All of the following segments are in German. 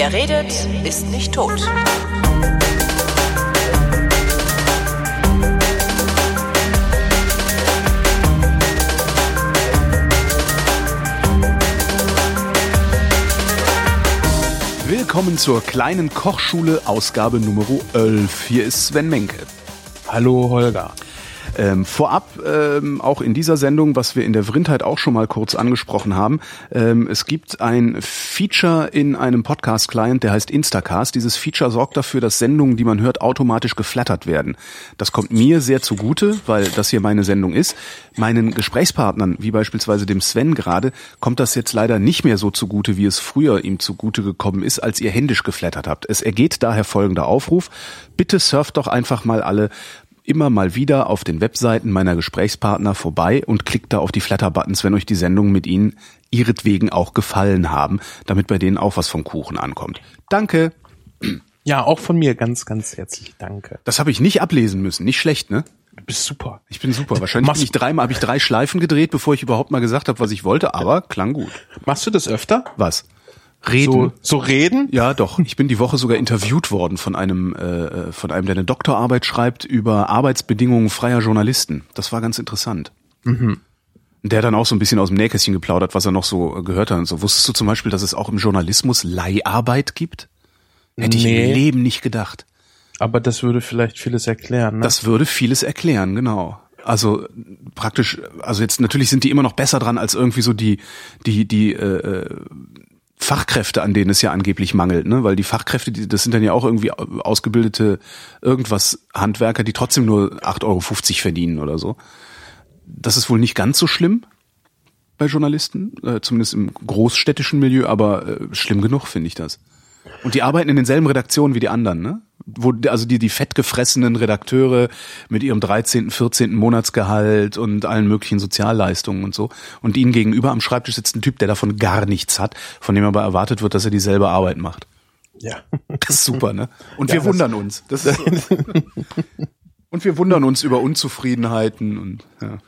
Wer redet, ist nicht tot. Willkommen zur kleinen Kochschule, Ausgabe Nummer 11. Hier ist Sven Menke. Hallo Holger. Ähm, vorab ähm, auch in dieser Sendung, was wir in der Vrindheit auch schon mal kurz angesprochen haben, ähm, es gibt ein Feature in einem Podcast-Client, der heißt Instacast. Dieses Feature sorgt dafür, dass Sendungen, die man hört, automatisch geflattert werden. Das kommt mir sehr zugute, weil das hier meine Sendung ist. Meinen Gesprächspartnern, wie beispielsweise dem Sven gerade, kommt das jetzt leider nicht mehr so zugute, wie es früher ihm zugute gekommen ist, als ihr händisch geflattert habt. Es ergeht daher folgender Aufruf. Bitte surft doch einfach mal alle immer mal wieder auf den Webseiten meiner Gesprächspartner vorbei und klickt da auf die Flatter-Buttons, wenn euch die Sendungen mit ihnen ihretwegen auch gefallen haben, damit bei denen auch was vom Kuchen ankommt. Danke. Ja, auch von mir ganz, ganz herzlich danke. Das habe ich nicht ablesen müssen. Nicht schlecht, ne? Du bist super. Ich bin super. Wahrscheinlich Machst- bin ich dreimal, habe ich drei Schleifen gedreht, bevor ich überhaupt mal gesagt habe, was ich wollte, aber klang gut. Machst du das öfter? Was? Reden. So, so reden? Ja, doch. Ich bin die Woche sogar interviewt worden von einem, äh, von einem, der eine Doktorarbeit schreibt über Arbeitsbedingungen freier Journalisten. Das war ganz interessant. Mhm. Der dann auch so ein bisschen aus dem Nähkästchen geplaudert, was er noch so äh, gehört hat. Und so wusstest du zum Beispiel, dass es auch im Journalismus Leiharbeit gibt? Hätte ich Nee. im Leben nicht gedacht. Aber das würde vielleicht vieles erklären, ne? Das würde vieles erklären, genau. Also praktisch, also jetzt natürlich sind die immer noch besser dran als irgendwie so die die die äh, äh, Fachkräfte, an denen es ja angeblich mangelt, ne? Weil die Fachkräfte, die, das sind dann ja auch irgendwie ausgebildete irgendwas Handwerker, die trotzdem nur 8,50 Euro verdienen oder so. Das ist wohl nicht ganz so schlimm bei Journalisten, äh, zumindest im großstädtischen Milieu, aber äh, schlimm genug finde ich das. Und die arbeiten in denselben Redaktionen wie die anderen, ne? Wo, also die, die fettgefressenen Redakteure mit ihrem 13., 14. Monatsgehalt und allen möglichen Sozialleistungen und so. Und ihnen gegenüber am Schreibtisch sitzt ein Typ, der davon gar nichts hat, von dem aber erwartet wird, dass er dieselbe Arbeit macht. ja. Das ist super, ne? Und Ja, wir wundern uns. Das ist so. und wir wundern uns über Unzufriedenheiten und ja.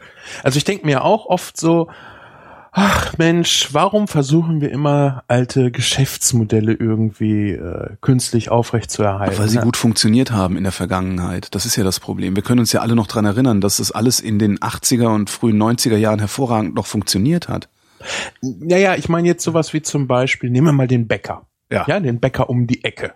Also ich denke mir auch oft so, ach Mensch, warum versuchen wir immer alte Geschäftsmodelle irgendwie äh, künstlich aufrechtzuerhalten? Weil sie ne? gut funktioniert haben in der Vergangenheit. Das ist ja das Problem. Wir können uns ja alle noch dran erinnern, dass das alles in den 80er und frühen 90er Jahren hervorragend noch funktioniert hat. Ja, ja, ich meine jetzt sowas wie zum Beispiel, nehmen wir mal den Bäcker. Ja. Ja, den Bäcker um die Ecke.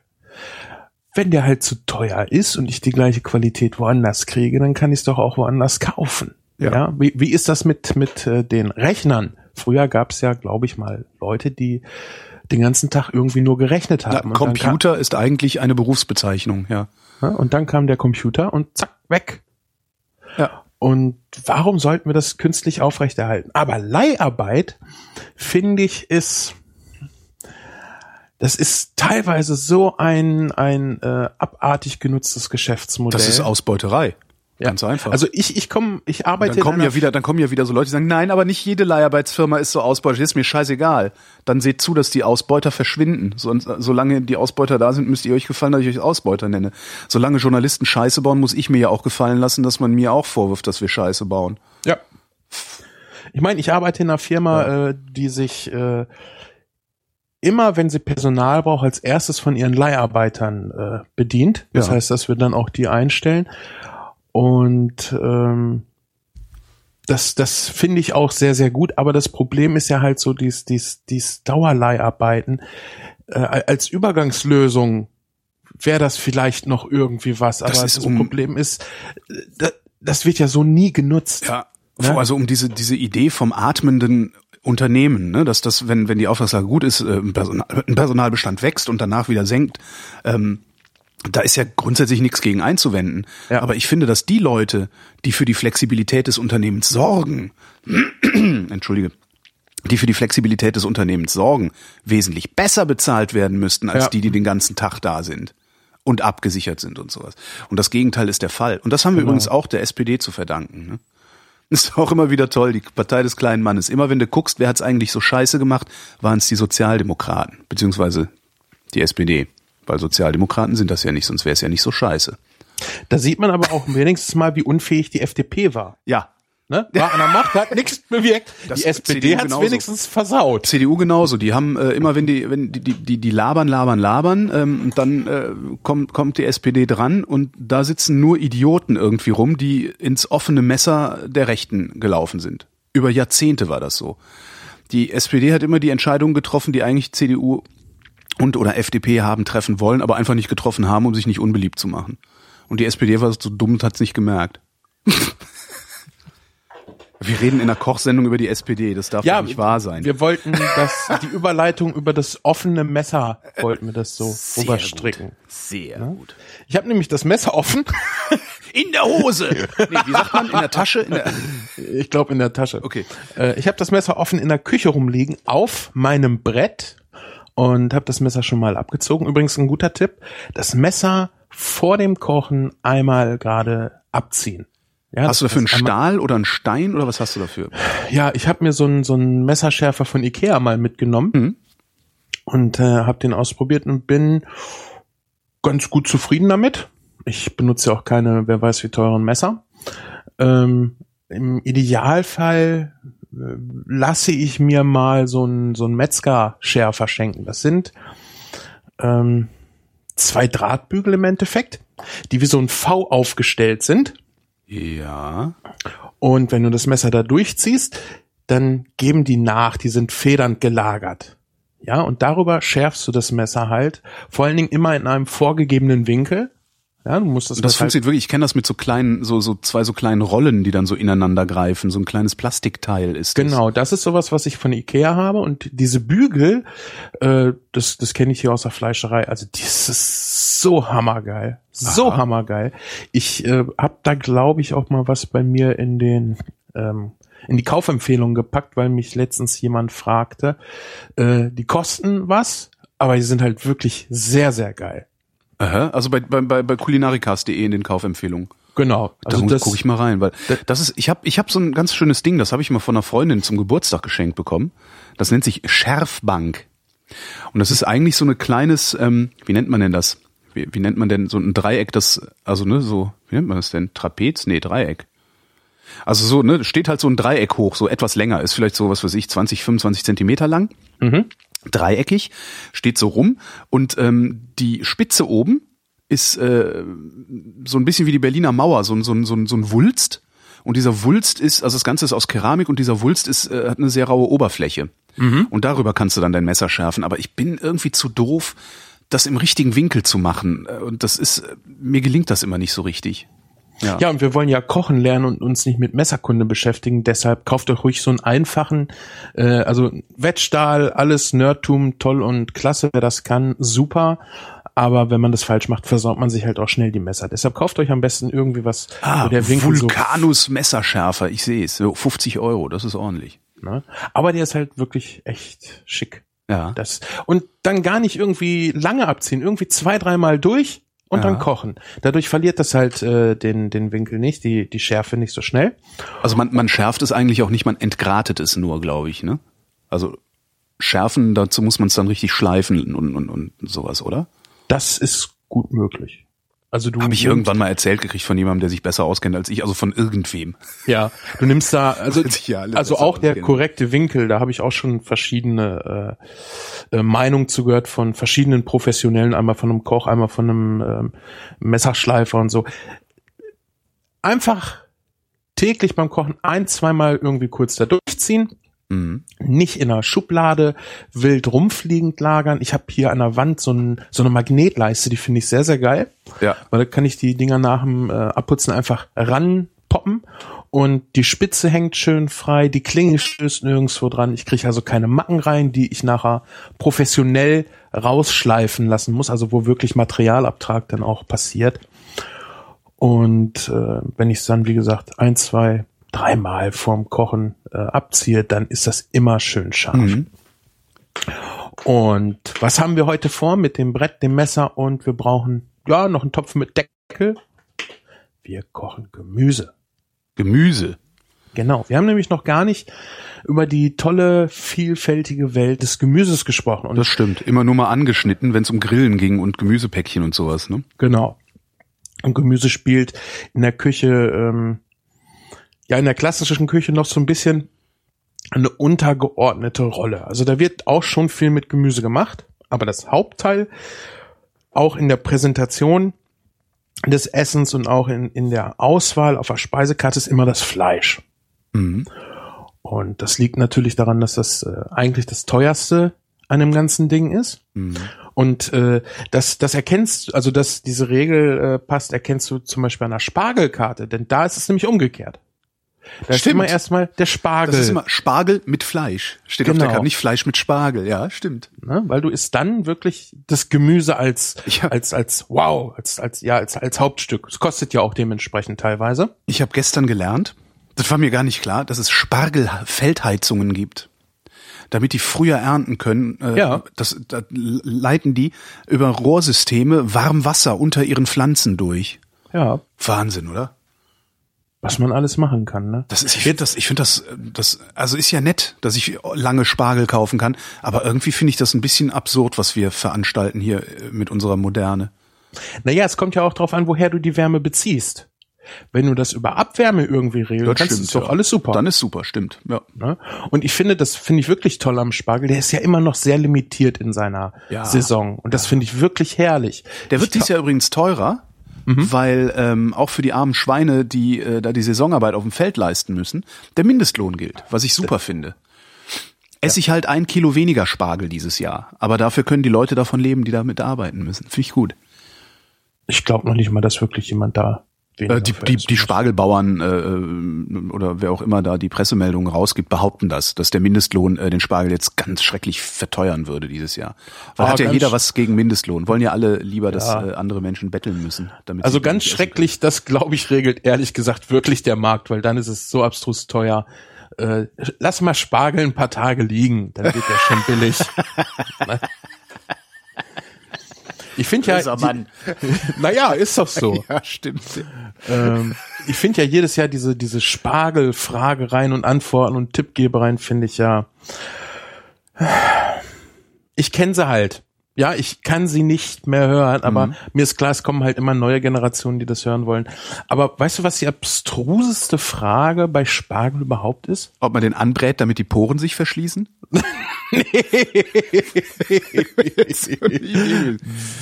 Wenn der halt zu teuer ist und ich die gleiche Qualität woanders kriege, dann kann ich es doch auch woanders kaufen. Ja. Ja. wie, wie ist das mit, mit äh, den Rechnern? Früher gab es ja, glaube ich mal, Leute, die den ganzen Tag irgendwie nur gerechnet haben. Dann Computer ist eigentlich eine Berufsbezeichnung, ja. Kam, ja, und dann kam der Computer und zack, weg. Ja. Und warum sollten wir das künstlich aufrechterhalten? Aber Leiharbeit, finde ich, ist, das ist teilweise so ein, ein äh, abartig genutztes Geschäftsmodell. Das ist Ausbeuterei. Ja. Ganz einfach. Also ich, ich komme, ich arbeite dann kommen ja wieder, dann kommen ja wieder so Leute, die sagen, nein, aber nicht jede Leiharbeitsfirma ist so ausbeuterisch, ist mir scheißegal. Dann seht zu, dass die Ausbeuter verschwinden. Sonst, solange die Ausbeuter da sind, müsst ihr euch gefallen, dass ich euch Ausbeuter nenne. Solange Journalisten Scheiße bauen, muss ich mir ja auch gefallen lassen, dass man mir auch vorwirft, dass wir Scheiße bauen. Ja. Ich meine, ich arbeite in einer Firma, äh, die sich äh, immer, wenn sie Personal braucht, als erstes von ihren Leiharbeitern äh, bedient. Das Ja. heißt, dass wir dann auch die einstellen. Und ähm, das, das finde ich auch sehr, sehr gut. Aber das Problem ist ja halt so, dies, dies, dies Dauerleiharbeiten äh, als Übergangslösung wäre das vielleicht noch irgendwie was. Aber Das das, um- Problem ist, das, das wird ja so nie genutzt. Ja. Ne? Also um diese, diese Idee vom atmenden Unternehmen, ne, dass das, wenn, wenn die Auftragslage gut ist, äh, ein, Personal, ein Personalbestand wächst und danach wieder senkt, ähm, da ist ja grundsätzlich nichts gegen einzuwenden. Ja. Aber ich finde, dass die Leute, die für die Flexibilität des Unternehmens sorgen, entschuldige, die für die Flexibilität des Unternehmens sorgen, wesentlich besser bezahlt werden müssten als Ja. die, die den ganzen Tag da sind und abgesichert sind und sowas. Und das Gegenteil ist der Fall. Und das haben wir Genau. übrigens auch der SPD zu verdanken. Ne? Ist auch immer wieder toll, die Partei des kleinen Mannes. Immer wenn du guckst, wer hat's eigentlich so scheiße gemacht, waren es die Sozialdemokraten, beziehungsweise die SPD. Weil Sozialdemokraten sind das ja nicht, sonst wäre es ja nicht so scheiße. Da sieht man aber auch wenigstens mal, wie unfähig die FDP war. Ja, Ne? War an der Macht, hat nichts bewirkt. Das die SPD hat es wenigstens versaut. CDU genauso. Die haben äh, immer, wenn die, wenn die, die, die, die labern, labern, labern, ähm, und dann äh, kommt, kommt die SPD dran und da sitzen nur Idioten irgendwie rum, die ins offene Messer der Rechten gelaufen sind. Über Jahrzehnte war das so. Die SPD hat immer die Entscheidungen getroffen, die eigentlich CDU und oder FDP haben treffen wollen, aber einfach nicht getroffen haben, um sich nicht unbeliebt zu machen. Und die SPD war so dumm und hat es nicht gemerkt. Wir reden in einer Kochsendung über die SPD, das darf doch nicht wahr sein. Wir wollten das, die Überleitung über das offene Messer, wollten wir das so Sehr rüberstricken. gut. Sehr gut. Ich habe nämlich das Messer offen. In der Hose. Nee, wie sagt man? In der Tasche? In der Ich glaube in der Tasche. Okay. Äh, ich habe das Messer offen in der Küche rumliegen auf meinem Brett und habe das Messer schon mal abgezogen. Übrigens ein guter Tipp: Das Messer vor dem Kochen einmal gerade abziehen. Ja, hast du dafür einen Stahl oder einen Stein oder was hast du dafür? Ja, ich habe mir so einen so einen Messerschärfer von Ikea mal mitgenommen Mhm. und äh, habe den ausprobiert und bin ganz gut zufrieden damit. Ich benutze auch keine, wer weiß wie teuren Messer. Ähm, Im Idealfall lasse ich mir mal so einen so einen Metzger-Schärfer schenken. Das sind ähm, zwei Drahtbügel im Endeffekt, die wie so ein V aufgestellt sind. Ja. Und wenn du das Messer da durchziehst, dann geben die nach, die sind federnd gelagert. Ja, und darüber schärfst du das Messer halt, vor allen Dingen immer in einem vorgegebenen Winkel. Ja, du musst das, Das Messer halt, funktioniert wirklich, ich kenne das mit so kleinen, so, so zwei so kleinen Rollen, die dann so ineinander greifen. So ein kleines Plastikteil ist das. Genau, das ist sowas, was ich von Ikea habe. Und diese Bügel, äh, das, das kenne ich hier aus der Fleischerei. Also das ist so hammergeil. So Aha. hammergeil. Ich äh, habe da, glaube ich, auch mal was bei mir in den ähm, in die Kaufempfehlung gepackt, weil mich letztens jemand fragte. Äh, die kosten was, aber die sind halt wirklich sehr, sehr geil. Aha, also bei, bei, bei, bei kulinarikas.de in den Kaufempfehlungen. Genau. Da Also das, gucke ich mal rein, weil das ist, ich habe ich hab so ein ganz schönes Ding, das habe ich mal von einer Freundin zum Geburtstag geschenkt bekommen. Das nennt sich Schärfbank. Und das ist eigentlich so eine kleines, ähm, wie nennt man denn das? Wie, wie nennt man denn so ein Dreieck, das, also ne, so, wie nennt man das denn? Trapez? Nee, Dreieck. Also so, ne, steht halt so ein Dreieck hoch, so etwas länger, ist vielleicht so, was weiß ich, 20, 25 Zentimeter lang. Mhm. Dreieckig, steht so rum und ähm, die Spitze oben ist äh, so ein bisschen wie die Berliner Mauer, so ein, so ein, so ein, so ein Wulst. Und dieser Wulst ist, also das Ganze ist aus Keramik und dieser Wulst ist, äh, hat eine sehr raue Oberfläche. Und darüber kannst du dann dein Messer schärfen. Aber ich bin irgendwie zu doof, das im richtigen Winkel zu machen. Äh, Und das ist, äh, mir gelingt das immer nicht so richtig. Ja. Ja, und wir wollen ja kochen lernen und uns nicht mit Messerkunde beschäftigen. Deshalb kauft euch ruhig so einen einfachen, äh, also Wettstahl, alles Nerdtum, toll und klasse, wer das kann, super. Aber wenn man das falsch macht, versaut man sich halt auch schnell die Messer. Deshalb kauft euch am besten irgendwie was, Ah, der Winkel so Vulcanus Messerschärfer, ich sehe es. So 50 Euro, das ist ordentlich. Ne? Aber der ist halt wirklich echt schick. Ja. Das, und dann gar nicht irgendwie lange abziehen, irgendwie zwei, dreimal durch und Ja. dann kochen. Dadurch verliert das halt äh, den, den Winkel nicht, die, die Schärfe nicht so schnell. Also man, man schärft es eigentlich auch nicht, man entgratet es nur, glaube ich, ne? Also schärfen, dazu muss man es dann richtig schleifen und, und, und sowas, oder? Das ist gut möglich. Also du Habe ich irgendwann mal erzählt gekriegt von jemandem, der sich besser auskennt als ich, also von irgendwem. Ja, du nimmst da, also, ja also auch der auskennen. korrekte Winkel, da habe ich auch schon verschiedene äh, äh, Meinungen zugehört von verschiedenen Professionellen, einmal von einem Koch, einmal von einem ähm, Messerschleifer und so. Einfach täglich beim Kochen ein, zweimal irgendwie kurz da durchziehen, Mhm. nicht in einer Schublade wild rumfliegend lagern. Ich habe hier an der Wand so, ein, so eine Magnetleiste, die finde ich sehr, sehr geil. Ja. Weil da kann ich die Dinger nach dem äh, Abputzen einfach ranpoppen und die Spitze hängt schön frei, die Klinge stößt nirgendwo dran. Ich kriege also keine Macken rein, die ich nachher professionell rausschleifen lassen muss, also wo wirklich Materialabtrag dann auch passiert. Und äh, wenn ich es dann, wie gesagt, ein, zwei, dreimal vorm Kochen äh, abziehe, dann ist das immer schön scharf. Mhm. Und was haben wir heute vor mit dem Brett, dem Messer und wir brauchen ja noch einen Topf mit Deckel. Wir kochen Gemüse. Gemüse. Genau. Wir haben nämlich noch gar nicht über die tolle, vielfältige Welt des Gemüses gesprochen. Und Das stimmt. Immer nur mal angeschnitten, wenn es um Grillen ging und Gemüsepäckchen und sowas, ne? Genau. Und Gemüse spielt in der Küche ähm, ja in der klassischen Küche noch so ein bisschen eine untergeordnete Rolle. Also da wird auch schon viel mit Gemüse gemacht, aber das Hauptteil auch in der Präsentation des Essens und auch in, in der Auswahl auf der Speisekarte ist immer das Fleisch. Mhm. Und das liegt natürlich daran, dass das äh, eigentlich das teuerste an dem ganzen Ding ist. Mhm. Und äh, das, das erkennst, also dass diese Regel äh, passt, erkennst du zum Beispiel an der Spargelkarte, denn da ist es nämlich umgekehrt. Da ist Stimmt. immer erstmal der Spargel, Das ist immer Spargel mit Fleisch. Steht auf Genau. der Karte, nicht Fleisch mit Spargel. Ja, stimmt. ne? weil du isst dann wirklich das Gemüse als Ja. als als wow, als als ja als als Hauptstück. Es kostet ja auch dementsprechend teilweise. Ich habe gestern gelernt, das war mir gar nicht klar, dass es Spargelfeldheizungen gibt. Damit die früher ernten können, äh, Ja. das, da leiten die über Rohrsysteme Warmwasser unter ihren Pflanzen durch. Ja, Wahnsinn, oder? Was man alles machen kann, ne? Das ist, ich finde das, ich finde das, das, also ist ja nett, dass ich lange Spargel kaufen kann, aber irgendwie finde ich das ein bisschen absurd, was wir veranstalten hier äh, mit unserer Moderne. Naja, es kommt ja auch drauf an, woher du die Wärme beziehst. Wenn du das über Abwärme irgendwie regeln kannst, ist doch ja. alles super. Dann ist super, stimmt. Ja. Ne? Und ich finde, das finde ich wirklich toll am Spargel. Der ist ja immer noch sehr limitiert in seiner Ja. Saison. Und das finde ich wirklich herrlich. Der wird ich dies Jahr übrigens teurer, weil ähm, auch für die armen Schweine, die äh, da die Saisonarbeit auf dem Feld leisten müssen, der Mindestlohn gilt, was ich super finde. Esse ich halt ein Kilo weniger Spargel dieses Jahr, aber dafür können die Leute davon leben, die damit arbeiten müssen. Finde ich gut. Ich glaube noch nicht mal, dass wirklich jemand da Äh, die, die, die. Spargelbauern äh, oder wer auch immer da die Pressemeldungen rausgibt, behaupten das, dass der Mindestlohn äh, den Spargel jetzt ganz schrecklich verteuern würde dieses Jahr. Weil Ah, hat ja jeder was gegen Mindestlohn. Wollen ja alle lieber, dass Ja. äh, andere Menschen betteln müssen. Damit Also ganz schrecklich, das glaube ich regelt ehrlich gesagt wirklich der Markt, weil dann ist es so abstrus teuer. Äh, lass mal Spargel ein paar Tage liegen, dann wird der schon billig. Ne? ich finde ja, naja, ist doch so. Ja, stimmt. Ähm, ich finde ja jedes Jahr diese, diese Spargel-Fragereien und Antworten und Tippgebereien finde ich ja, ich kenne sie halt. Ja, ich kann sie nicht mehr hören, aber Mhm. mir ist klar, es kommen halt immer neue Generationen, die das hören wollen. Aber weißt du, was die abstruseste Frage bei Spargel überhaupt ist? Ob man den anbrät, damit die Poren sich verschließen?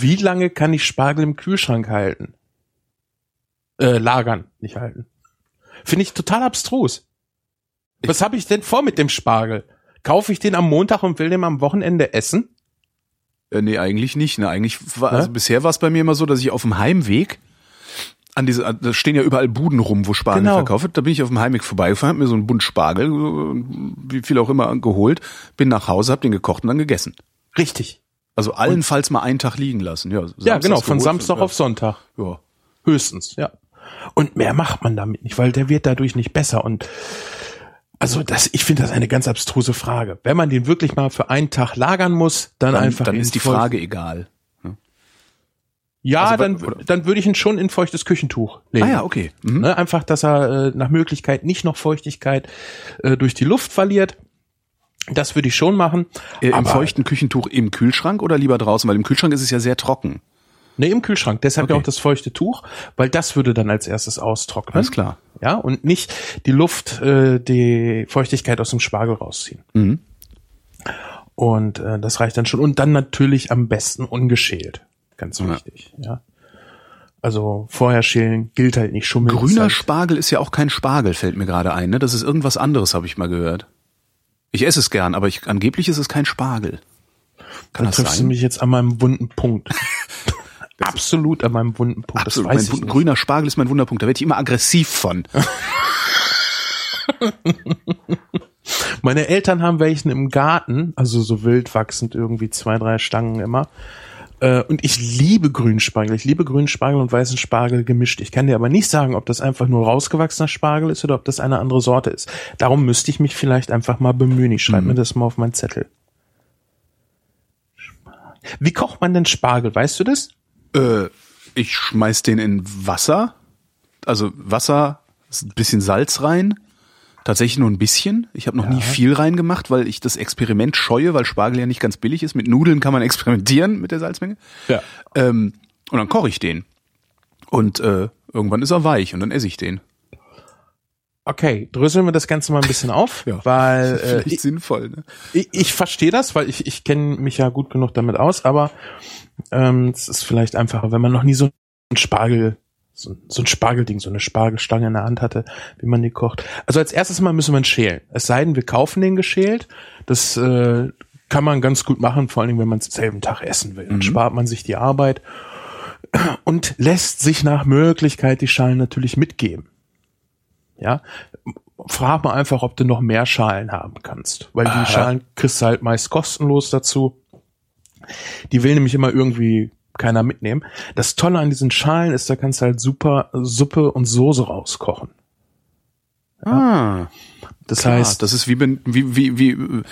Wie lange kann ich Spargel im Kühlschrank halten? Äh, lagern, nicht halten. Finde ich total abstrus. Was habe ich denn vor mit dem Spargel? Kaufe ich den am Montag und will den am Wochenende essen? Äh, nee, eigentlich nicht. Ne? Eigentlich war, Hä? also bisher war es bei mir immer so, dass ich auf dem Heimweg an diese, da stehen ja überall Buden rum, wo Spargel Genau. verkauft wird. Da bin ich auf dem Heimweg vorbeigefahren, hab mir so einen Bund Spargel, wie viel auch immer, geholt, bin nach Hause, hab den gekocht und dann gegessen. Richtig. Also allenfalls mal einen Tag liegen lassen. Ja, ja, genau, von geholt, Samstag ja. auf Sonntag. Ja. Höchstens, ja. Und mehr macht man damit nicht, weil der wird dadurch nicht besser. Und also das, ich finde das eine ganz abstruse Frage. Wenn man den wirklich mal für einen Tag lagern muss, dann, Dann, einfach dann ist die Frage egal. Ja, Also, dann, oder- dann würde ich ihn schon in feuchtes Küchentuch legen. Ah ja, okay. Mhm. Ne, einfach, dass er äh, nach Möglichkeit nicht noch Feuchtigkeit äh, durch die Luft verliert. Das würde ich schon machen. Äh, Im feuchten Küchentuch im Kühlschrank oder lieber draußen? Weil im Kühlschrank ist es ja sehr trocken. Ne, im Kühlschrank. Deshalb ja Okay. auch das feuchte Tuch, weil das würde dann als erstes austrocknen. Alles klar. Ja, und nicht die Luft, äh, die Feuchtigkeit aus dem Spargel rausziehen. Mhm. Und äh, das reicht dann schon. Und dann natürlich am besten ungeschält. Ganz Ja. wichtig. Ja. Also vorher schälen gilt halt nicht schummeln. ist Grüner halt, Spargel ist ja auch kein Spargel, fällt mir gerade ein. Ne? Das ist irgendwas anderes, habe ich mal gehört. Ich esse es gern, aber ich, angeblich ist es kein Spargel. Kann Da das triffst du sein? mich jetzt an meinem wunden Punkt. Absolut an meinem wunden Punkt. Absolut. Das weiß Mein ich nicht. grüner Spargel ist mein Wunderpunkt. Da werde ich immer aggressiv von. Meine Eltern haben welchen im Garten, also so wild wachsend irgendwie zwei, drei Stangen immer. Äh, Und ich liebe Grünspargel. Ich liebe grünen Spargel und weißen Spargel gemischt. Ich kann dir aber nicht sagen, ob das einfach nur rausgewachsener Spargel ist oder ob das eine andere Sorte ist. Darum müsste ich mich vielleicht einfach mal bemühen. Ich schreibe mir das mal auf meinen Zettel. Wie kocht man denn Spargel? Weißt du das? Äh, ich schmeiß den in Wasser. Also Wasser, ein bisschen Salz rein. Tatsächlich nur ein bisschen. Ich habe noch nie viel reingemacht, weil ich das Experiment scheue, weil Spargel ja nicht ganz billig ist. Mit Nudeln kann man experimentieren mit der Salzmenge. Ja. Ähm, und dann koche ich den. Und äh, irgendwann ist er weich und dann esse ich den. Okay, dröseln wir das Ganze mal ein bisschen auf, Ja, weil äh, Vielleicht ich, sinnvoll, ne? ich, ich verstehe das, weil ich, ich kenne mich ja gut genug damit aus, aber ähm, es ist vielleicht einfacher, wenn man noch nie so ein Spargel, so, so ein Spargelding, so eine Spargelstange in der Hand hatte, wie man die kocht. Also als erstes mal müssen wir ihn schälen. Es sei denn, wir kaufen den geschält. Das äh, kann man ganz gut machen, vor allen Dingen, wenn man es selben Tag essen will. Dann spart man sich die Arbeit und lässt sich nach Möglichkeit die Schalen natürlich mitgeben. Ja, frag mal einfach, ob du noch mehr Schalen haben kannst, weil die Schalen kriegst du halt meist kostenlos dazu. Die will nämlich immer irgendwie keiner mitnehmen. Das Tolle an diesen Schalen ist, da kannst du halt super Suppe und Soße rauskochen. Ah, Das klar, heißt, das ist wie, wie, wie, wie,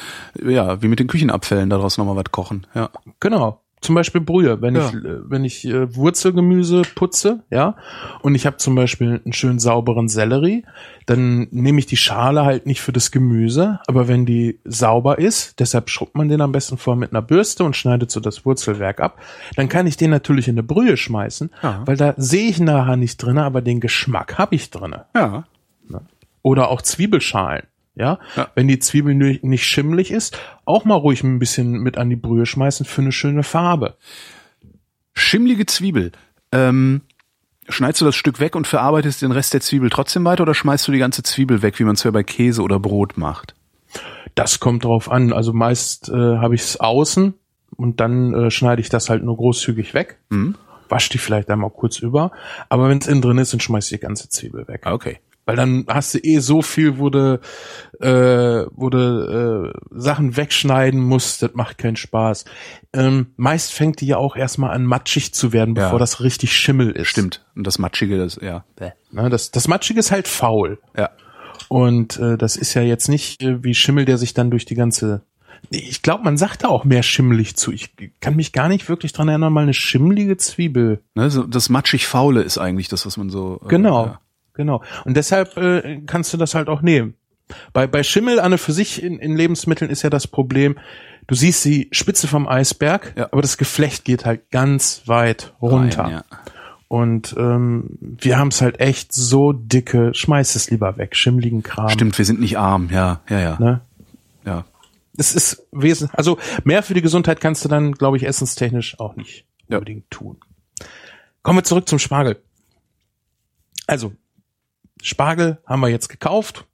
ja, wie mit den Küchenabfällen daraus nochmal was kochen, ja. Genau. Zum Beispiel Brühe, wenn Ja. ich äh, wenn ich äh, Wurzelgemüse putze, ja, und ich habe zum Beispiel einen schön sauberen Sellerie, dann nehme ich die Schale halt nicht für das Gemüse, aber wenn die sauber ist, deshalb schrubbt man den am besten vor mit einer Bürste und schneidet so das Wurzelwerk ab, dann kann ich den natürlich in eine Brühe schmeißen, Ja. weil da sehe ich nachher nicht drinne, aber den Geschmack habe ich drinne. Ja. Oder auch Zwiebelschalen. Ja? Ja. wenn die Zwiebel nicht schimmelig ist, auch mal ruhig ein bisschen mit an die Brühe schmeißen für eine schöne Farbe. Schimmlige Zwiebel. Ähm, schneidest du das Stück weg und verarbeitest den Rest der Zwiebel trotzdem weiter oder schmeißt du die ganze Zwiebel weg, wie man es ja bei Käse oder Brot macht? Das kommt drauf an. Also meist äh, habe ich es außen und dann äh, schneide ich das halt nur großzügig weg. Mhm. Wasch die vielleicht einmal kurz über. Aber wenn es innen drin ist, dann schmeiß ich die ganze Zwiebel weg. Ah, Okay. Weil dann hast du eh so viel, wo du, äh, wo du äh, Sachen wegschneiden musst, das macht keinen Spaß. Ähm, meist fängt die ja auch erstmal an matschig zu werden, Ja. bevor das richtig Schimmel ist. Stimmt. Und das Matschige, das, ja. Ne, das, das Matschige ist halt faul. Ja. Und äh, das ist ja jetzt nicht äh, wie Schimmel, der sich dann durch die ganze. Ich glaube, man sagt da auch mehr schimmelig zu. Ich kann mich gar nicht wirklich dran erinnern, mal eine schimmelige Zwiebel. Ne, so, das matschig-faule ist eigentlich das, was man so. äh, Genau, Ja. Genau. Und deshalb äh, kannst du das halt auch nehmen. Bei, bei Schimmel an und für sich in, in Lebensmitteln ist ja das Problem, du siehst die Spitze vom Eisberg, Ja. aber das Geflecht geht halt ganz weit runter. Rein, ja. Und ähm, wir haben es halt echt so dicke, schmeiß es lieber weg, schimmligen Kram. Stimmt, wir sind nicht arm, ja, ja, ja. Ne? ja. Es ist wesentlich, also mehr für die Gesundheit kannst du dann, glaube ich, essenstechnisch auch nicht Ja. unbedingt tun. Kommen wir zurück zum Spargel. Also, Spargel haben wir jetzt gekauft,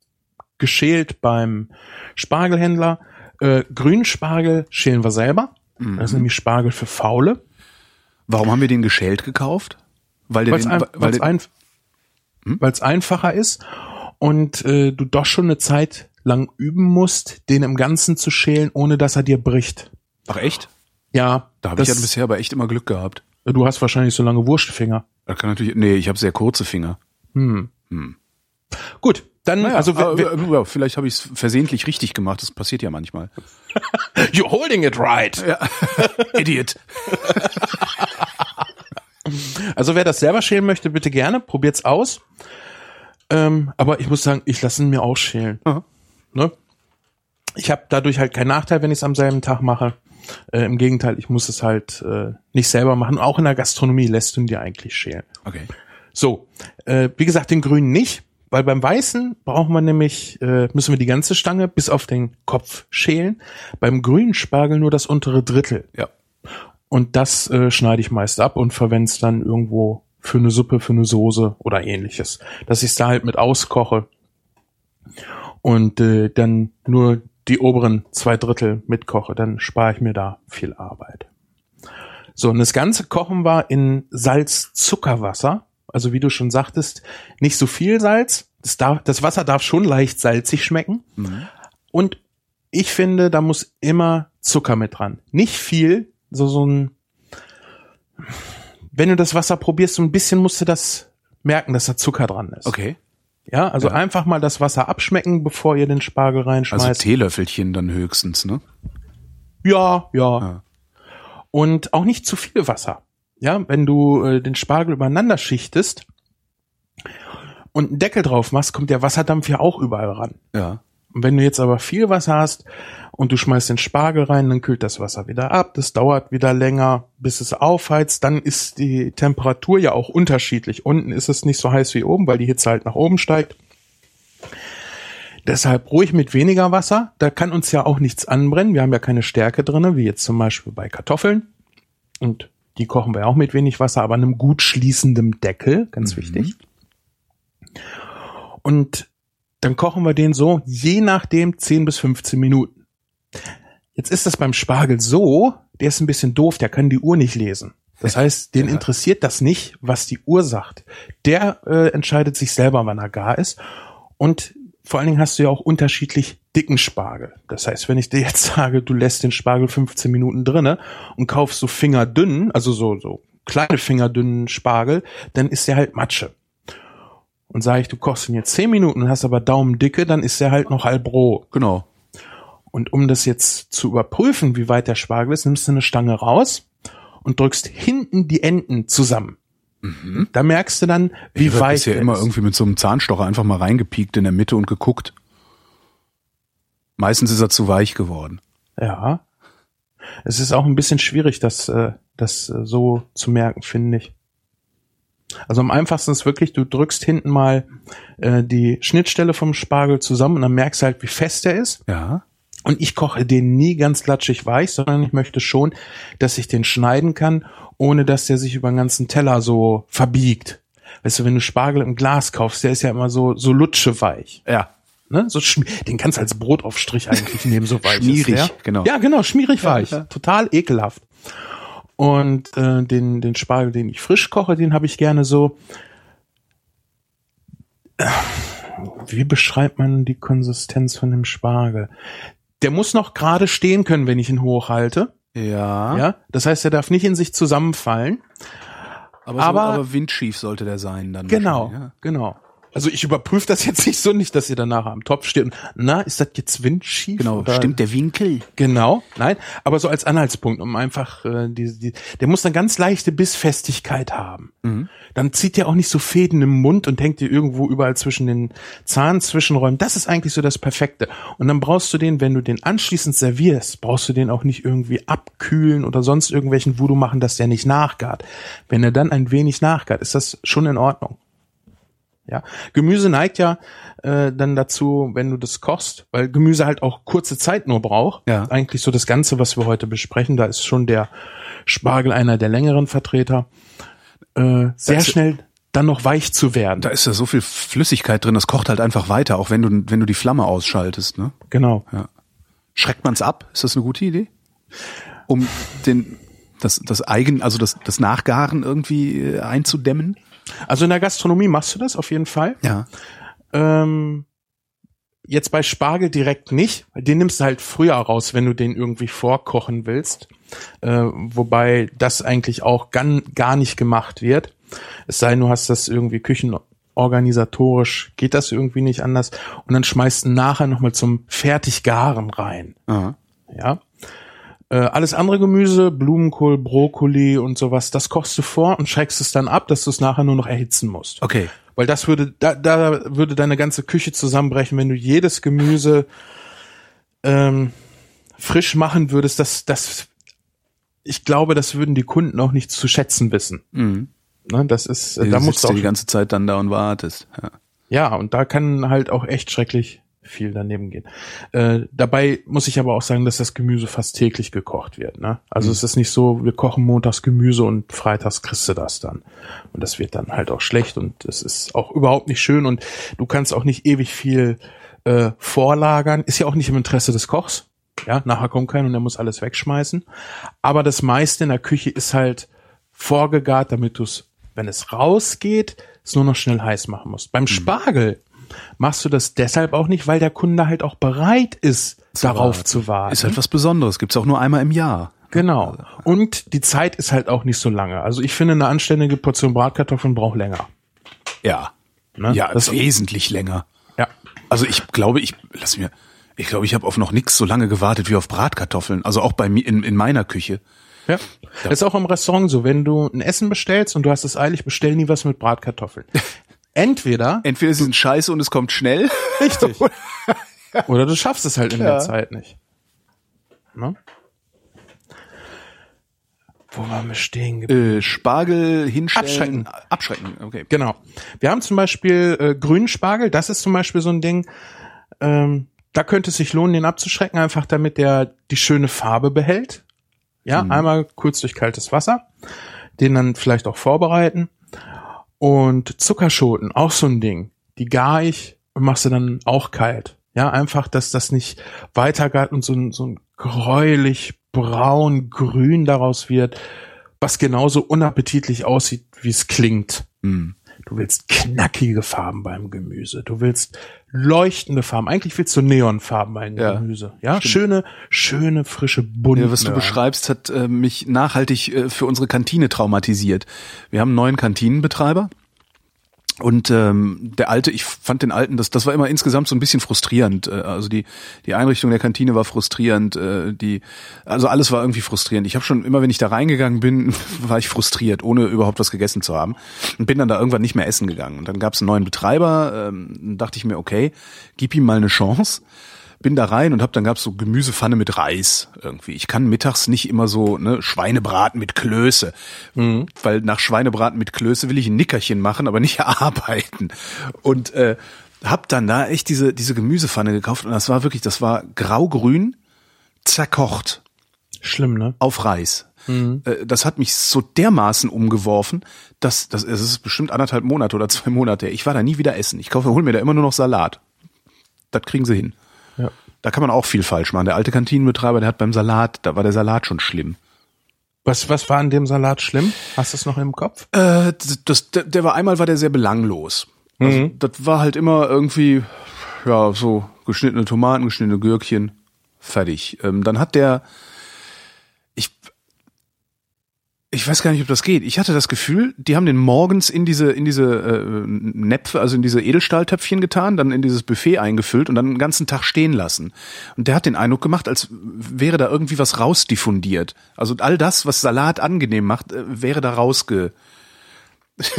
geschält beim Spargelhändler. Äh, Grünspargel schälen wir selber. Mhm. Das ist nämlich Spargel für Faule. Warum haben wir den geschält gekauft? Weil es ein, weil ein, Hm? einfacher ist und äh, du doch schon eine Zeit lang üben musst, den im Ganzen zu schälen, ohne dass er dir bricht. Ach echt? Ja, Da habe ich das- ja bisher aber echt immer Glück gehabt. Du hast wahrscheinlich so lange Wurstfinger. Da kann natürlich, nee, ich habe sehr kurze Finger. Hm. Hm. Gut, dann Naja, also aber, äh, vielleicht habe ich es versehentlich richtig gemacht. Das passiert ja manchmal. you're holding it right. Ja. Idiot. Also wer das selber schälen möchte, bitte gerne, probiert's aus. Ähm, aber ich muss sagen, ich lasse ihn mir auch schälen. Ne? Ich habe dadurch halt keinen Nachteil, wenn ich es am selben Tag mache. Äh, Im Gegenteil, ich muss es halt äh, nicht selber machen. Auch in der Gastronomie lässt du ihn dir eigentlich schälen. Okay. So, äh, wie gesagt, den grünen nicht, weil beim weißen brauchen wir nämlich, äh, müssen wir die ganze Stange bis auf den Kopf schälen. Beim grünen Spargel nur das untere Drittel. Ja. Und das äh, schneide ich meist ab und verwende es dann irgendwo für eine Suppe, für eine Soße oder ähnliches. Dass ich es da halt mit auskoche und äh, dann nur die oberen zwei Drittel mitkoche, dann spare ich mir da viel Arbeit. So, und das Ganze kochen wir in Salz-Zuckerwasser. Also wie du schon sagtest, nicht so viel Salz. Das, darf, das Wasser darf schon leicht salzig schmecken. Mhm. Und ich finde, da muss immer Zucker mit dran. Nicht viel, so so ein. Wenn du das Wasser probierst, so ein bisschen musst du das merken, dass da Zucker dran ist. Okay. Ja, also Ja. einfach mal das Wasser abschmecken, bevor ihr den Spargel Also reinschmeißt. Teelöffelchen dann höchstens, ne? ja, ja, Ja. Und auch nicht zu viel Wasser. Ja, wenn du äh, den Spargel übereinander schichtest und einen Deckel drauf machst, kommt der Wasserdampf ja auch überall ran. Ja. Und wenn du jetzt aber viel Wasser hast und du schmeißt den Spargel rein, dann kühlt das Wasser wieder ab. Das dauert wieder länger, bis es aufheizt. Dann ist die Temperatur ja auch unterschiedlich. Unten ist es nicht so heiß wie oben, weil die Hitze halt nach oben steigt. Deshalb ruhig mit weniger Wasser. Da kann uns ja auch nichts anbrennen. Wir haben ja keine Stärke drinne, wie jetzt zum Beispiel bei Kartoffeln. Und die kochen wir auch mit wenig Wasser, aber einem gut schließenden Deckel, ganz wichtig. Und dann kochen wir den so, je nachdem 10 bis 15 Minuten. Jetzt ist das beim Spargel so, der ist ein bisschen doof, der kann die Uhr nicht lesen. Das heißt, den Ja. interessiert das nicht, was die Uhr sagt. Der äh, entscheidet sich selber, wann er gar ist. Und vor allen Dingen hast du ja auch unterschiedlich dicken Spargel. Das heißt, wenn ich dir jetzt sage, du lässt den Spargel 15 Minuten drinne und kaufst so fingerdünn, also so, so kleine fingerdünnen Spargel, dann ist der halt Matsche. Und sage ich, du kochst ihn jetzt 10 Minuten und hast aber Daumendicke, dann ist der halt noch halb roh. Genau. Und um das jetzt zu überprüfen, wie weit der Spargel ist, nimmst du eine Stange raus und drückst hinten die Enden zusammen. Da merkst du dann, wie Ich habe weit bisher der immer irgendwie mit so einem Zahnstocher einfach mal reingepiekt in der Mitte und geguckt. Meistens ist er zu weich geworden. Ja. Es ist auch ein bisschen schwierig, das, äh, das äh, so zu merken, finde ich. Also am einfachsten ist wirklich, du drückst hinten mal äh, die Schnittstelle vom Spargel zusammen und dann merkst du halt, wie fest er ist. Ja. Und ich koche den nie ganz latschig weich, sondern ich möchte schon, dass ich den schneiden kann, ohne dass der sich über den ganzen Teller so verbiegt. Weißt du, wenn du Spargel im Glas kaufst, der ist ja immer so, so lutscheweich. Ja. Ne? So den kannst du als Brotaufstrich eigentlich nehmen, so weich Schmierig, genau. Ja, genau, schmierig weich. ja. Total ekelhaft. Und äh, den, den Spargel, den ich frisch koche, den habe ich gerne so. Äh, Wie beschreibt man die Konsistenz von dem Spargel? Der muss noch gerade stehen können, wenn ich ihn hochhalte. Ja. Ja, das heißt, er darf nicht in sich zusammenfallen. Aber, so, Aber- aber windschief sollte der sein dann. Genau, Ja. genau. Also ich überprüfe das jetzt nicht so nicht, dass ihr danach am Topf steht und na, ist das jetzt windschief? Genau. oder- Stimmt der Winkel? Genau, nein, aber so als Anhaltspunkt, um einfach äh, die, die, der muss eine ganz leichte Bissfestigkeit haben. Dann zieht der auch nicht so Fäden im Mund und hängt dir irgendwo überall zwischen den Zahnzwischenräumen. Das ist eigentlich so das Perfekte. Und dann brauchst du den, wenn du den anschließend servierst, brauchst du den auch nicht irgendwie abkühlen oder sonst irgendwelchen Voodoo machen, dass der nicht nachgart. Wenn er dann ein wenig nachgart, ist das schon in Ordnung. Ja, Gemüse neigt ja äh, dann dazu, wenn du das kochst, weil Gemüse halt auch kurze Zeit nur braucht. Ja. Eigentlich so das Ganze, was wir heute besprechen, da ist schon der Spargel einer der längeren Vertreter, äh, sehr ist- schnell dann noch weich zu werden. Da ist ja so viel Flüssigkeit drin, das kocht halt einfach weiter, auch wenn du, wenn du die Flamme ausschaltest, ne? genau. Schreckt man's ab? Ist das eine gute Idee? Um den, das, das Eigen, also das, das Nachgaren irgendwie äh, einzudämmen? Also in der Gastronomie machst du das auf jeden Fall. Ja. Ähm, jetzt bei Spargel direkt nicht. Den nimmst du halt früher raus, wenn du den irgendwie vorkochen willst. Äh, wobei das eigentlich auch gar, gar nicht gemacht wird. Es sei denn, du hast das irgendwie küchenorganisatorisch, geht das irgendwie nicht anders. Und dann schmeißt du nachher nochmal zum Fertiggaren rein. Aha. Ja. Äh, alles andere Gemüse, Blumenkohl, Brokkoli und sowas, das kochst du vor und schreckst es dann ab, dass du es nachher nur noch erhitzen musst. Okay. Weil das würde, da, da würde deine ganze Küche zusammenbrechen, wenn du jedes Gemüse ähm, frisch machen würdest. Das, das, ich glaube, das würden die Kunden auch nicht zu schätzen wissen. Mhm. Ne, das ist, äh, Da musst du du auch, die ganze Zeit dann da und wartest. Ja. ja, und da kann halt auch echt schrecklich viel daneben gehen. Äh, dabei muss ich aber auch sagen, dass das Gemüse fast täglich gekocht wird. Ne? Also es ist nicht so, wir kochen montags Gemüse und freitags kriegst du das dann. Und das wird dann halt auch schlecht und es ist auch überhaupt nicht schön und du kannst auch nicht ewig viel äh, vorlagern. Ist ja auch nicht im Interesse des Kochs. Ja, nachher kommt keiner und er muss alles wegschmeißen. Aber das meiste in der Küche ist halt vorgegart, damit du es, wenn es rausgeht, es nur noch schnell heiß machen musst. Beim Spargel machst du das deshalb auch nicht, weil der Kunde halt auch bereit ist, darauf warten. zu warten. Ist halt was Besonderes. Gibt's auch nur einmal im Jahr. Genau. Und die Zeit ist halt auch nicht so lange. Also ich finde, eine anständige Portion Bratkartoffeln braucht länger. Ja. Ne? Ja, das, wesentlich länger. ja. Also ich glaube, ich lass mir, ich glaube, ich habe auf noch nix so lange gewartet wie auf Bratkartoffeln. Also auch bei mir in, in meiner Küche. Ja. Das ist auch im Restaurant so, wenn du ein Essen bestellst und du hast es eilig, bestell nie was mit Bratkartoffeln. Entweder, Entweder sie sind scheiße und es kommt schnell. richtig, oder du schaffst es halt in der. Zeit nicht. Ne? Wo waren wir stehen geblieben? Äh, Spargel hinstellen. Abschrecken. Abschrecken, okay. Genau. Wir haben zum Beispiel äh, grünen Spargel, das ist zum Beispiel so ein Ding, Ähm, da könnte es sich lohnen, den abzuschrecken, einfach damit der die schöne Farbe behält. Ja, Mhm. einmal kurz durch kaltes Wasser, den dann vielleicht auch vorbereiten. Und Zuckerschoten, auch so ein Ding. Die gar ich und machst du dann auch kalt. Ja, einfach, dass das nicht weitergeht und so ein, so ein gräulich braun grün daraus wird, was genauso unappetitlich aussieht, wie es klingt. Hm. Du willst knackige Farben beim Gemüse. Du willst leuchtende Farben. Eigentlich willst du Neonfarben beim Ja, Gemüse. Ja, stimmt. schöne, schöne, frische, bunte. Ja, was du beschreibst, hat äh, mich nachhaltig äh, für unsere Kantine traumatisiert. Wir haben einen neuen Kantinenbetreiber. Und ähm, der alte, ich fand den alten, das, das war immer insgesamt so ein bisschen frustrierend. Äh, also die die Einrichtung der Kantine war frustrierend, äh, die also alles war irgendwie frustrierend. Ich habe schon immer, wenn ich da reingegangen bin, war ich frustriert, ohne überhaupt was gegessen zu haben und bin dann da irgendwann nicht mehr essen gegangen. Und dann gab es einen neuen Betreiber, ähm, dachte ich mir, okay, gib ihm mal eine Chance bin da rein und hab dann gab's so Gemüsepfanne mit Reis irgendwie. Ich kann mittags nicht immer so ne Schweinebraten mit Klöße, weil nach Schweinebraten mit Klöße will ich ein Nickerchen machen, aber nicht arbeiten. Und äh, hab dann da echt diese diese Gemüsepfanne gekauft und das war wirklich, das war graugrün zerkocht Schlimm, ne? auf Reis. Äh, Das hat mich so dermaßen umgeworfen, dass das es ist bestimmt anderthalb Monate oder zwei Monate. her. Ich war da nie wieder essen. Ich kaufe, hol mir da immer nur noch Salat. Das kriegen sie hin. Da kann man auch viel falsch machen. Der alte Kantinenbetreiber, der hat beim Salat, da war der Salat schon schlimm. Was, was war an dem Salat schlimm? Hast du es noch im Kopf? Äh, das, der, der war einmal war der sehr belanglos. Also, Das war halt immer irgendwie, ja, so geschnittene Tomaten, geschnittene Gürkchen, fertig. Ähm, dann hat der, ich, ich weiß gar nicht, ob das geht. Ich hatte das Gefühl, die haben den morgens in diese, in diese äh, Näpfe, also in diese Edelstahltöpfchen getan, dann in dieses Buffet eingefüllt und dann den ganzen Tag stehen lassen. Und der hat den Eindruck gemacht, als wäre da irgendwie was rausdiffundiert. Also all das, was Salat angenehm macht, äh, wäre da rausge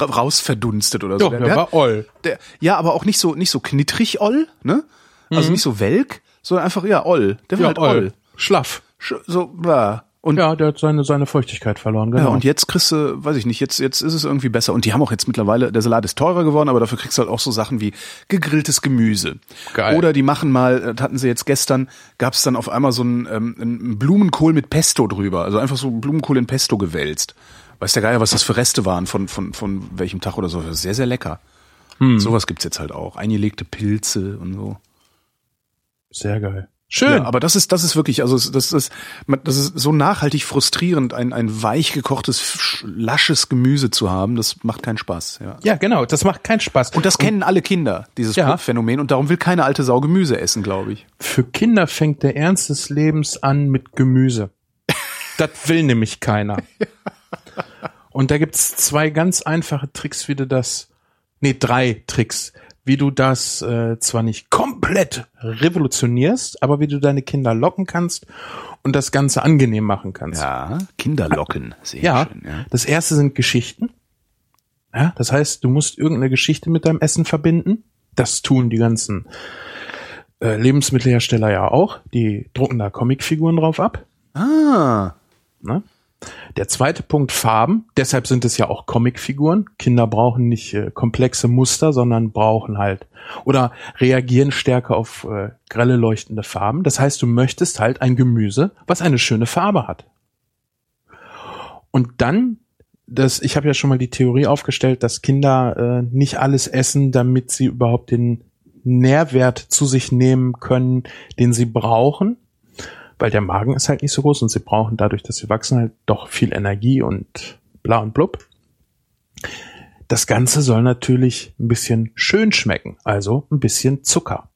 rausverdunstet oder so. Doch, der war oll. Der, ja, aber auch nicht so nicht so knittrig oll, ne? Also nicht so welk, sondern einfach ja oll. Der war halt oll. Schlaff. Sch- So ja. Und Ja, der hat seine, seine Feuchtigkeit verloren, genau. ja, und jetzt kriegst du, weiß ich nicht, jetzt, jetzt ist es irgendwie besser. Und die haben auch jetzt mittlerweile, der Salat ist teurer geworden, aber dafür kriegst du halt auch so Sachen wie gegrilltes Gemüse. Geil. Oder die machen mal, das hatten sie jetzt gestern, gab es dann auf einmal so einen, ähm, einen Blumenkohl mit Pesto drüber. Also einfach so Blumenkohl in Pesto gewälzt. Weiß der Geier, was das für Reste waren von, von, von welchem Tag oder so. Sehr, sehr lecker. Hm. Sowas gibt's jetzt halt auch. Eingelegte Pilze und so. Sehr geil. Schön. Ja, aber das ist, das ist wirklich, also das ist, das ist so nachhaltig frustrierend, ein, ein weich gekochtes, sch- lasches Gemüse zu haben. Das macht keinen Spaß. Ja. ja, genau. Das macht keinen Spaß. Und das kennen alle Kinder, dieses Ja. Phänomen. Und darum will keine alte Sau Gemüse essen, glaube ich. Für Kinder fängt der Ernst des Lebens an mit Gemüse. das will nämlich keiner. Und da gibt's zwei ganz einfache Tricks, wie du das, nee, drei Tricks, wie du das äh, zwar nicht komplett revolutionierst, aber wie du deine Kinder locken kannst und das Ganze angenehm machen kannst. Ja, Kinderlocken. Sehr Ja, schön. Ja. das erste sind Geschichten. Ja, das heißt, du musst irgendeine Geschichte mit deinem Essen verbinden. Das tun die ganzen äh, Lebensmittelhersteller ja auch. Die drucken da Comicfiguren drauf ab. Ah, Ne? Der zweite Punkt Farben. Deshalb sind es ja auch Comicfiguren. Kinder brauchen nicht äh, komplexe Muster, sondern brauchen halt oder reagieren stärker auf äh, grelle leuchtende Farben. Das heißt, du möchtest halt ein Gemüse, was eine schöne Farbe hat. Und dann, das, ich habe ja schon mal die Theorie aufgestellt, dass Kinder äh, nicht alles essen, damit sie überhaupt den Nährwert zu sich nehmen können, den sie brauchen weil der Magen ist halt nicht so groß und sie brauchen dadurch, dass sie wachsen, halt doch viel Energie und bla und blub. Das Ganze soll natürlich ein bisschen schön schmecken, also ein bisschen Zucker.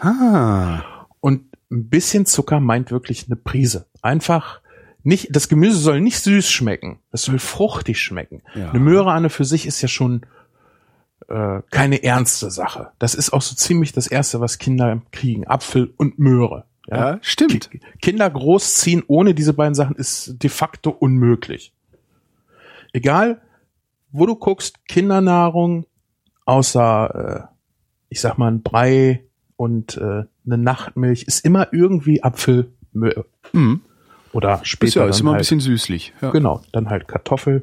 ah. Und ein bisschen Zucker meint wirklich eine Prise. Einfach nicht, das Gemüse soll nicht süß schmecken, es soll fruchtig schmecken. Ja. Eine Möhre an für sich ist ja schon äh, keine ernste Sache. Das ist auch so ziemlich das erste, was Kinder kriegen. Apfel und Möhre. Ja, stimmt. Ki- Kinder großziehen ohne diese beiden Sachen ist de facto unmöglich. Egal, wo du guckst, Kindernahrung, außer, äh, ich sag mal, ein Brei und äh, eine Nachtmilch, ist immer irgendwie Apfel Mö- Hm. oder Ist später ja, ist immer ein halt, bisschen süßlich. Ja. Genau, dann halt Kartoffel.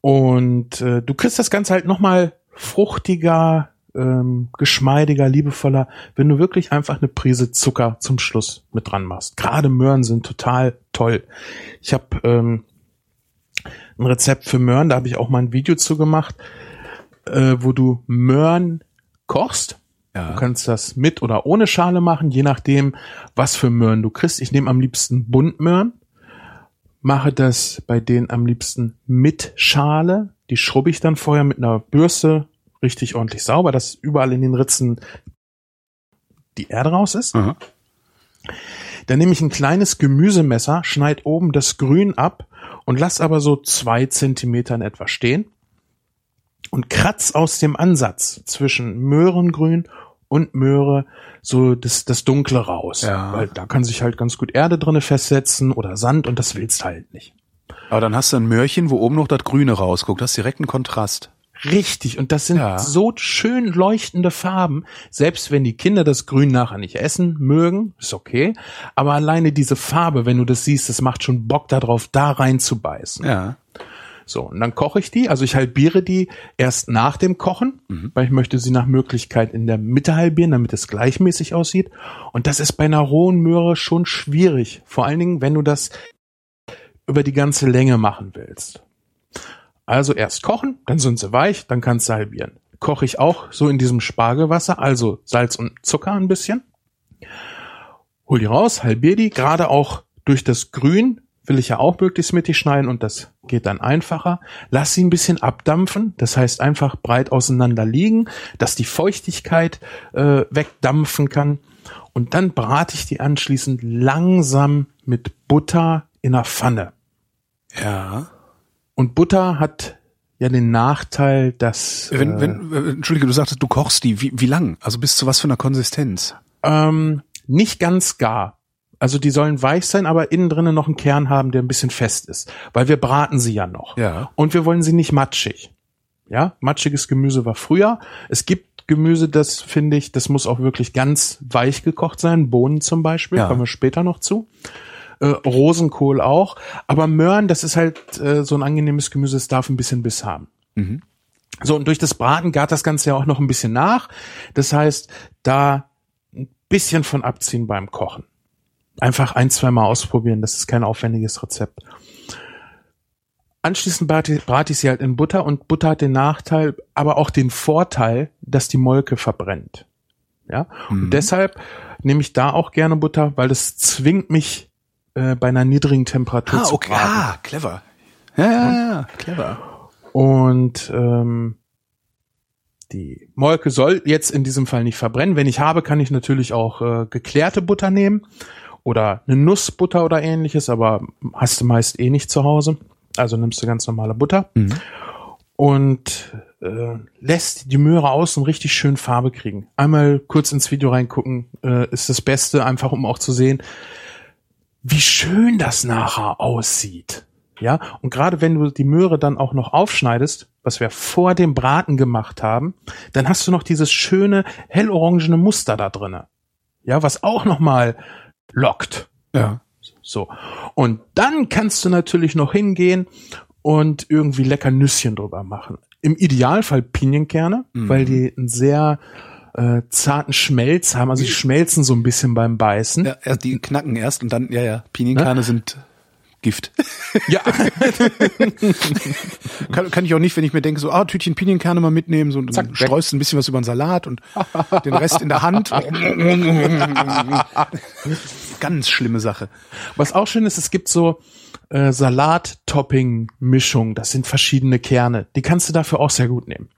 Und äh, du kriegst das Ganze halt nochmal fruchtiger, ähm, geschmeidiger, liebevoller, wenn du wirklich einfach eine Prise Zucker zum Schluss mit dran machst. Gerade Möhren sind total toll. Ich habe ähm, ein Rezept für Möhren, da habe ich auch mal ein Video zu gemacht, äh, wo du Möhren kochst. Ja. Du kannst das mit oder ohne Schale machen, je nachdem, was für Möhren du kriegst. Ich nehme am liebsten Buntmöhren, mache das bei denen am liebsten mit Schale. Die schrubbe ich dann vorher mit einer Bürste richtig ordentlich sauber, dass überall in den Ritzen die Erde raus ist. Aha. Dann nehme ich ein kleines Gemüsemesser, schneid oben das Grün ab und lass aber so zwei Zentimeter in etwa stehen und kratz aus dem Ansatz zwischen Möhrengrün und Möhre so das, das Dunkle raus. Ja. Weil da kann sich halt ganz gut Erde drinne festsetzen oder Sand und das willst halt nicht. Aber dann hast du ein Möhrchen, wo oben noch das Grüne rausguckt. Das ist direkt ein Kontrast. Richtig, und das sind Ja. so schön leuchtende Farben, selbst wenn die Kinder das Grün nachher nicht essen mögen, ist okay, aber alleine diese Farbe, wenn du das siehst, das macht schon Bock darauf, da reinzubeißen. Ja. So, und dann koche ich die, also ich halbiere die erst nach dem Kochen, weil ich möchte sie nach Möglichkeit in der Mitte halbieren, damit es gleichmäßig aussieht. Und das ist bei einer rohen Möhre schon schwierig, vor allen Dingen, wenn du das über die ganze Länge machen willst. Also erst kochen, dann sind sie weich, dann kannst du halbieren. Koche ich auch so in diesem Spargelwasser, also Salz und Zucker ein bisschen. Hol die raus, halbier die, gerade auch durch das Grün will ich ja auch möglichst mittig schneiden und das geht dann einfacher. Lass sie ein bisschen abdampfen, das heißt einfach breit auseinander liegen, dass die Feuchtigkeit äh, wegdampfen kann. Und dann brate ich die anschließend langsam mit Butter in einer Pfanne. Ja. Und Butter hat ja den Nachteil, dass Wenn, äh, wenn, äh, Entschuldige, du sagtest, du kochst die. Wie, wie lang? Also bis zu was für einer Konsistenz? ähm, nicht ganz gar. Also die sollen weich sein, aber innen drinnen noch einen Kern haben, der ein bisschen fest ist, weil wir braten sie ja noch. Ja. Und wir wollen sie nicht matschig. Ja, matschiges Gemüse war früher. Es gibt Gemüse, das finde ich, das muss auch wirklich ganz weich gekocht sein. Bohnen zum Beispiel, Ja. kommen wir später noch zu. Äh, Rosenkohl auch. Aber Möhren, das ist halt äh, so ein angenehmes Gemüse, es darf ein bisschen Biss haben. Mhm. So, und durch das Braten gart das Ganze ja auch noch ein bisschen nach. Das heißt, da ein bisschen von abziehen beim Kochen. Einfach ein, zwei Mal ausprobieren. Das ist kein aufwendiges Rezept. Anschließend brate ich sie halt in Butter und Butter hat den Nachteil, aber auch den Vorteil, dass die Molke verbrennt. Ja, Mhm. und deshalb nehme ich da auch gerne Butter, weil das zwingt mich äh, bei einer niedrigen Temperatur Ah, zu okay. braten. Ah, clever. Ja, ja, ja, clever. Und ähm, die Molke soll jetzt in diesem Fall nicht verbrennen. Wenn ich habe, kann ich natürlich auch äh, geklärte Butter nehmen oder eine Nussbutter oder ähnliches, aber hast du meist eh nicht zu Hause. Also nimmst du ganz normale Butter Mhm. und äh, lässt die Möhre außen richtig schön Farbe kriegen. Einmal kurz ins Video reingucken, äh, ist das Beste, einfach um auch zu sehen, wie schön das nachher aussieht. Ja, und gerade wenn du die Möhre dann auch noch aufschneidest, was wir vor dem Braten gemacht haben, dann hast du noch dieses schöne hellorangene Muster da drinne. Ja, was auch noch mal lockt. Ja. So. Und dann kannst du natürlich noch hingehen und irgendwie lecker Nüsschen drüber machen. Im Idealfall Pinienkerne, Mhm. weil die einen sehr äh, zarten Schmelz haben. Also die schmelzen so ein bisschen beim Beißen. ja. Die knacken erst und dann, ja, ja. Pinienkerne sind Gift. Ja. kann, kann ich auch nicht, wenn ich mir denke, so, ah, Tütchen Pinienkerne mal mitnehmen, so, und Zack, dann weg. streust du ein bisschen was über den Salat und den Rest in der Hand. Ganz schlimme Sache. Was auch schön ist, es gibt so äh, Salat-Topping-Mischung. Das sind verschiedene Kerne. Die kannst du dafür auch sehr gut nehmen.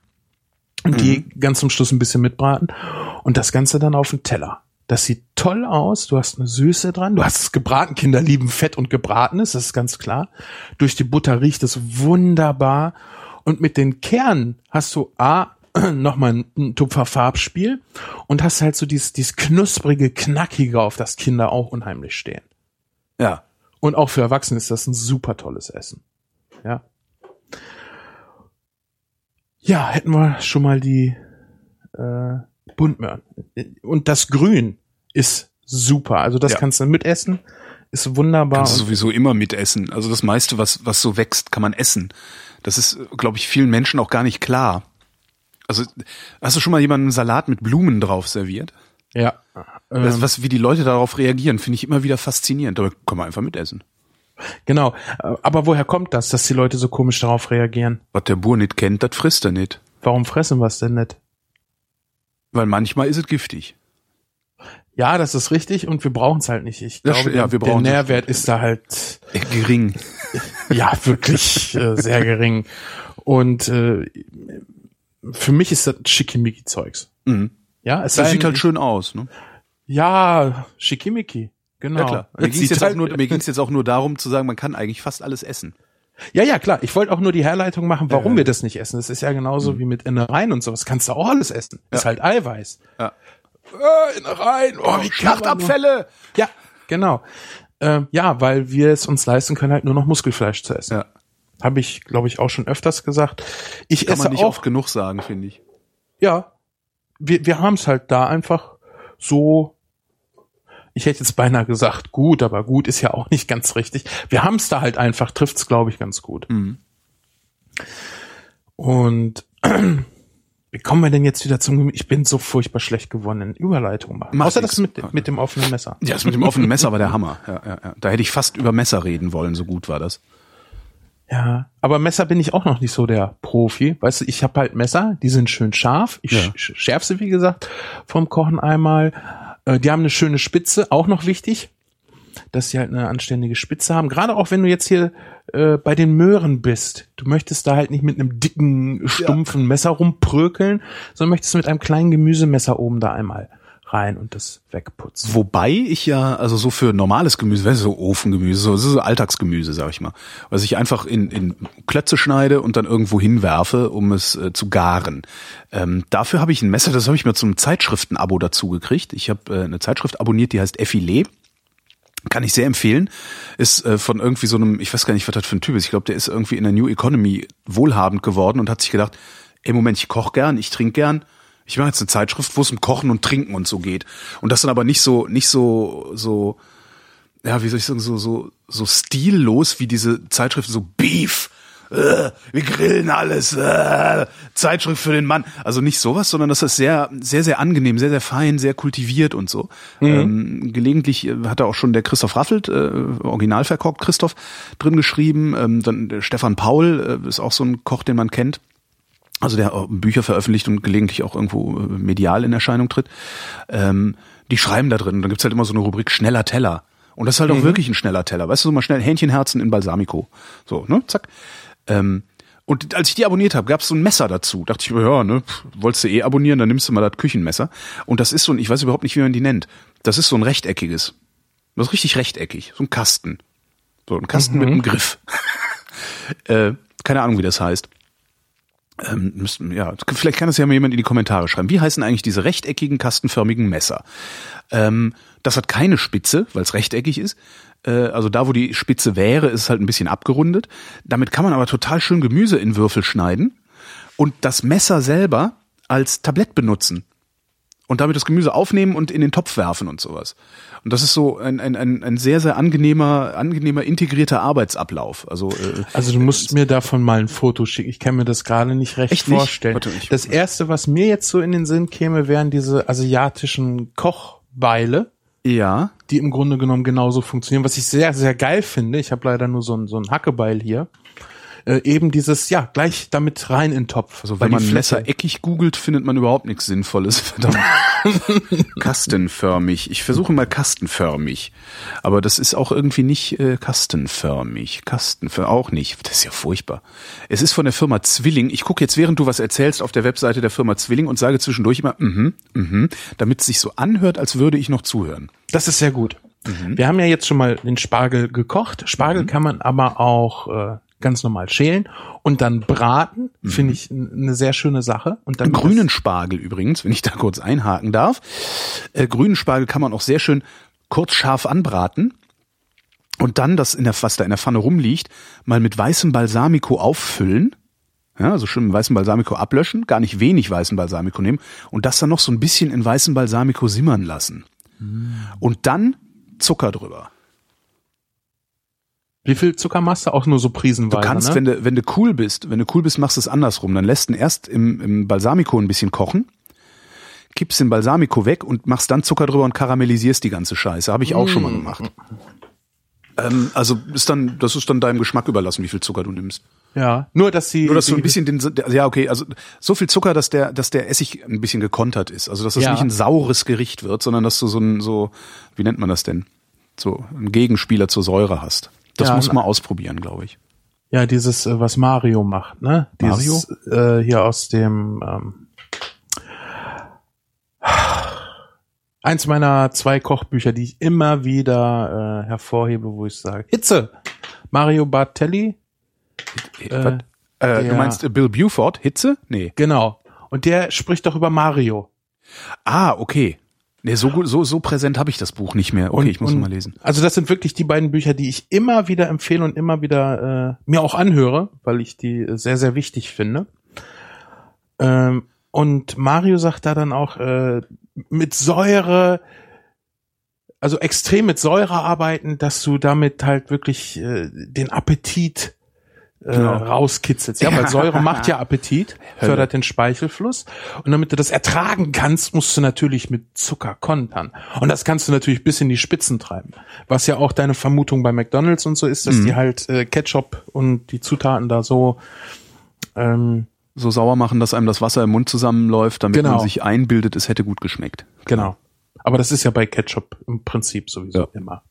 Und die ganz zum Schluss ein bisschen mitbraten. Und das Ganze dann auf den Teller. Das sieht toll aus. Du hast eine Süße dran. Du hast es gebraten. Kinder lieben Fett und Gebratenes. Das ist ganz klar. Durch die Butter riecht es wunderbar. Und mit den Kernen hast du A, nochmal ein, ein Tupfer Farbspiel und hast halt so dieses, dieses knusprige, knackige, auf das Kinder auch unheimlich stehen. Ja. Und auch für Erwachsene ist das ein super tolles Essen. Ja. Ja, hätten wir schon mal die äh, Buntmöhren. Und das Grün ist super. Also das Ja. kannst du mitessen. Ist wunderbar. Kannst du sowieso immer mitessen. Also das meiste, was, was so wächst, kann man essen. Das ist, glaube ich, vielen Menschen auch gar nicht klar. Also hast du schon mal jemanden einen Salat mit Blumen drauf serviert? Ja. Das, Ähm, was, wie die Leute darauf reagieren, finde ich immer wieder faszinierend. Da kann man einfach mitessen. Genau. Aber woher kommt das, dass die Leute so komisch darauf reagieren? Was der Bur nicht kennt, das frisst er nicht. Warum fressen wir es denn nicht? Weil manchmal ist es giftig. Ja, das ist richtig und wir brauchen es halt nicht. Ich Das glaube, ja, wir der. Nährwert ist da halt Äh, Gering. ja wirklich äh, sehr gering. Und äh, für mich ist das Schickimicki-Zeugs. Mhm. Ja, es Das sieht denn, halt schön aus. Ne? Ja, Schickimicki. Genau. Ja klar. Mir ging es jetzt, auch nur- mir ging's jetzt auch nur darum zu sagen, man kann eigentlich fast alles essen. Ja, ja, klar. Ich wollte auch nur die Herleitung machen, warum wir das nicht essen. Das ist ja genauso wie mit Innereien und sowas. Kannst du auch alles essen. Ist halt Eiweiß. Ja. Äh, Innereien. Oh, wie man nur- Schlachtabfälle! Ja, genau. Ähm, ja, weil wir es uns leisten können, halt nur noch Muskelfleisch zu essen. Ja. Habe ich, glaube ich, auch schon öfters gesagt. Ich Kann esse man nicht auch, oft genug sagen, finde ich. ja. Wir, wir haben es halt da einfach so, ich hätte jetzt beinahe gesagt, gut, aber gut ist ja auch nicht ganz richtig. Wir haben es da halt einfach, trifft's, glaube ich, ganz gut. Mhm. Und wie kommen wir denn jetzt wieder zum Ich bin so furchtbar schlecht geworden in Überleitung machen. Macht Außer nix. das mit, mit dem offenen Messer. Ja, das mit dem offenen Messer war der Hammer. Ja, ja, ja. Da hätte ich fast über Messer reden wollen, so gut war das. Ja, aber Messer bin ich auch noch nicht so der Profi. Weißt du, ich habe halt Messer, die sind schön scharf. Ich Ja. sch- schärf sie, wie gesagt, vom Kochen einmal. Äh, Die haben eine schöne Spitze, auch noch wichtig, dass sie halt eine anständige Spitze haben. Gerade auch wenn du jetzt hier äh, bei den Möhren bist. Du möchtest da halt nicht mit einem dicken, stumpfen Messer rumprökeln, sondern möchtest mit einem kleinen Gemüsemesser oben da einmal rein und das wegputzen. Wobei ich ja, also so für normales Gemüse, weißt du, so Ofengemüse, so, so Alltagsgemüse, sag ich mal, was ich einfach in, in Klötze schneide und dann irgendwo hinwerfe, um es äh, zu garen. Ähm, dafür habe ich ein Messer, das habe ich mir zum Zeitschriftenabo dazu gekriegt. Ich habe äh, eine Zeitschrift abonniert, die heißt Effilé. Kann ich sehr empfehlen. Ist äh, von irgendwie so einem, ich weiß gar nicht, was das für ein Typ ist. Ich glaube, der ist irgendwie in der New Economy wohlhabend geworden und hat sich gedacht, ey Moment, ich koche gern, ich trinke gern. Ich mache jetzt eine Zeitschrift, wo es um Kochen und Trinken und so geht. Und das dann aber nicht so, nicht so, so, ja, wie soll ich sagen, so, so, so stillos wie diese Zeitschriften, so Beef. Äh, wir grillen alles, äh, Zeitschrift für den Mann. Also nicht sowas, sondern das ist sehr, sehr, sehr angenehm, sehr, sehr fein, sehr kultiviert und so. Ähm, gelegentlich äh, hat da auch schon der Christoph Raffelt, äh, original verkorkt Christoph, drin geschrieben. Ähm, dann Stefan Paul äh, ist auch so ein Koch, den man kennt. Also der Bücher veröffentlicht und gelegentlich auch irgendwo äh, medial in Erscheinung tritt. Ähm, die schreiben da drin. Und dann gibt's halt immer so eine Rubrik schneller Teller. Und das ist halt auch wirklich ein schneller Teller. Weißt du, so mal schnell Hähnchenherzen in Balsamico. So, ne? Zack. Ähm, und als ich die abonniert habe, gab's so ein Messer dazu. Dachte ich, ja, ne, wolltest du eh abonnieren, dann nimmst du mal das Küchenmesser. Und das ist so ein, ich weiß überhaupt nicht, wie man die nennt. Das ist so ein rechteckiges. Das ist richtig rechteckig. So ein Kasten. So ein Kasten mit einem Griff. äh, keine Ahnung, wie das heißt. Ähm, müssten, ja, vielleicht kann das ja mal jemand in die Kommentare schreiben. Wie heißen eigentlich diese rechteckigen, kastenförmigen Messer? Ähm, das hat keine Spitze, weil es rechteckig ist. Äh, also da, wo die Spitze wäre, ist es halt ein bisschen abgerundet. Damit kann man aber total schön Gemüse in Würfel schneiden und das Messer selber als Tablett benutzen und damit das Gemüse aufnehmen und in den Topf werfen und sowas. Und das ist so ein, ein, ein, ein sehr, sehr angenehmer, angenehmer integrierter Arbeitsablauf. Also äh, Also du musst mir davon mal ein Foto schicken. Ich kann mir das gerade nicht recht Echt nicht? vorstellen. Warte, das erste, was mir jetzt so in den Sinn käme, wären diese asiatischen Kochbeile, ja, die im Grunde genommen genauso funktionieren, was ich sehr, sehr geil finde. Ich habe leider nur so ein, so ein Hackebeil hier. Äh, eben dieses, ja, gleich damit rein in den Topf. Also wenn Weil man die Messer eckig googelt, findet man überhaupt nichts Sinnvolles. Verdammt. kastenförmig. Ich versuche mal kastenförmig. Aber das ist auch irgendwie nicht äh, kastenförmig. Kastenförmig auch nicht. Das ist ja furchtbar. Es ist von der Firma Zwilling. Ich gucke jetzt, während du was erzählst, auf der Webseite der Firma Zwilling und sage zwischendurch immer, mhm, mhm, damit es sich so anhört, als würde ich noch zuhören. Das ist sehr gut. Mhm. Wir haben ja jetzt schon mal den Spargel gekocht. Spargel kann man aber auch äh, ganz normal schälen und dann braten. Finde ich eine sehr schöne Sache. Und dann Mhm. Grünen Spargel übrigens, wenn ich da kurz einhaken darf. Äh, grünen Spargel kann man auch sehr schön kurz scharf anbraten und dann das in der, was da in der Pfanne rumliegt, mal mit weißem Balsamico auffüllen. Ja, also schön mit weißem Balsamico ablöschen, gar nicht wenig weißen Balsamico nehmen und das dann noch so ein bisschen in weißem Balsamico simmern lassen. Und dann Zucker drüber. Wie viel Zucker machst du? Auch nur so prisenweise, Du kannst, ne? wenn du, wenn du cool bist, wenn du cool bist, machst du es andersrum. Dann lässt du ihn erst im, im Balsamico ein bisschen kochen, kippst den Balsamico weg und machst dann Zucker drüber und karamellisierst die ganze Scheiße. Habe ich auch schon mal Mm. gemacht. Ähm, also ist dann, das ist dann deinem Geschmack überlassen, wie viel Zucker du nimmst. ja. Nur, dass sie. Nur, dass du ein bisschen den, ja, okay, also so viel Zucker, dass der, dass der Essig ein bisschen gekontert ist. Also, dass das Ja. nicht ein saures Gericht wird, sondern dass du so ein, so, wie nennt man das denn? So, einen Gegenspieler zur Säure hast. Das Ja, muss man ausprobieren, glaube ich. Ja, dieses, äh, was Mario macht, ne? Mario? Dieses, äh, hier aus dem, ähm, eins meiner zwei Kochbücher, die ich immer wieder äh, hervorhebe, wo ich sage, Hitze! Mario Bartelli, Was? Äh, du der- meinst äh, Bill Buford, Hitze? Nee. genau. Und der spricht doch über Mario. Ah, okay. Nee, so gut, so, so präsent habe ich das Buch nicht mehr. Okay, Und- ich muss und- mal lesen. Also das sind wirklich die beiden Bücher, die ich immer wieder empfehle und immer wieder äh, mir auch anhöre, weil ich die äh, sehr, sehr wichtig finde. Ähm, und Mario sagt da dann auch, äh, mit Säure, also extrem mit Säure arbeiten, dass du damit halt wirklich äh, den Appetit äh, Genau. rauskitzelst. Ja, weil Säure macht ja Appetit, fördert den Speichelfluss. Und damit du das ertragen kannst, musst du natürlich mit Zucker kontern. Und das kannst du natürlich bis in die Spitzen treiben. Was ja auch deine Vermutung bei McDonalds und so ist, dass Mhm. die halt äh, Ketchup und die Zutaten da so ähm, So sauer machen, dass einem das Wasser im Mund zusammenläuft, damit Genau. man sich einbildet, es hätte gut geschmeckt. Genau. Aber das ist ja bei Ketchup im Prinzip sowieso Ja. immer.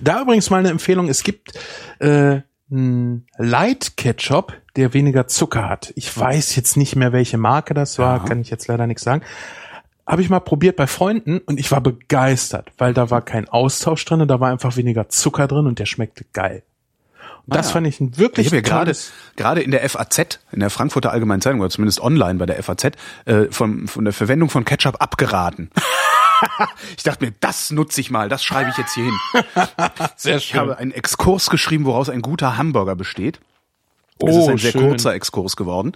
Da übrigens mal eine Empfehlung. Es gibt äh, Light Ketchup, der weniger Zucker hat. Ich weiß jetzt nicht mehr, welche Marke das war, Ja. kann ich jetzt leider nichts sagen. Habe ich mal probiert bei Freunden und ich war begeistert, weil da war kein Austausch drin, da war einfach weniger Zucker drin und der schmeckte geil. Und das Ah ja. fand ich ein wirklich Ich habe ja gerade gerade in der FAZ, in der Frankfurter Allgemeinen Zeitung oder zumindest online bei der FAZ, äh, von, von der Verwendung von Ketchup abgeraten. ich dachte mir, das nutze ich mal, das schreibe ich jetzt hier hin. sehr Ich habe einen Exkurs geschrieben, woraus ein guter Hamburger besteht. Oh, es ist ein sehr schön. kurzer Exkurs geworden.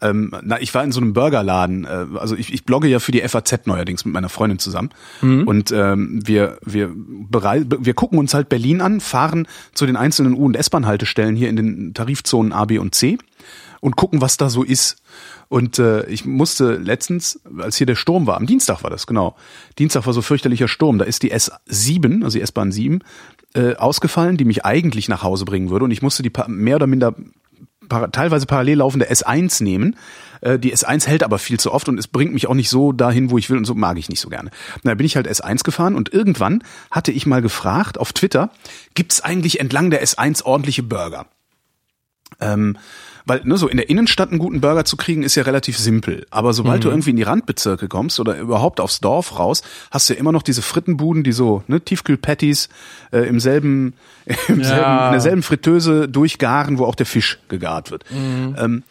Ähm, na, ich war in so einem Burgerladen, äh, also ich, ich blogge ja für die FAZ neuerdings mit meiner Freundin zusammen. Mhm. Und ähm, wir, wir, wir gucken uns halt Berlin an, fahren zu den einzelnen U- und S-Bahn-Haltestellen hier in den Tarifzonen A, B und C und gucken, was da so ist. Und äh, ich musste letztens, als hier der Sturm war, am Dienstag war das, genau. Dienstag war so fürchterlicher Sturm, da ist die S7, also die S-Bahn 7, äh, ausgefallen, die mich eigentlich nach Hause bringen würde. Und ich musste die mehr oder minder para teilweise parallel laufende S1 nehmen. Äh, die S1 hält aber viel zu oft und es bringt mich auch nicht so dahin, wo ich will und so mag ich nicht so gerne. Na, bin ich halt S1 gefahren und irgendwann hatte ich mal gefragt auf Twitter, gibt's eigentlich entlang der S1 ordentliche Burger? Ähm, weil ne, so in der Innenstadt einen guten Burger zu kriegen, ist ja relativ simpel. Aber sobald du irgendwie in die Randbezirke kommst oder überhaupt aufs Dorf raus, hast du ja immer noch diese Frittenbuden, die so ne, Tiefkühlpatties äh, im selben, im Ja. selben, in derselben Fritteuse durchgaren, wo auch der Fisch gegart wird. Ähm,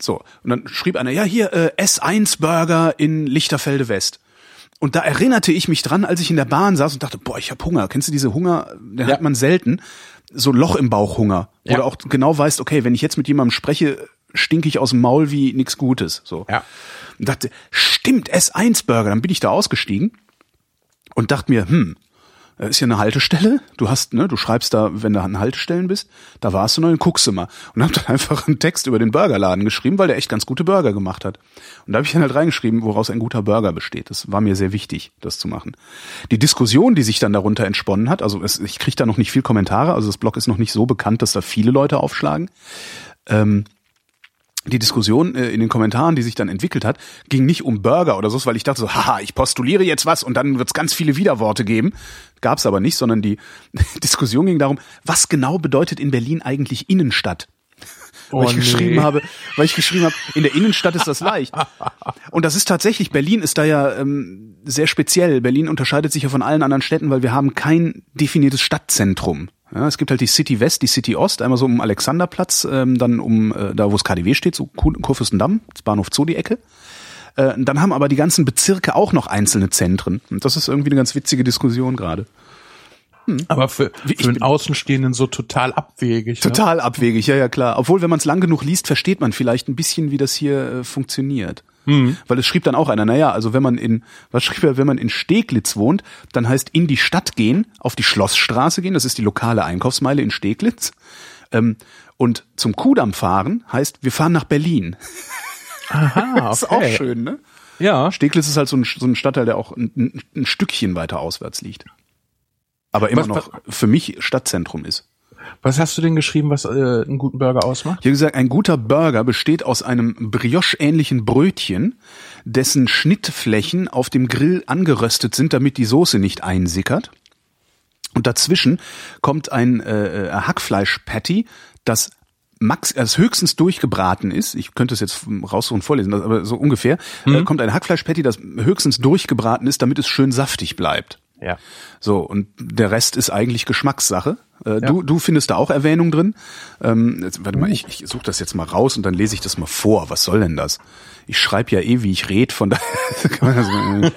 so, und dann schrieb einer, ja hier äh, S1 Burger in Lichterfelde West. Und da erinnerte ich mich dran, als ich in der Bahn saß und dachte, boah, ich hab Hunger. Kennst du diese Hunger? Den Ja. hat man selten. So Loch im Bauch Hunger. Ja. Oder auch genau weißt, okay, wenn ich jetzt mit jemandem spreche, stinke ich aus dem Maul wie nix Gutes. So. Ja. Und dachte, stimmt, S1 Burger. Dann bin ich da ausgestiegen und dachte mir, hm, ist hier eine Haltestelle. Du hast, ne, du schreibst da, wenn du an Haltestellen bist, da warst du noch, dann guckst du mal. Und hab dann einfach einen Text über den Burgerladen geschrieben, weil der echt ganz gute Burger gemacht hat. Und da habe ich dann halt reingeschrieben, woraus ein guter Burger besteht. Das war mir sehr wichtig, das zu machen. Die Diskussion, die sich dann darunter entsponnen hat, also es, ich kriege da noch nicht viel Kommentare, also das Blog ist noch nicht so bekannt, dass da viele Leute aufschlagen. Ähm, die Diskussion äh, in den Kommentaren, die sich dann entwickelt hat, ging nicht um Burger oder so, weil ich dachte so, haha, ich postuliere jetzt was und dann wird es ganz viele Widerworte geben. Gab es aber nicht, sondern die Diskussion ging darum, was genau bedeutet in Berlin eigentlich Innenstadt? Weil Oh, ich nee. geschrieben habe, weil ich geschrieben habe, in der Innenstadt ist das leicht. Und das ist tatsächlich, Berlin ist da ja ähm, sehr speziell. Berlin unterscheidet sich ja von allen anderen Städten, weil wir haben kein definiertes Stadtzentrum. Ja, es gibt halt die City West, die City Ost, einmal so um Alexanderplatz, ähm, dann um äh, da, wo das KDW steht, so Kur- Kurfürstendamm, das Bahnhof Zoo die Ecke. Äh, dann haben aber die ganzen Bezirke auch noch einzelne Zentren. Und das ist irgendwie eine ganz witzige Diskussion gerade. Aber für, für einen Außenstehenden so total abwegig. Ne? Total abwegig, ja, ja klar. Obwohl, wenn man es lang genug liest, versteht man vielleicht ein bisschen, wie das hier äh, funktioniert. Mhm. Weil es schrieb dann auch einer, naja, also wenn man in, was schrieb er, wenn man in Steglitz wohnt, dann heißt in die Stadt gehen, auf die Schlossstraße gehen, das ist die lokale Einkaufsmeile in Steglitz. Ähm, und zum Kudamm fahren heißt, wir fahren nach Berlin. Aha, okay. Das ist auch schön, ne? Ja. Steglitz ist halt so ein, so ein Stadtteil, der auch ein, ein Stückchen weiter auswärts liegt. Aber immer Was- noch für mich Stadtzentrum ist. Was hast du denn geschrieben, was äh, einen guten Burger ausmacht? Ich habe gesagt, ein guter Burger besteht aus einem Brioche-ähnlichen Brötchen, dessen Schnittflächen auf dem Grill angeröstet sind, damit die Soße nicht einsickert. Und dazwischen kommt ein äh, äh, Hackfleisch-Patty, das max, das höchstens durchgebraten ist. Ich könnte es jetzt raussuchen und vorlesen, aber so ungefähr. Äh, kommt ein Hackfleisch-Patty, das höchstens durchgebraten ist, damit es schön saftig bleibt. Ja. So, und der Rest ist eigentlich Geschmackssache. Äh, du, du findest da auch Erwähnung drin. Ähm, jetzt, warte mal, ich, ich suche das jetzt mal raus und dann lese ich das mal vor. Was soll denn das? Ich schreibe ja eh, wie ich red, von daher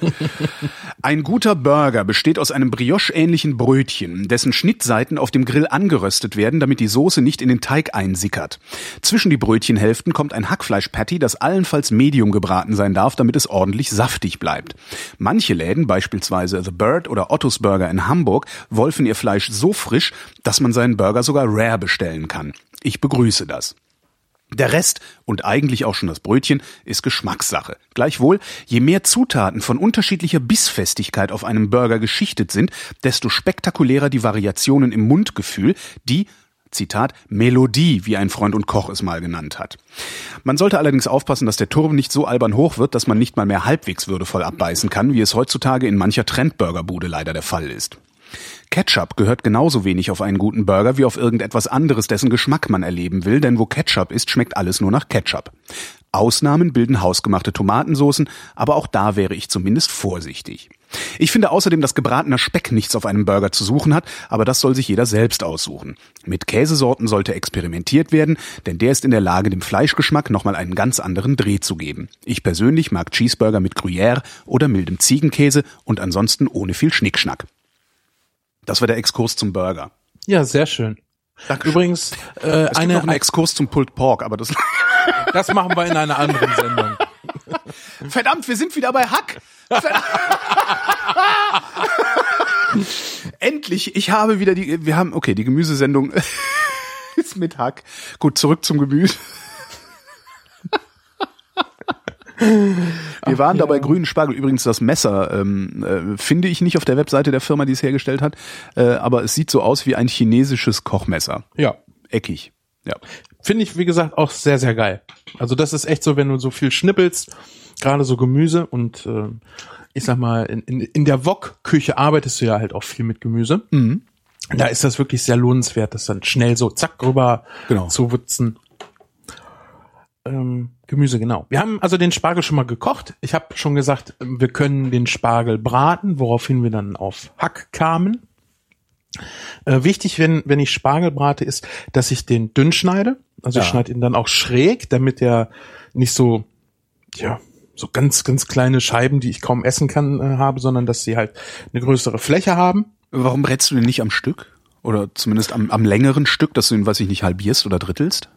Ein guter Burger besteht aus einem Brioche-ähnlichen Brötchen, dessen Schnittseiten auf dem Grill angeröstet werden, damit die Soße nicht in den Teig einsickert. Zwischen die Brötchenhälften kommt ein Hackfleisch-Patty, das allenfalls medium gebraten sein darf, damit es ordentlich saftig bleibt. Manche Läden, beispielsweise The Bird oder Ottos Burger in Hamburg, wolfen ihr Fleisch so frisch, dass man seinen Burger sogar rare bestellen kann. Ich begrüße das. Der Rest und eigentlich auch schon das Brötchen ist Geschmackssache. Gleichwohl, je mehr Zutaten von unterschiedlicher Bissfestigkeit auf einem Burger geschichtet sind, desto spektakulärer die Variationen im Mundgefühl, die Zitat, Melodie, wie ein Freund und Koch es mal genannt hat. Man sollte allerdings aufpassen, dass der Turm nicht so albern hoch wird, dass man nicht mal mehr halbwegs würdevoll abbeißen kann, wie es heutzutage in mancher Trendburgerbude leider der Fall ist. Ketchup gehört genauso wenig auf einen guten Burger wie auf irgendetwas anderes, dessen Geschmack man erleben will, denn wo Ketchup ist, schmeckt alles nur nach Ketchup. Ausnahmen bilden hausgemachte Tomatensoßen, aber auch da wäre ich zumindest vorsichtig. Ich finde außerdem, dass gebratener Speck nichts auf einem Burger zu suchen hat, aber das soll sich jeder selbst aussuchen. Mit Käsesorten sollte experimentiert werden, denn der ist in der Lage, dem Fleischgeschmack nochmal einen ganz anderen Dreh zu geben. Ich persönlich mag Cheeseburger mit Gruyère oder mildem Ziegenkäse und ansonsten ohne viel Schnickschnack. Das war der Exkurs zum Burger. Ja, sehr schön. Dankeschön. Übrigens, äh, Es gibt eine, noch einen Exkurs zum Pulled Pork, aber das das machen wir in einer anderen Sendung. Verdammt, wir sind wieder bei Hack. Endlich, ich habe wieder die, wir haben, okay, die Gemüsesendung ist mit Hack. Gut, zurück zum Gemüse. Wir waren da bei grünen Spargel. Übrigens, das Messer ähm, äh, finde ich nicht auf der Webseite der Firma, die es hergestellt hat, äh, aber es sieht so aus wie ein chinesisches Kochmesser. Ja. Eckig. Ja. Finde ich, wie gesagt, auch sehr, sehr geil. Also das ist echt so, wenn du so viel schnippelst, gerade so Gemüse und äh, ich sag mal, in, in, in der Wok-Küche arbeitest du ja halt auch viel mit Gemüse. Da ist das wirklich sehr lohnenswert, das dann schnell so zack rüber Genau. zu wutzen. Ähm, Gemüse, genau. Wir haben also den Spargel schon mal gekocht. Ich habe schon gesagt, wir können den Spargel braten, woraufhin wir dann auf Hack kamen. Äh, wichtig, wenn, wenn ich Spargel brate, ist, dass ich den dünn schneide. Also ich Ja. schneide ihn dann auch schräg, damit er nicht so, ja, so ganz, ganz kleine Scheiben, die ich kaum essen kann, äh, habe, sondern dass sie halt eine größere Fläche haben. Warum brätst du den nicht am Stück? Oder zumindest am, am längeren Stück, dass du ihn, weiß ich nicht, halbierst oder drittelst?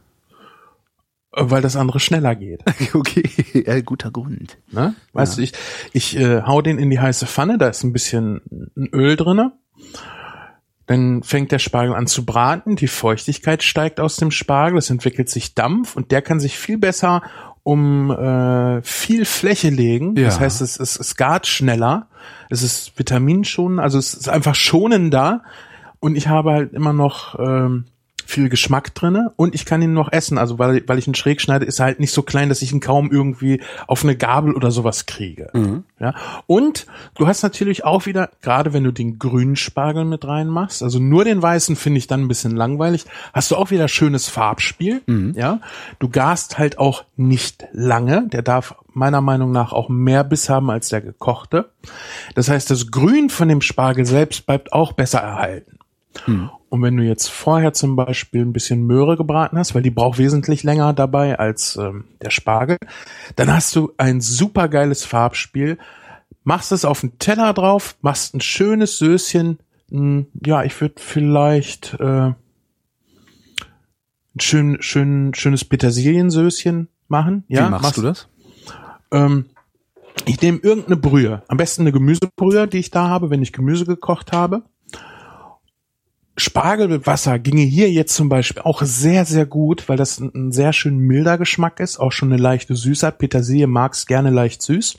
Weil das andere schneller geht. Okay, ja, guter Grund. Ne? Weißt du, ich, ich äh, hau den in die heiße Pfanne, da ist ein bisschen ein Öl drinne. Dann fängt der Spargel an zu braten, die Feuchtigkeit steigt aus dem Spargel, es entwickelt sich Dampf und der kann sich viel besser um äh, viel Fläche legen. Ja. Das heißt, es, es, es gart schneller, es ist vitaminschonend, also es ist einfach schonender und ich habe halt immer noch ähm, viel Geschmack drinne und ich kann ihn noch essen. Also weil, weil ich ihn schräg schneide, ist er halt nicht so klein, dass ich ihn kaum irgendwie auf eine Gabel oder sowas kriege. Ja. Und du hast natürlich auch wieder, gerade wenn du den grünen Spargel mit reinmachst, also nur den weißen finde ich dann ein bisschen langweilig, hast du auch wieder schönes Farbspiel. Ja. Du garst halt auch nicht lange. Der darf meiner Meinung nach auch mehr Biss haben als der gekochte. Das heißt, das Grün von dem Spargel selbst bleibt auch besser erhalten. Und wenn du jetzt vorher zum Beispiel ein bisschen Möhre gebraten hast, weil die braucht wesentlich länger dabei als ähm, der Spargel, dann hast du ein super geiles Farbspiel. Machst es auf den Teller drauf, machst ein schönes Söschen. Hm, Ja, ich würde vielleicht äh, ein schön, schön, schönes Petersiliensöschen machen. Ja, Wie machst du das? Ähm, ich nehme irgendeine Brühe, am besten eine Gemüsebrühe, die ich da habe, wenn ich Gemüse gekocht habe. Spargel mit Wasser ginge hier jetzt zum Beispiel auch sehr, sehr gut, weil das ein, ein sehr schön milder Geschmack ist, auch schon eine leichte Süßheit. Petersilie mag's gerne leicht süß.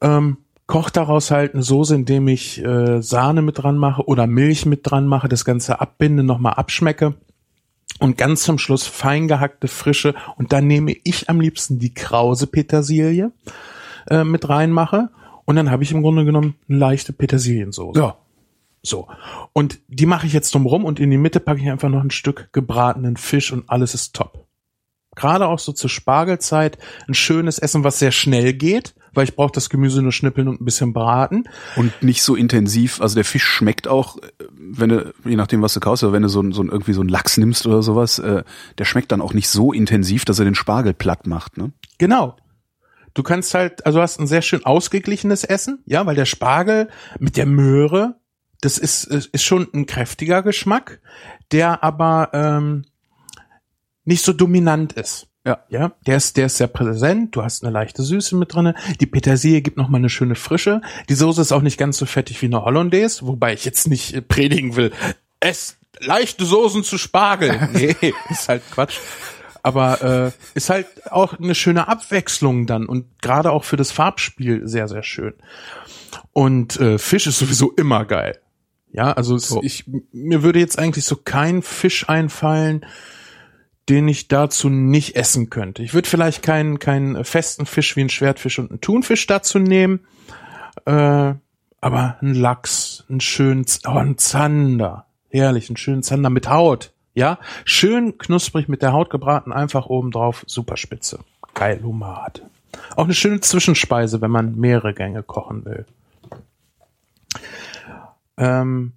Ähm, koch daraus halt eine Soße, indem ich äh, Sahne mit dran mache oder Milch mit dran mache, das Ganze abbinde, nochmal abschmecke und ganz zum Schluss fein gehackte frische und dann nehme ich am liebsten die krause Petersilie äh, mit reinmache und dann habe ich im Grunde genommen eine leichte Petersiliensoße. Ja. So. Und die mache ich jetzt drumrum und in die Mitte packe ich einfach noch ein Stück gebratenen Fisch und alles ist top. Gerade auch so zur Spargelzeit ein schönes Essen, was sehr schnell geht, weil ich brauche das Gemüse nur schnippeln und ein bisschen braten. Und nicht so intensiv, also der Fisch schmeckt auch, wenn du, je nachdem was du kaufst, aber wenn du so, ein- so irgendwie so einen Lachs nimmst oder sowas, äh, der schmeckt dann auch nicht so intensiv, dass er den Spargel platt macht, ne? Genau. Du kannst halt, also hast ein sehr schön ausgeglichenes Essen, ja, weil der Spargel mit der Möhre, das ist, ist schon ein kräftiger Geschmack, der aber ähm, nicht so dominant ist. Ja. Ja, der ist, der ist sehr präsent. Du hast eine leichte Süße mit drinne. Die Petersilie gibt noch mal eine schöne Frische. Die Soße ist auch nicht ganz so fettig wie eine Hollandaise, wobei ich jetzt nicht äh, predigen will. Es leichte Soßen zu Spargel. Nee, ist halt Quatsch. Aber äh, ist halt auch eine schöne Abwechslung dann und gerade auch für das Farbspiel sehr, sehr schön. Und äh, Fisch ist sowieso immer geil. Ja, also So. ich, mir würde jetzt eigentlich so kein Fisch einfallen, den ich dazu nicht essen könnte. Ich würde vielleicht keinen keinen festen Fisch wie ein Schwertfisch und einen Thunfisch dazu nehmen, äh, aber ein Lachs, ein schönen, oh, ein Zander, herrlich, einen schönen Zander mit Haut, ja, schön knusprig mit der Haut gebraten, einfach oben drauf, super spitze, geil Humade. Auch eine schöne Zwischenspeise, wenn man mehrere Gänge kochen will. Ähm,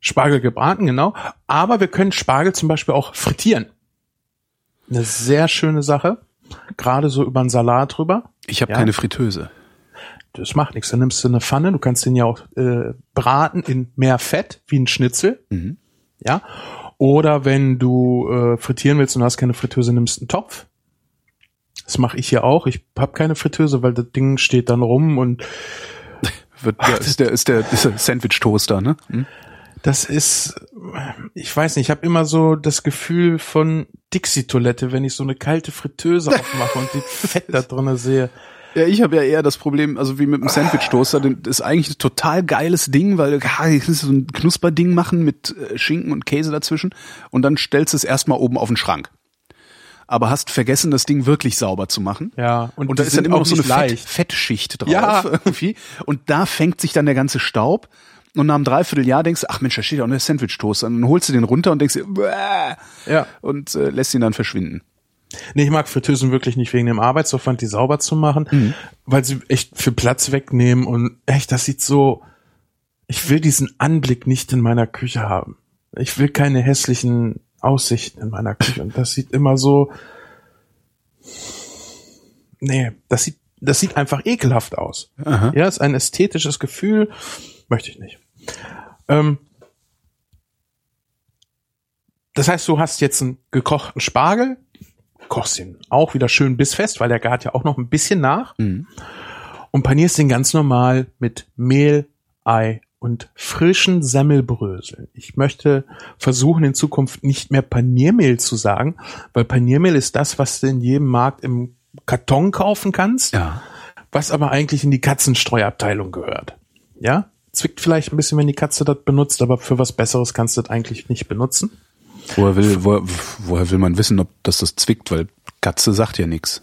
Spargel gebraten, genau. Aber wir können Spargel zum Beispiel auch frittieren. Eine sehr schöne Sache. Gerade so über einen Salat drüber. Ich habe Ja. keine Fritteuse. Das macht nichts. Dann nimmst du eine Pfanne. Du kannst den ja auch äh, braten in mehr Fett, wie ein Schnitzel. Mhm. Ja. Oder wenn du äh, frittieren willst und hast keine Fritteuse, nimmst einen Topf. Das mache ich hier auch. Ich habe keine Fritteuse, weil das Ding steht dann rum und Wird, ja, ist der, ist der, ist der Sandwich-Toaster, ne? Hm? Das ist, ich weiß nicht, ich habe immer so das Gefühl von Dixie-Toilette, wenn ich so eine kalte Fritteuse aufmache und die Fett da drinne sehe. Ja, ich habe ja eher das Problem, also wie mit dem Sandwich-Toaster, das ist eigentlich ein total geiles Ding, weil ah, das ist so ein Knusperding machen mit äh, Schinken und Käse dazwischen und dann stellst du es erstmal oben auf den Schrank. Aber hast vergessen, das Ding wirklich sauber zu machen. Ja, Und, und da ist dann immer noch so eine Fett. Fettschicht drauf Ja. irgendwie. Und da fängt sich dann der ganze Staub. Und nach einem Dreivierteljahr denkst du, ach Mensch, da steht ja auch eine Sandwich-Toaster. Und dann holst du den runter und denkst dir, Bäh, Ja. und äh, lässt ihn dann verschwinden. Nee, ich mag Fritteusen wirklich nicht wegen dem Arbeitsaufwand, die sauber zu machen, Mhm. weil sie echt für Platz wegnehmen und echt, das sieht so, ich will diesen Anblick nicht in meiner Küche haben. Ich will keine hässlichen Aussichten in meiner Küche und das sieht immer so, nee, das sieht, das sieht einfach ekelhaft aus. Aha. Ja, ist ein ästhetisches Gefühl, möchte ich nicht. Ähm, das heißt, du hast jetzt einen gekochten Spargel, kochst ihn auch wieder schön bissfest, weil der gart ja auch noch ein bisschen nach Mhm. und panierst den ganz normal mit Mehl, Ei und frischen Semmelbröseln. Ich möchte versuchen, in Zukunft nicht mehr Paniermehl zu sagen, weil Paniermehl ist das, was du in jedem Markt im Karton kaufen kannst Ja. was aber eigentlich in die Katzenstreuabteilung gehört. Ja? Zwickt vielleicht ein bisschen, wenn die Katze das benutzt, aber für was Besseres kannst du das eigentlich nicht benutzen. Woher will, woher, woher will man wissen, ob das das zwickt? Weil Katze sagt ja nichts.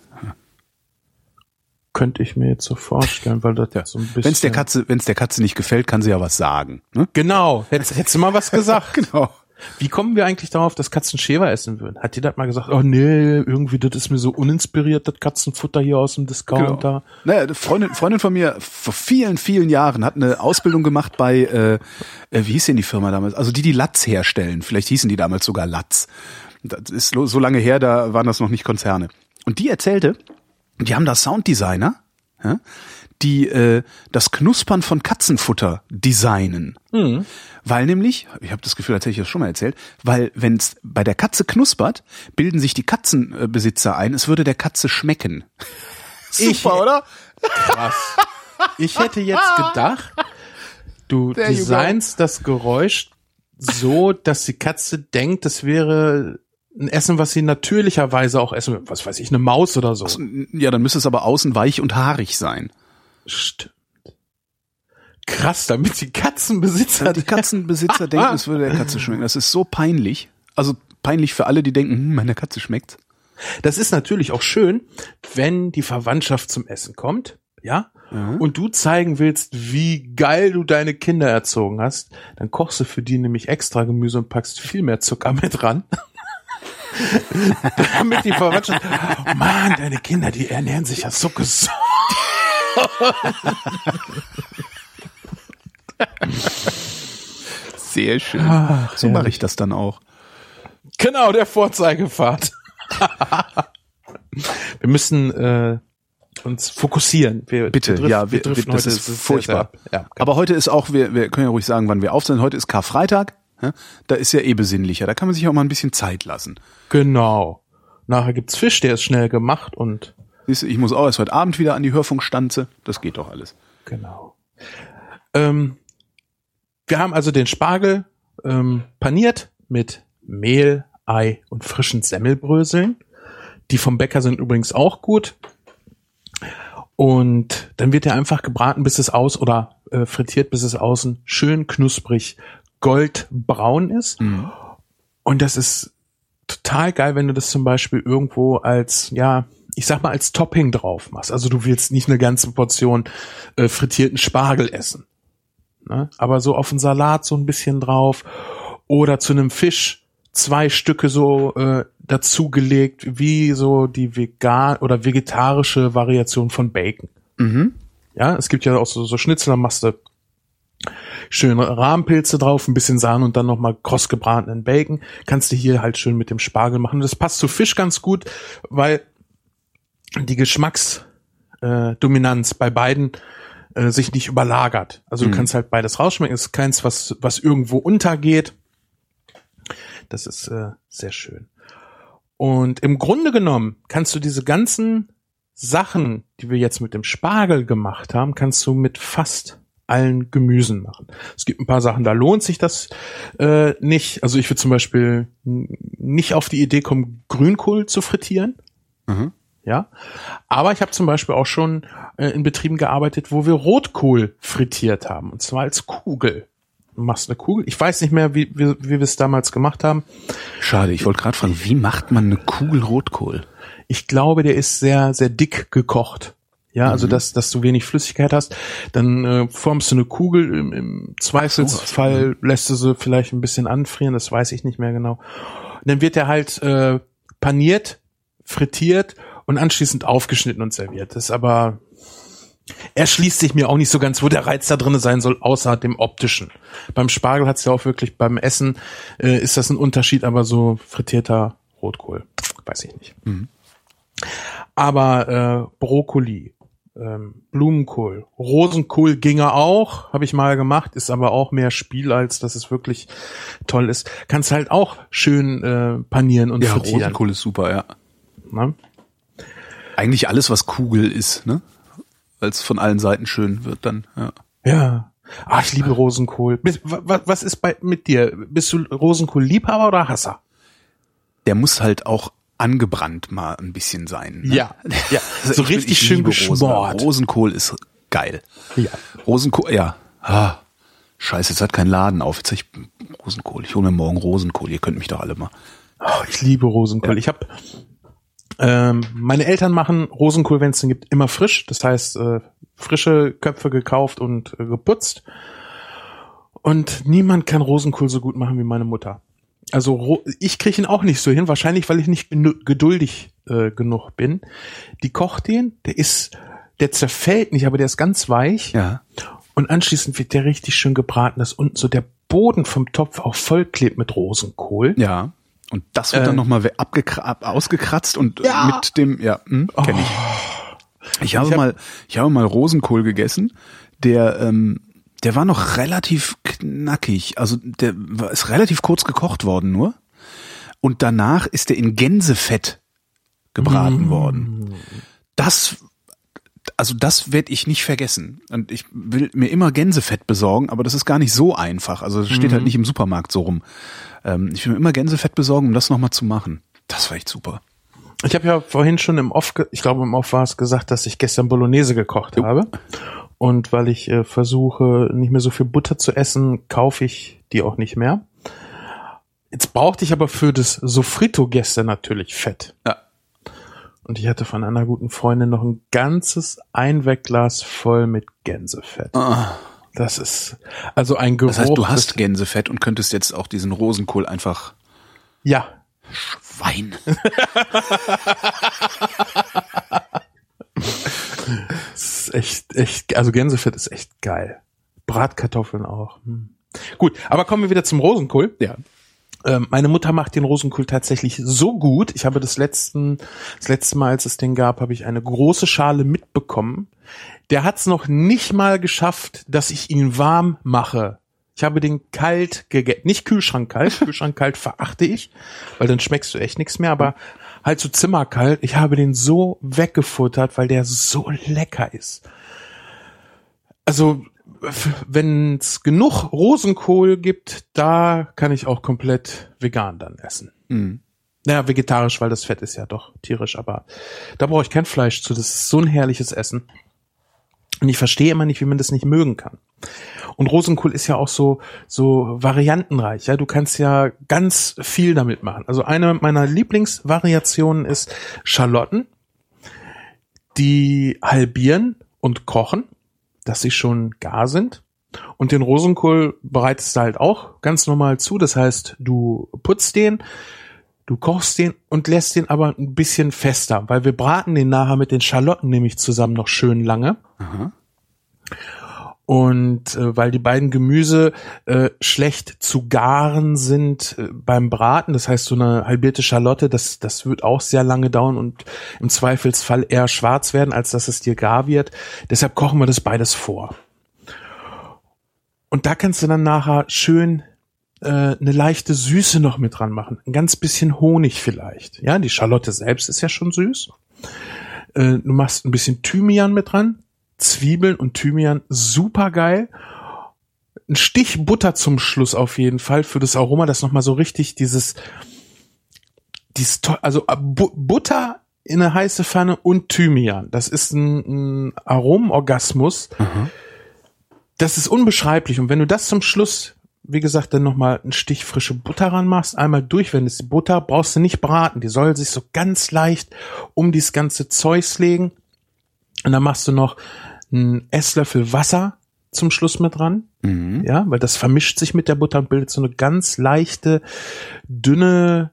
Könnte ich mir jetzt so vorstellen, weil das Ja. so ein bisschen. Wenn es der Katze, wenn es der Katze nicht gefällt, kann sie ja was sagen. Ne? Genau, hättest, hättest du mal was gesagt. Genau. Wie kommen wir eigentlich darauf, dass Katzen Schäfer essen würden? Hat die das mal gesagt, oh nee, irgendwie, das ist mir so uninspiriert, das Katzenfutter hier aus dem Discounter. Naja, eine Freundin, Freundin von mir vor vielen, vielen Jahren hat eine Ausbildung gemacht bei, äh, äh, wie hieß denn die Firma damals? Also die, die Latz herstellen. Vielleicht hießen die damals sogar Latz. Das ist so lange her, da waren das noch nicht Konzerne. Und die erzählte, die haben da Sounddesigner, ja, die äh, das Knuspern von Katzenfutter designen. Weil nämlich, ich habe das Gefühl, als hätte ich das schon mal erzählt, weil wenn es bei der Katze knuspert, bilden sich die Katzenbesitzer ein, es würde der Katze schmecken. Super, Ich- oder? Krass. Ich hätte jetzt gedacht, du There designst das Geräusch so, dass die Katze denkt, das wäre ein Essen, was sie natürlicherweise auch essen. Was weiß ich, eine Maus oder so. Ja, dann müsste es aber außen weich und haarig sein. Stimmt. Krass, damit die Katzenbesitzer Die Katzenbesitzer denken, es würde der Katze schmecken. Das ist so peinlich. Also peinlich für alle, die denken, hm, meiner Katze schmeckt. Das ist natürlich auch schön, wenn die Verwandtschaft zum Essen kommt, ja, und du zeigen willst, wie geil du deine Kinder erzogen hast, dann kochst du für die nämlich extra Gemüse und packst viel mehr Zucker mit ran. Damit die Verwandtschaft, oh Mann, deine Kinder, die ernähren sich ja so gesund. Sehr schön. Ach, so mache ich das dann auch. Genau, der Vorzeigefahrt. wir müssen äh, uns fokussieren. Wir, Bitte, wir drif- ja, wir, driften das heute ist sehr, furchtbar. sehr ab. Ja, Aber heute ist auch, wir, wir können ja ruhig sagen, wann wir aufzeichnen. Heute ist Karfreitag. Da ist ja eh besinnlicher. Da kann man sich auch mal ein bisschen Zeit lassen. Genau. Nachher gibt's Fisch, der ist schnell gemacht und Siehst du, ich muss auch erst heute Abend wieder an die Hörfunkstanze. Das geht doch alles. genau. Ähm, wir haben also den Spargel ähm, paniert mit Mehl, Ei und frischen Semmelbröseln. Die vom Bäcker sind übrigens auch gut. Und dann wird er einfach gebraten, bis es aus oder äh, frittiert, bis es außen schön knusprig goldbraun ist. Und das ist total geil, wenn du das zum Beispiel irgendwo als, ja, ich sag mal, als Topping drauf machst. Also du willst nicht eine ganze Portion äh, frittierten Spargel essen. Ne? Aber so auf einen Salat so ein bisschen drauf oder zu einem Fisch zwei Stücke so äh, dazugelegt, wie so die vegan oder vegetarische Variation von Bacon. Mhm. Ja, es gibt ja auch so, so Schnitzel, da machst du schöne Rahmpilze drauf, ein bisschen Sahne und dann nochmal kross gebratenen Bacon. Kannst du hier halt schön mit dem Spargel machen. Das passt zu Fisch ganz gut, weil die Geschmacksdominanz äh, bei beiden äh, sich nicht überlagert. Also du kannst halt beides rausschmecken. Es ist keins, was, was irgendwo untergeht. Das ist äh, sehr schön. Und im Grunde genommen kannst du diese ganzen Sachen, die wir jetzt mit dem Spargel gemacht haben, kannst du mit fast allen Gemüsen machen. Es gibt ein paar Sachen, da lohnt sich das äh, nicht. Also ich würde zum Beispiel nicht auf die Idee kommen, Grünkohl zu frittieren. Mhm. Ja, aber ich habe zum Beispiel auch schon äh, in Betrieben gearbeitet, wo wir Rotkohl frittiert haben und zwar als Kugel. Du machst eine Kugel. Ich weiß nicht mehr, wie, wie, wie wir es damals gemacht haben. Schade, ich wollte gerade fragen, wie macht man eine Kugel Rotkohl? Ich glaube, der ist sehr, sehr dick gekocht. Ja, also dass, dass du wenig Flüssigkeit hast. Dann äh, formst du eine Kugel. Im, im Zweifelsfall lässt du sie vielleicht ein bisschen anfrieren. Das weiß ich nicht mehr genau. Und dann wird er halt äh, paniert, frittiert und anschließend aufgeschnitten und serviert. Das ist aber erschließt sich mir auch nicht so ganz, wo der Reiz da drinne sein soll, außer dem optischen. Beim Spargel hat's ja auch wirklich, beim Essen äh, ist das ein Unterschied, aber so frittierter Rotkohl, weiß ich nicht. Aber äh, Brokkoli, ähm, Blumenkohl, Rosenkohl ginge auch, habe ich mal gemacht, ist aber auch mehr Spiel, als dass es wirklich toll ist. Kannst halt auch schön äh, panieren und Ja, frittieren. Rosenkohl ist super, ja. Ne? Eigentlich alles, was Kugel ist, ne? Weil es von allen Seiten schön wird dann, ja. Ja. Ah, ich liebe Rosenkohl. Was ist bei mit dir? Bist du Rosenkohl-Liebhaber oder Hasser? Der muss halt auch angebrannt mal ein bisschen sein. Ne? Ja, ja. Also So ich bin- richtig ich schön geschmort. Rosenkohl ist geil. Ja. Rosenkohl, ja. Ah, scheiße, jetzt hat kein Laden auf. Jetzt ich Rosenkohl. Ich hole mir morgen Rosenkohl. Ihr könnt mich doch alle mal. Oh, ich liebe Rosenkohl. Ja. Ich habe ähm, meine Eltern machen Rosenkohl, wenn es den gibt, immer frisch. Das heißt, äh, frische Köpfe gekauft und äh, geputzt. Und niemand kann Rosenkohl so gut machen wie meine Mutter. Also ich kriege ihn auch nicht so hin, wahrscheinlich weil ich nicht geduldig äh, genug bin. Die kocht den, der ist, der zerfällt nicht, aber der ist ganz weich. Ja. Und anschließend wird der richtig schön gebraten, dass unten so der Boden vom Topf auch vollklebt mit Rosenkohl. Ja. Und das wird Äh. dann nochmal ab ausgekratzt und Ja. Oh. mit dem, ja, hm, kenne ich. Ich habe Ich hab- mal, ich habe mal Rosenkohl gegessen, der, ähm, der war noch relativ knackig. Also der war, ist relativ kurz gekocht worden nur. Und danach ist der in Gänsefett gebraten Mm. worden. Das also das werde ich nicht vergessen. Und ich will mir immer Gänsefett besorgen, aber das ist gar nicht so einfach. Also das steht halt nicht im Supermarkt so rum. Ähm, ich will mir immer Gänsefett besorgen, um das nochmal zu machen. Das war echt super. Ich habe ja vorhin schon im Off, ich glaube im Off war es gesagt, dass ich gestern Bolognese gekocht habe. Und weil ich äh, versuche, nicht mehr so viel Butter zu essen, kaufe ich die auch nicht mehr. Jetzt brauchte ich aber für das Sofrito gestern natürlich Fett. Ja. Und ich hatte von einer guten Freundin noch ein ganzes Einwegglas voll mit Gänsefett. Das ist also ein Geruch. Das heißt, du hast Gänsefett und könntest jetzt auch diesen Rosenkohl einfach ja, Schwein. Ist echt, echt, also Gänsefett ist echt geil. Bratkartoffeln auch. Hm. Gut, aber kommen wir wieder zum Rosenkohl. Ja. Ähm, meine Mutter macht den Rosenkohl tatsächlich so gut. Ich habe das letzten, das letzte Mal, als es den gab, habe ich eine große Schale mitbekommen. Der hat es noch nicht mal geschafft, dass ich ihn warm mache. Ich habe den kalt gegessen. Nicht Kühlschrank kalt. Kühlschrank kalt verachte ich, weil dann schmeckst du echt nichts mehr. Aber halt so zimmerkalt. Ich habe den so weggefuttert, weil der so lecker ist. Also, wenn es genug Rosenkohl gibt, da kann ich auch komplett vegan dann essen. Mhm. Naja, vegetarisch, weil das Fett ist ja doch tierisch, aber da brauche ich kein Fleisch zu. Das ist so ein herrliches Essen. Und ich verstehe immer nicht, wie man das nicht mögen kann. Und Rosenkohl ist ja auch so, so variantenreich. Ja, du kannst ja ganz viel damit machen. Also eine meiner Lieblingsvariationen ist Schalotten, die halbieren und kochen, dass sie schon gar sind. Und den Rosenkohl bereitest du halt auch ganz normal zu. Das heißt, du putzt den, du kochst den und lässt den aber ein bisschen fester, weil wir braten den nachher mit den Schalotten nämlich zusammen noch schön lange. Aha. Und äh, weil die beiden Gemüse äh, schlecht zu garen sind äh, beim Braten, das heißt so eine halbierte Schalotte, das, das wird auch sehr lange dauern und im Zweifelsfall eher schwarz werden, als dass es dir gar wird. Deshalb kochen wir das beides vor. Und da kannst du dann nachher schön äh, eine leichte Süße noch mit dran machen. Ein ganz bisschen Honig vielleicht. Ja, die Schalotte selbst ist ja schon süß. Äh, du machst ein bisschen Thymian mit dran. Zwiebeln und Thymian, super geil. Ein Stich Butter zum Schluss auf jeden Fall für das Aroma, das nochmal so richtig dieses, dieses also äh, Bu Butter in eine heiße Pfanne und Thymian. Das ist ein, ein Aromenorgasmus. Das ist unbeschreiblich. Und wenn du das zum Schluss, wie gesagt, dann nochmal einen Stich frische Butter ranmachst, einmal durchwendest, die Butter brauchst du nicht braten. Die soll sich so ganz leicht um dieses ganze Zeugs legen. Und dann machst du noch einen Esslöffel Wasser zum Schluss mit dran. Mhm. Ja, weil das vermischt sich mit der Butter und bildet so eine ganz leichte, dünne,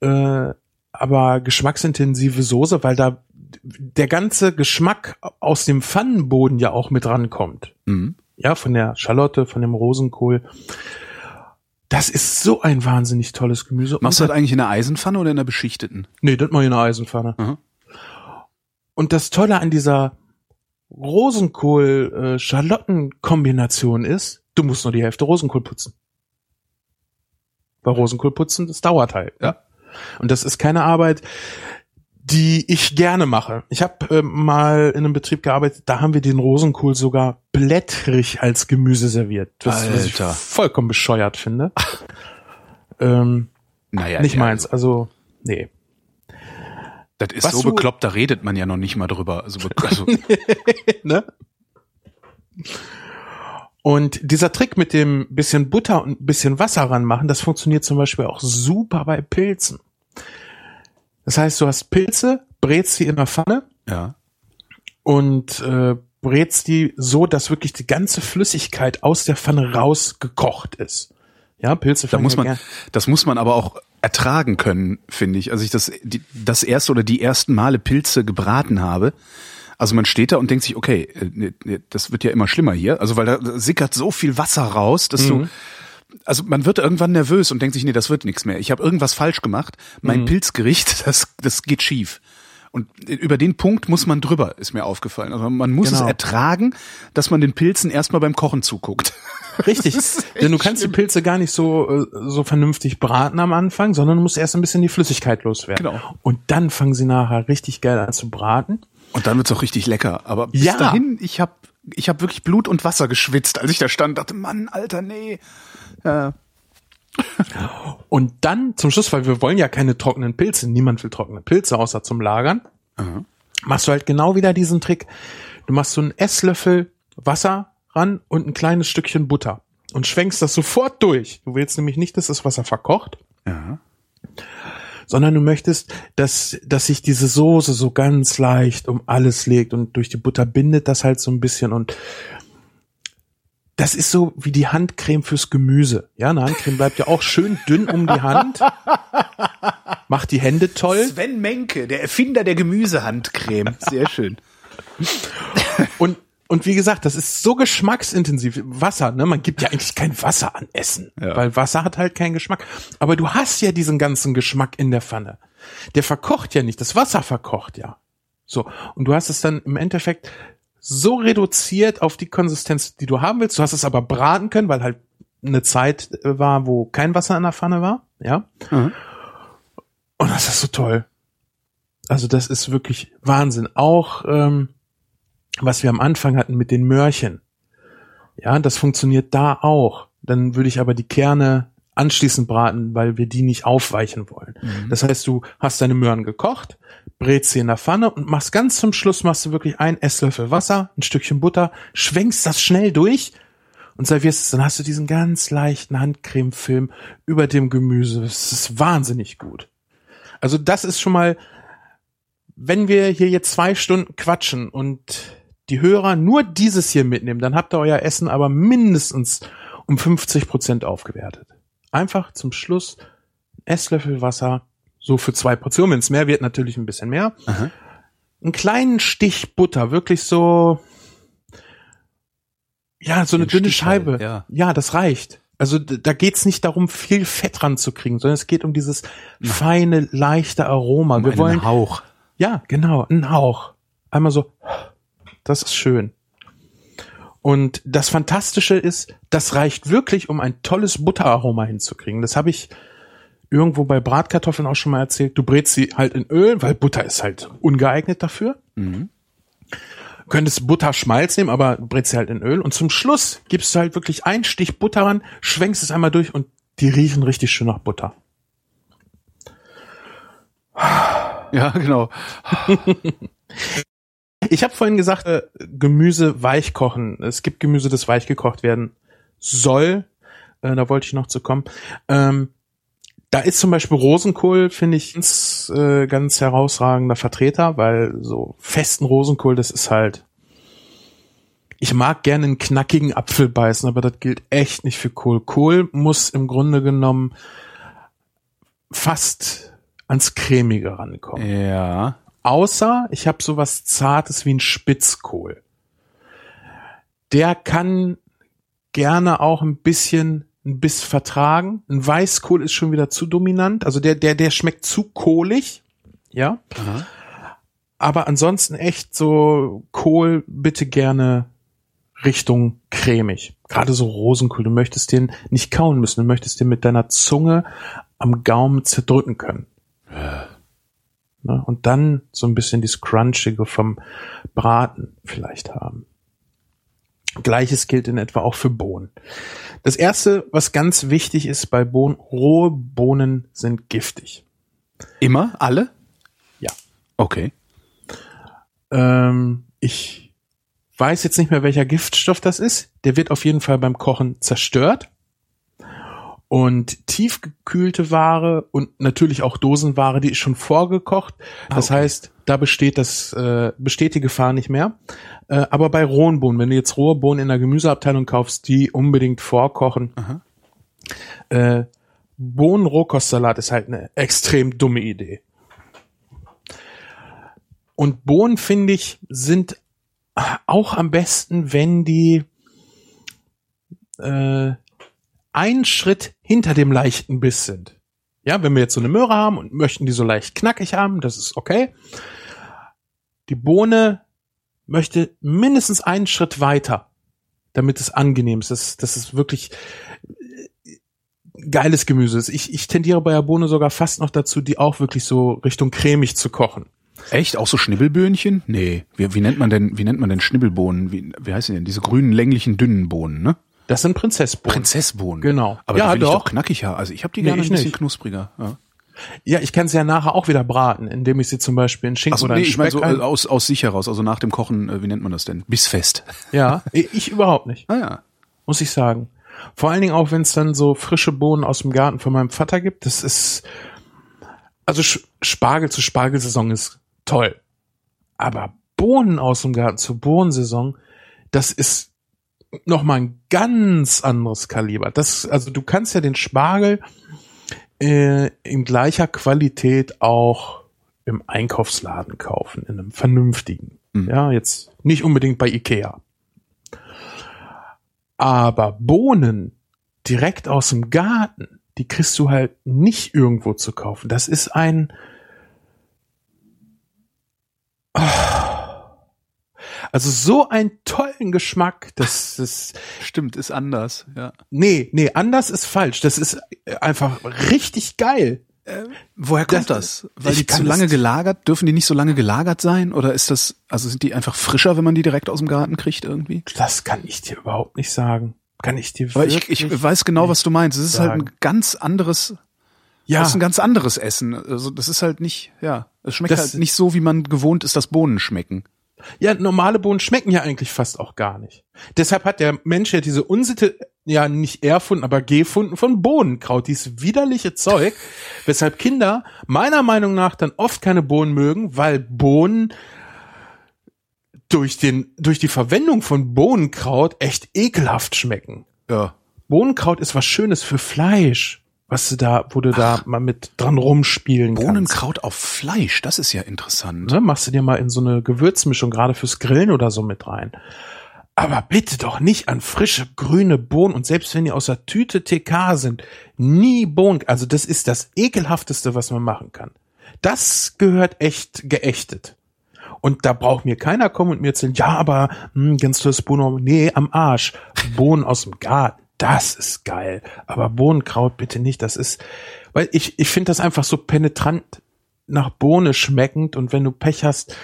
äh, aber geschmacksintensive Soße, weil da der ganze Geschmack aus dem Pfannenboden ja auch mit rankommt. Mhm. Ja, von der Schalotte, von dem Rosenkohl. Das ist so ein wahnsinnig tolles Gemüse. Machst du das eigentlich in der Eisenpfanne oder in der beschichteten? Nee, das mal in der Eisenpfanne. Aha. Und das Tolle an dieser Rosenkohl-Schalotten-Kombination ist, du musst nur die Hälfte Rosenkohl putzen. Weil Rosenkohl putzen, das dauert halt. Ja. Und das ist keine Arbeit, die ich gerne mache. Ich habe ähm, mal in einem Betrieb gearbeitet, da haben wir den Rosenkohl sogar blättrig als Gemüse serviert. Das, was ich vollkommen bescheuert finde. ähm, Naja, nicht meins. Also, nee. Das ist Was so bekloppt, da redet man ja noch nicht mal drüber. Also, also ne? Und dieser Trick mit dem bisschen Butter und ein bisschen Wasser ranmachen, das funktioniert zum Beispiel auch super bei Pilzen. Das heißt, du hast Pilze, brätst die in der Pfanne ja. und äh, brätst die so, dass wirklich die ganze Flüssigkeit aus der Pfanne rausgekocht ist. Ja, Pilze Da muss man, das muss man aber auch ertragen können, finde ich. Also ich das, die, das erste oder die ersten Male Pilze gebraten habe. Also man steht da und denkt sich, okay, äh, das wird ja immer schlimmer hier. Also weil da sickert so viel Wasser raus, dass du, also man wird irgendwann nervös und denkt sich, nee, das wird nichts mehr. Ich habe irgendwas falsch gemacht. Mein Pilzgericht, das, das geht schief. Und über den Punkt muss man drüber, ist mir aufgefallen. Also man muss es Genau. ertragen, dass man den Pilzen erstmal beim Kochen zuguckt. Richtig, denn du kannst die Pilze gar nicht so äh, so vernünftig braten am Anfang, sondern du musst erst ein bisschen die Flüssigkeit loswerden. Genau. Und dann fangen sie nachher richtig geil an zu braten. Und dann wird's auch richtig lecker. Aber bis Ja. dahin, ich habe ich hab wirklich Blut und Wasser geschwitzt, als ich da stand. Dachte, Mann, Alter, nee. Ja. Und dann zum Schluss, weil wir wollen ja keine trockenen Pilze, niemand will trockene Pilze, außer zum Lagern, machst du halt genau wieder diesen Trick. Du machst so einen Esslöffel Wasser ran und ein kleines Stückchen Butter und schwenkst das sofort durch. Du willst nämlich nicht, dass das Wasser verkocht, Ja. sondern du möchtest, dass, dass sich diese Soße so ganz leicht um alles legt und durch die Butter bindet das halt so ein bisschen und das ist so wie die Handcreme fürs Gemüse. Ja, eine Handcreme bleibt ja auch schön dünn um die Hand. Macht die Hände toll. Sven Menke, der Erfinder der Gemüsehandcreme. Sehr schön. Und, und wie gesagt, das ist so geschmacksintensiv. Wasser, ne? Man gibt ja eigentlich kein Wasser an Essen, Ja. weil Wasser hat halt keinen Geschmack. Aber du hast ja diesen ganzen Geschmack in der Pfanne. Der verkocht ja nicht, das Wasser verkocht ja. So. Und du hast es dann im Endeffekt so reduziert auf die Konsistenz, die du haben willst. Du hast es aber braten können, weil halt eine Zeit äh, war, wo kein Wasser in der Pfanne war, ja. Mhm. Und das ist so toll. Also das ist wirklich Wahnsinn. Auch ähm, was wir am Anfang hatten mit den Möhrchen. Ja, das funktioniert da auch. Dann würde ich aber die Kerne anschließend braten, weil wir die nicht aufweichen wollen. Das heißt, du hast deine Möhren gekocht, brätst sie in der Pfanne und machst ganz zum Schluss machst du wirklich ein Esslöffel Wasser, ein Stückchen Butter, schwenkst das schnell durch und servierst es. Dann hast du diesen ganz leichten Handcremefilm über dem Gemüse. Das ist wahnsinnig gut. Also das ist schon mal, wenn wir hier jetzt zwei Stunden quatschen und die Hörer nur dieses hier mitnehmen, dann habt ihr euer Essen aber mindestens um 50 Prozent aufgewertet. Einfach zum Schluss Esslöffel Wasser, so für zwei Portionen. Wenn es mehr wird, natürlich ein bisschen mehr. Aha. Einen kleinen Stich Butter, wirklich so, ja, so eine Ein dünne Stich halt, Scheibe. ja. ja, das reicht. Also da geht's nicht darum, viel Fett ranzukriegen, sondern es geht um dieses feine, leichte Aroma. Wir Einen wollen Hauch. ja, genau, ein Hauch. Einmal so, das ist schön. Und das Fantastische ist, das reicht wirklich, um ein tolles Butteraroma hinzukriegen. Das habe ich irgendwo bei Bratkartoffeln auch schon mal erzählt. Du brätst sie halt in Öl, weil Butter ist halt ungeeignet dafür. Mhm. Du könntest Butterschmalz nehmen, aber brätst sie halt in Öl. Und zum Schluss gibst du halt wirklich einen Stich Butter ran, schwenkst es einmal durch und die riechen richtig schön nach Butter. Ja, genau. Ich habe vorhin gesagt, äh, Gemüse weich kochen. Es gibt Gemüse, das weich gekocht werden soll. Äh, da wollte ich noch zu kommen. Ähm, da ist zum Beispiel Rosenkohl, finde ich, ganz, äh, ganz herausragender Vertreter, weil so festen Rosenkohl, das ist halt. Ich mag gerne einen knackigen Apfel beißen, aber das gilt echt nicht für Kohl. Kohl muss im Grunde genommen fast ans Cremige rankommen. Ja. Außer ich habe sowas Zartes wie ein Spitzkohl. Der kann gerne auch ein bisschen ein Biss vertragen. Ein Weißkohl ist schon wieder zu dominant. Also der, der, der schmeckt zu kohlig. Ja. Aha. Aber ansonsten echt so Kohl bitte gerne Richtung cremig. Gerade so Rosenkohl. Du möchtest den nicht kauen müssen. Du möchtest den mit deiner Zunge am Gaumen zerdrücken können. Ne? Und dann so ein bisschen dieses Crunchige vom Braten vielleicht haben. Gleiches gilt in etwa auch für Bohnen. Das erste, was ganz wichtig ist bei Bohnen, rohe Bohnen sind giftig. Immer? Alle? Ja. Okay. Ähm, ich weiß jetzt nicht mehr, welcher Giftstoff das ist. Der wird auf jeden Fall beim Kochen zerstört. Und tiefgekühlte Ware und natürlich auch Dosenware, die ist schon vorgekocht. Das Ah, okay. heißt, da besteht das äh, besteht die Gefahr nicht mehr. Äh, aber bei rohen Bohnen, wenn du jetzt rohe Bohnen in der Gemüseabteilung kaufst, die unbedingt vorkochen. Aha. Äh, Bohnen-Rohkostsalat ist halt eine extrem dumme Idee. Und Bohnen, finde ich, sind auch am besten, wenn die äh, einen Schritt hinter dem leichten Biss sind. Ja, wenn wir jetzt so eine Möhre haben und möchten die so leicht knackig haben, das ist okay. Die Bohne möchte mindestens einen Schritt weiter, damit es angenehm ist. Das, das ist wirklich äh, geiles Gemüse ist. Ich, ich tendiere bei der Bohne sogar fast noch dazu, die auch wirklich so Richtung cremig zu kochen. Echt? Auch so Schnibbelböhnchen? Nee. Wie, wie nennt man denn, wie nennt man denn Schnibbelbohnen? Wie, wie heißen die denn? Diese grünen, länglichen, dünnen Bohnen, ne? Das sind Prinzessbohnen. Prinzessbohnen. Genau. Aber Ja, die doch. doch knackiger. Also ich habe die Nee, gerne ein bisschen nicht. knuspriger. Ja. Ja, ich kann sie ja nachher auch wieder braten, indem ich sie zum Beispiel in Schinken Achso, oder nee, in ich meine Speck so äh, aus, aus sich heraus, also nach dem Kochen, äh, wie nennt man das denn? Bissfest. Ja, ich überhaupt nicht, Ah ja. muss ich sagen. Vor allen Dingen auch, wenn es dann so frische Bohnen aus dem Garten von meinem Vater gibt. Das ist, also Spargel zu Spargelsaison ist toll. Aber Bohnen aus dem Garten zur Bohnensaison, das ist nochmal ein ganz anderes Kaliber. Das, also du kannst ja den Spargel äh, in gleicher Qualität auch im Einkaufsladen kaufen, in einem vernünftigen. Mhm. Ja, jetzt nicht unbedingt bei Ikea. Aber Bohnen direkt aus dem Garten, die kriegst du halt nicht irgendwo zu kaufen. Das ist ein, also so einen tollen Geschmack, das ist, Stimmt, ist anders, ja. nee, nee, anders ist falsch. Das ist einfach richtig geil. Woher kommt Das- das? Weil die zu lange gelagert, dürfen die nicht so lange gelagert sein? Oder ist das, also sind die einfach frischer, wenn man die direkt aus dem Garten kriegt irgendwie? Das kann ich dir überhaupt nicht sagen. Kann ich dir Weil ich, ich weiß genau, was du meinst. Es ist halt ein sagen. ganz anderes, ja, das ist ein ganz anderes Essen. Also das ist halt nicht, ja, es schmeckt Das- halt nicht so, wie man gewohnt ist, dass Bohnen schmecken. Ja, normale Bohnen schmecken ja eigentlich fast auch gar nicht. Deshalb hat der Mensch ja diese Unsitte ja nicht erfunden, aber gefunden von Bohnenkraut, dieses widerliche Zeug, weshalb Kinder meiner Meinung nach dann oft keine Bohnen mögen, weil Bohnen durch den, durch die Verwendung von Bohnenkraut echt ekelhaft schmecken. Ja. Bohnenkraut ist was Schönes für Fleisch, was du da, wo du da mal mit dran rumspielen kannst. Bohnenkraut auf Fleisch, das ist ja interessant. Ne, machst du dir mal in so eine Gewürzmischung, gerade fürs Grillen oder so mit rein. Aber bitte doch nicht an frische grüne Bohnen und selbst wenn die aus der Tüte TK sind, nie Bohnen. Also das ist das ekelhafteste, was man machen kann. Das gehört echt geächtet. Und da braucht mir keiner kommen und mir erzählen, ja, aber hm, ganz tolles Bohnen. Nee, am Arsch. Bohnen aus dem Garten. Das ist geil. Aber Bohnenkraut bitte nicht. Das ist, weil ich, ich finde das einfach so penetrant nach Bohne schmeckend und wenn du Pech hast,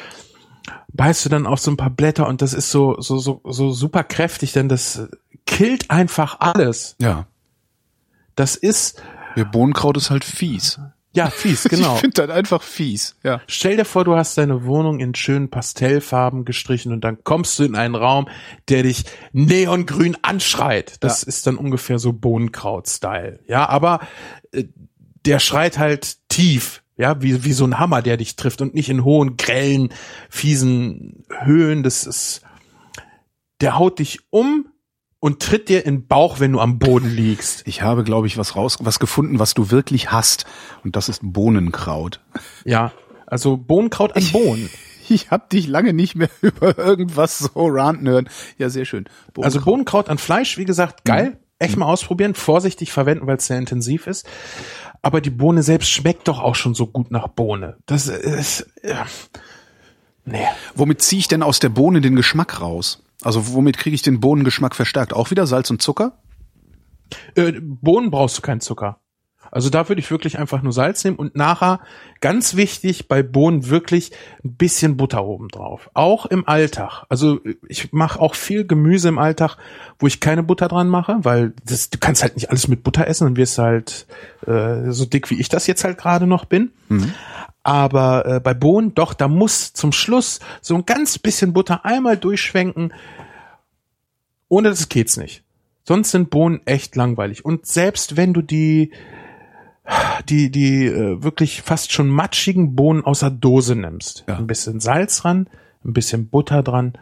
beißt du dann auf so ein paar Blätter und das ist so, so, so, so super kräftig, denn das killt einfach alles. Ja. Das ist, ja. Bohnenkraut ist halt fies. Ja, fies, genau. Ich finde das einfach fies. Ja. Stell dir vor, du hast deine Wohnung in schönen Pastellfarben gestrichen und dann kommst du in einen Raum, der dich neongrün anschreit. Das Ja. ist dann ungefähr so Bohnenkraut-Style. Ja, aber äh, der schreit halt tief. Ja, wie, wie so ein Hammer, der dich trifft und nicht in hohen, grellen, fiesen Höhen. Das ist, der haut dich um und tritt dir in den Bauch, wenn du am Boden liegst. Ich habe, glaube ich, was raus, was gefunden, was du wirklich hast. Und das ist Bohnenkraut. Ja, also Bohnenkraut an Bohnen. Ich habe dich lange nicht mehr über irgendwas so ranten hören. Ja, sehr schön. Also Bohnenkraut an Fleisch, wie gesagt, geil. Mhm. Echt mal ausprobieren, vorsichtig verwenden, weil es sehr intensiv ist. Aber die Bohne selbst schmeckt doch auch schon so gut nach Bohne. Das ist, ja. nee. Womit ziehe ich denn aus der Bohne den Geschmack raus? Also womit kriege ich den Bohnengeschmack verstärkt? Auch wieder Salz und Zucker? Äh, Bohnen brauchst du keinen Zucker. Also da würde ich wirklich einfach nur Salz nehmen und nachher, ganz wichtig, bei Bohnen wirklich ein bisschen Butter oben drauf. Auch im Alltag. Also ich mache auch viel Gemüse im Alltag, wo ich keine Butter dran mache, weil das, du kannst halt nicht alles mit Butter essen, dann wirst du halt äh, so dick, wie ich das jetzt halt gerade noch bin. Aber äh, bei Bohnen, doch, da muss zum Schluss so ein ganz bisschen Butter einmal durchschwenken. Ohne das geht's nicht. Sonst sind Bohnen echt langweilig. Und selbst wenn du die, die, die äh, wirklich fast schon matschigen Bohnen aus der Dose nimmst, Ja. ein bisschen Salz ran, ein bisschen Butter dran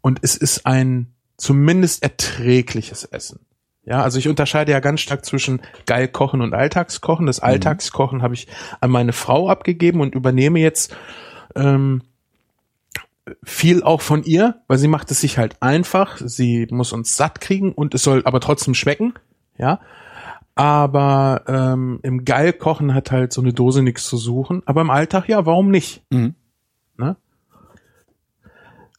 und es ist ein zumindest erträgliches Essen. Ja, also ich unterscheide ja ganz stark zwischen geil kochen und Alltagskochen. Das Alltagskochen habe ich an meine Frau abgegeben und übernehme jetzt ähm, viel auch von ihr, weil sie macht es sich halt einfach. Sie muss uns satt kriegen und es soll aber trotzdem schmecken. Ja. Aber ähm, im Geilkochen hat halt so eine Dose nichts zu suchen. Aber im Alltag, ja, warum nicht? Mhm. Ne?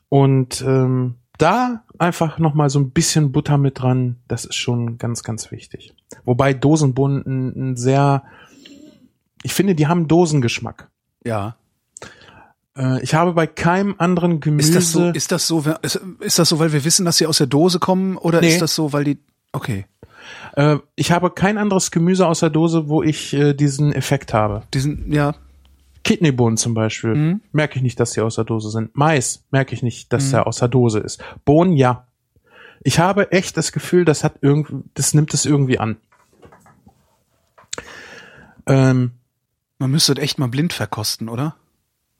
Und ähm, da einfach noch mal so ein bisschen Butter mit dran, das ist schon ganz, ganz wichtig. Wobei Dosenbohnen ein, ein sehr, ich finde, die haben Dosengeschmack. Ja. Äh, ich habe bei keinem anderen Gemüse. Ist das so, ist das so, ist, ist das so, weil wir wissen, dass sie aus der Dose kommen oder Nee. ist das so, weil die, okay, äh, ich habe kein anderes Gemüse aus der Dose, wo ich äh, diesen Effekt habe. diesen, ja, Kidneybohnen zum Beispiel. Mhm. Merke ich nicht, dass sie aus der Dose sind. Mais merke ich nicht, dass er aus der Dose ist. Bohnen, ja. Ich habe echt das Gefühl, das hat irgendwie, das nimmt es irgendwie an. Ähm, man müsste echt mal blind verkosten, oder?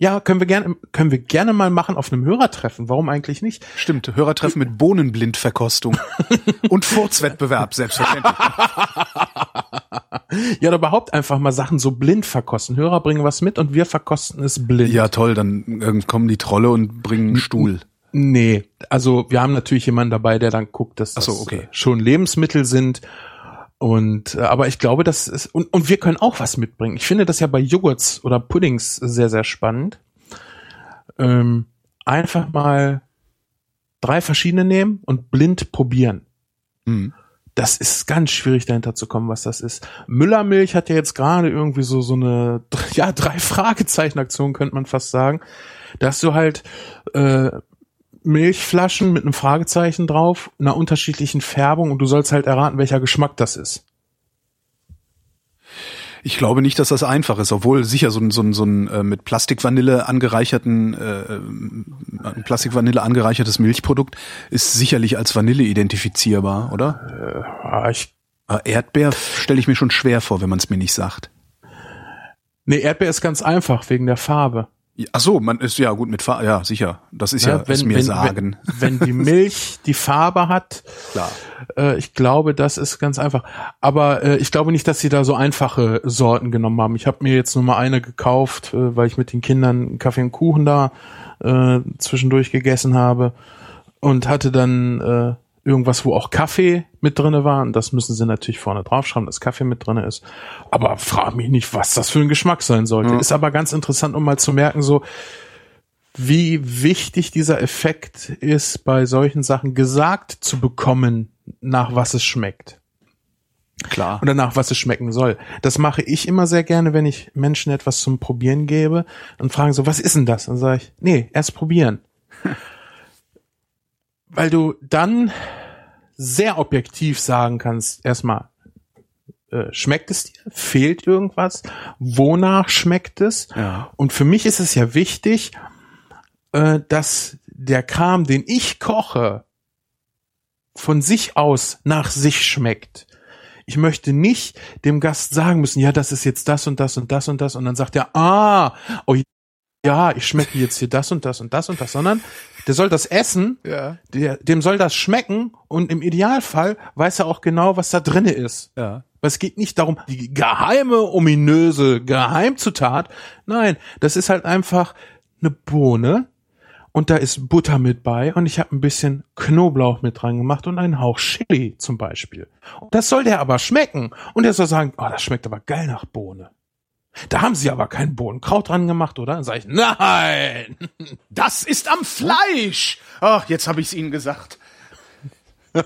ja, können wir gerne, können wir gerne mal machen auf einem Hörertreffen. Warum eigentlich nicht? Stimmt, Hörertreffen mit Bohnenblindverkostung und Furzwettbewerb, selbstverständlich. Ja, oder überhaupt einfach mal Sachen so blind verkosten. Hörer bringen was mit und wir verkosten es blind. Ja, toll, dann äh, kommen die Trolle und bringen einen Stuhl. Nee, also wir haben natürlich jemanden dabei, der dann guckt, dass Ach so, das okay. äh, schon Lebensmittel sind. Und äh, aber ich glaube, das ist und, und wir können auch was mitbringen. Ich finde das ja bei Joghurts oder Puddings sehr sehr spannend. Ähm, einfach mal drei verschiedene nehmen und blind probieren. Hm. Das ist ganz schwierig dahinter zu kommen, was das ist. Müllermilch hat ja jetzt gerade irgendwie so so eine ja drei Fragezeichen Aktion könnte man fast sagen, dass du halt äh, Milchflaschen mit einem Fragezeichen drauf, einer unterschiedlichen Färbung und du sollst halt erraten, welcher Geschmack das ist. Ich glaube nicht, dass das einfach ist, obwohl sicher so ein, so ein, so ein äh, mit Plastikvanille angereicherten, äh, äh, Plastikvanille angereichertes Milchprodukt ist sicherlich als Vanille identifizierbar, oder? Ah, ich, Aber Erdbeer stelle ich mir schon schwer vor, wenn man es mir nicht sagt. nee, Erdbeer ist ganz einfach wegen der Farbe. Ach so, man ist ja gut mit Farbe, ja sicher. Das ist ja, Ja, ist mir sagen. Wenn, wenn die Milch die Farbe hat, Klar. äh, ich glaube, das ist ganz einfach. Aber äh, ich glaube nicht, dass sie da so einfache Sorten genommen haben. Ich habe mir jetzt nur mal eine gekauft, äh, weil ich mit den Kindern Kaffee und Kuchen da äh, zwischendurch gegessen habe und hatte dann äh, irgendwas, wo auch Kaffee mit drinne war. Und das müssen sie natürlich vorne draufschreiben, dass Kaffee mit drinne ist. Aber frag mich nicht, was das für ein Geschmack sein sollte. Ja. Ist aber ganz interessant, um mal zu merken, so wie wichtig dieser Effekt ist, bei solchen Sachen gesagt zu bekommen, nach was es schmeckt Klar. oder nach was es schmecken soll. Das mache ich immer sehr gerne, wenn ich Menschen etwas zum Probieren gebe und fragen so, was ist denn das? Dann sage ich, nee, erst probieren. Weil du dann sehr objektiv sagen kannst, erstmal, äh, schmeckt es dir? Fehlt irgendwas? Wonach schmeckt es? Ja. Und für mich ist es ja wichtig, äh, dass der Kram, den ich koche, von sich aus nach sich schmeckt. Ich möchte nicht dem Gast sagen müssen, ja, das ist jetzt das und das und das und das und dann sagt er, ah, oh ja, ich schmecke jetzt hier das und das und das und das, sondern der soll das essen, Ja. der, dem soll das schmecken und im Idealfall weiß er auch genau, was da drinne ist. Ja. Weil es geht nicht darum, die geheime, ominöse Geheimzutat. Nein, das ist halt einfach eine Bohne und da ist Butter mit bei und ich habe ein bisschen Knoblauch mit dran gemacht und einen Hauch Chili zum Beispiel. Und das soll der aber schmecken. Und er soll sagen, oh, das schmeckt aber geil nach Bohne. Da haben sie aber kein Bohnenkraut dran gemacht, oder? Dann sage ich, nein. Das ist am Fleisch. Ach, jetzt habe ich es Ihnen gesagt.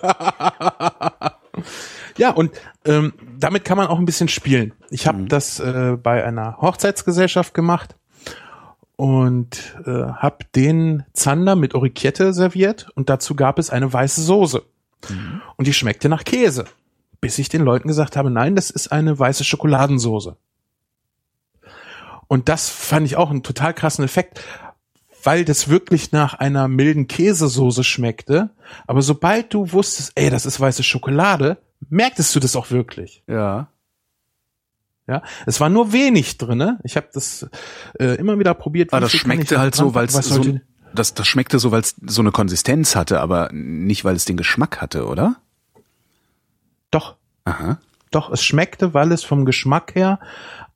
Ja, und ähm, damit kann man auch ein bisschen spielen. Ich habe das äh, bei einer Hochzeitsgesellschaft gemacht und äh, habe den Zander mit Orikette serviert und dazu gab es eine weiße Soße. Und die schmeckte nach Käse. Bis ich den Leuten gesagt habe, nein, das ist eine weiße Schokoladensoße. Und das fand ich auch einen total krassen Effekt, weil das wirklich nach einer milden Käsesoße schmeckte. Aber sobald du wusstest, ey, das ist weiße Schokolade, merktest du das auch wirklich. Ja. Ja, es war nur wenig drinne. Ich habe das äh, immer wieder probiert. Aber wie das schmeckte halt so, weil es so, das, das schmeckte so, weil es so eine Konsistenz hatte, aber nicht, weil es den Geschmack hatte, oder? Doch, Aha. doch, es schmeckte, weil es vom Geschmack her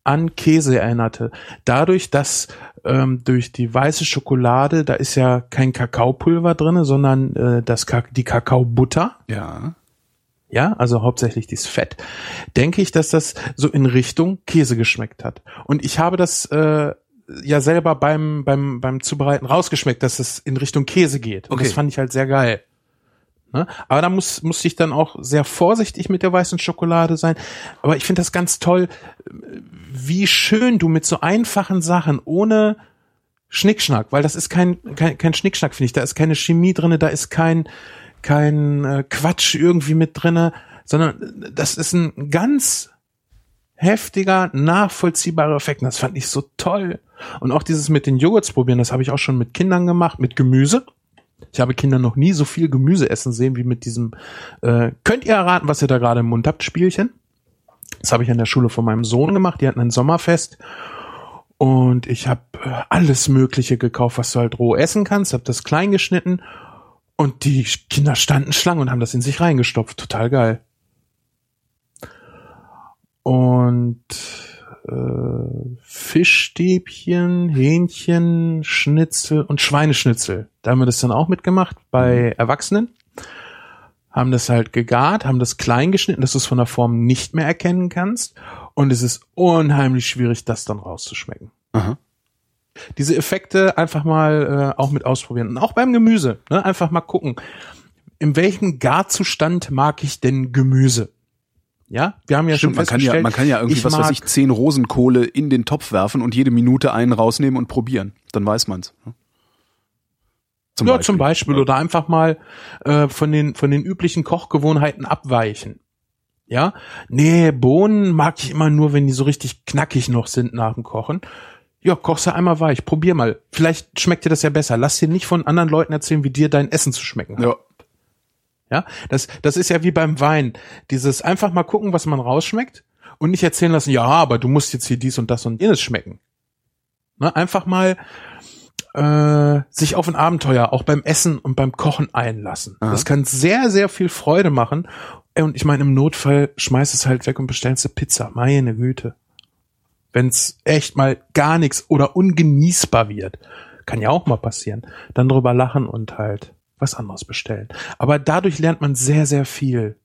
an Käse erinnerte. Dadurch, dass ähm, durch die weiße Schokolade, da ist ja kein Kakaopulver drinne, sondern äh, das Ka die Kakaobutter. Ja. ja, also hauptsächlich dieses Fett, denke ich, dass das so in Richtung Käse geschmeckt hat. Und ich habe das äh, ja selber beim, beim, beim Zubereiten rausgeschmeckt, dass es in Richtung Käse geht. Und Okay. das fand ich halt sehr geil. Ne? Aber da muss, musste ich dann auch sehr vorsichtig mit der weißen Schokolade sein. Aber ich finde das ganz toll, wie schön du mit so einfachen Sachen, ohne Schnickschnack, weil das ist kein, kein, kein Schnickschnack, finde ich. Da ist keine Chemie drinne, da ist kein, kein äh, Quatsch irgendwie mit drinne, sondern das ist ein ganz heftiger, nachvollziehbarer Effekt. Und das fand ich so toll. Und auch dieses mit den Joghurts probieren, das habe ich auch schon mit Kindern gemacht, mit Gemüse. Ich habe Kinder noch nie so viel Gemüse essen sehen wie mit diesem. Äh, könnt ihr erraten, was ihr da gerade im Mund habt, Spielchen? Das habe ich an der Schule von meinem Sohn gemacht. Die hatten ein Sommerfest und ich habe äh, alles Mögliche gekauft, was du halt roh essen kannst. Habe das klein geschnitten und die Kinder standen Schlangen und haben das in sich reingestopft. Total geil. Und äh, Fischstäbchen, Hähnchen, Schnitzel und Schweineschnitzel. Da haben wir das dann auch mitgemacht bei Erwachsenen. Haben das halt gegart, haben das klein geschnitten, dass du es von der Form nicht mehr erkennen kannst. Und es ist unheimlich schwierig, das dann rauszuschmecken. Aha. Diese Effekte einfach mal äh, auch mit ausprobieren. Und auch beim Gemüse. Ne? Einfach mal gucken. In welchem Garzustand mag ich denn Gemüse? Ja, wir haben ja Stimmt, schon man kann ja, man kann ja irgendwie, ich was weiß ich, zehn Rosenkohle in den Topf werfen und jede Minute einen rausnehmen und probieren. Dann weiß man's. ne? Zum ja, zum Beispiel. Oder einfach mal äh, von den von den üblichen Kochgewohnheiten abweichen. Ja, nee, Bohnen mag ich immer nur, wenn die so richtig knackig noch sind nach dem Kochen. Ja, kochst du einmal weich. Probier mal. Vielleicht schmeckt dir das ja besser. Lass dir nicht von anderen Leuten erzählen, wie dir dein Essen zu schmecken hat. Ja. Ja, das, das ist ja wie beim Wein. Dieses einfach mal gucken, was man rausschmeckt und nicht erzählen lassen, ja, aber du musst jetzt hier dies und das und jenes schmecken. Ne, einfach mal äh, sich auf ein Abenteuer auch beim Essen und beim Kochen einlassen. Aha. Das kann sehr, sehr viel Freude machen. Und ich meine, im Notfall schmeiß es halt weg und bestellst du Pizza. Meine Güte. Wenn's echt mal gar nichts oder ungenießbar wird, kann ja auch mal passieren, dann drüber lachen und halt was anderes bestellen. Aber dadurch lernt man sehr, sehr viel.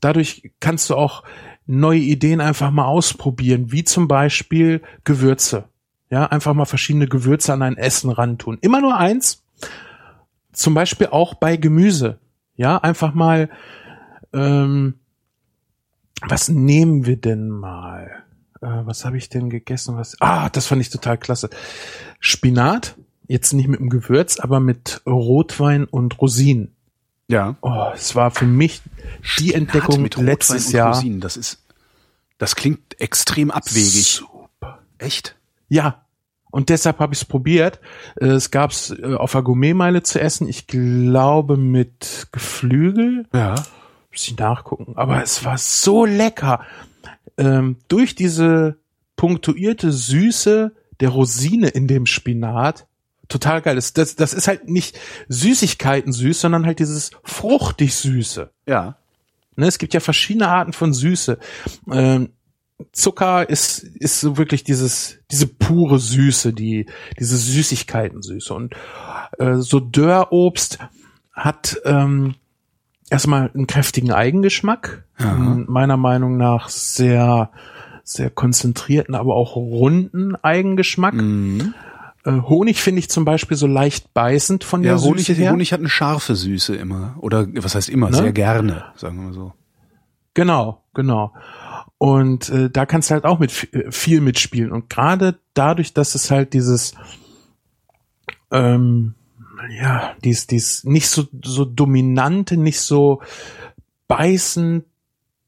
Dadurch kannst du auch neue Ideen einfach mal ausprobieren, wie zum Beispiel Gewürze. Ja, einfach mal verschiedene Gewürze an ein Essen rantun. Immer nur eins. Zum Beispiel auch bei Gemüse. Ja, einfach mal, ähm, was nehmen wir denn mal? Äh, was habe ich denn gegessen? Was? Ah, das fand ich total klasse. Spinat, jetzt nicht mit dem Gewürz, aber mit Rotwein und Rosinen. Ja. Oh, es war für mich die Entdeckung mit Rotwein letztes und Jahr. Rosinen, das ist, das klingt extrem abwegig. Super. Echt? Ja. Und deshalb habe ich es probiert. Äh, Es gab's äh, auf der Gourmetmeile zu essen. Ich glaube mit Geflügel. Ja. Muss ich nachgucken. Aber es war so lecker. Ähm, durch diese punktuierte Süße der Rosine in dem Spinat. Total geil. Das, das, das ist halt nicht Süßigkeiten süß, sondern halt dieses fruchtig Süße. Ja. Ne, es gibt ja verschiedene Arten von Süße. Ähm, Zucker ist, ist so wirklich dieses, diese pure Süße, die, diese Süßigkeiten-Süße. Und äh, so Dörrobst hat ähm, erstmal einen kräftigen Eigengeschmack. Ähm, Meiner Meinung nach sehr, sehr konzentrierten, aber auch runden Eigengeschmack. Mhm. Äh, Honig finde ich zum Beispiel so leicht beißend von Ja, der Honig, Süße her. Honig hat eine scharfe Süße immer. Oder was heißt immer? Ne? Sehr gerne, sagen wir mal so. Genau, genau. Und äh, da kannst du halt auch mit äh, viel mitspielen. Und gerade dadurch, dass es halt dieses, ähm, ja, dies, dies nicht so, so dominante, nicht so beißend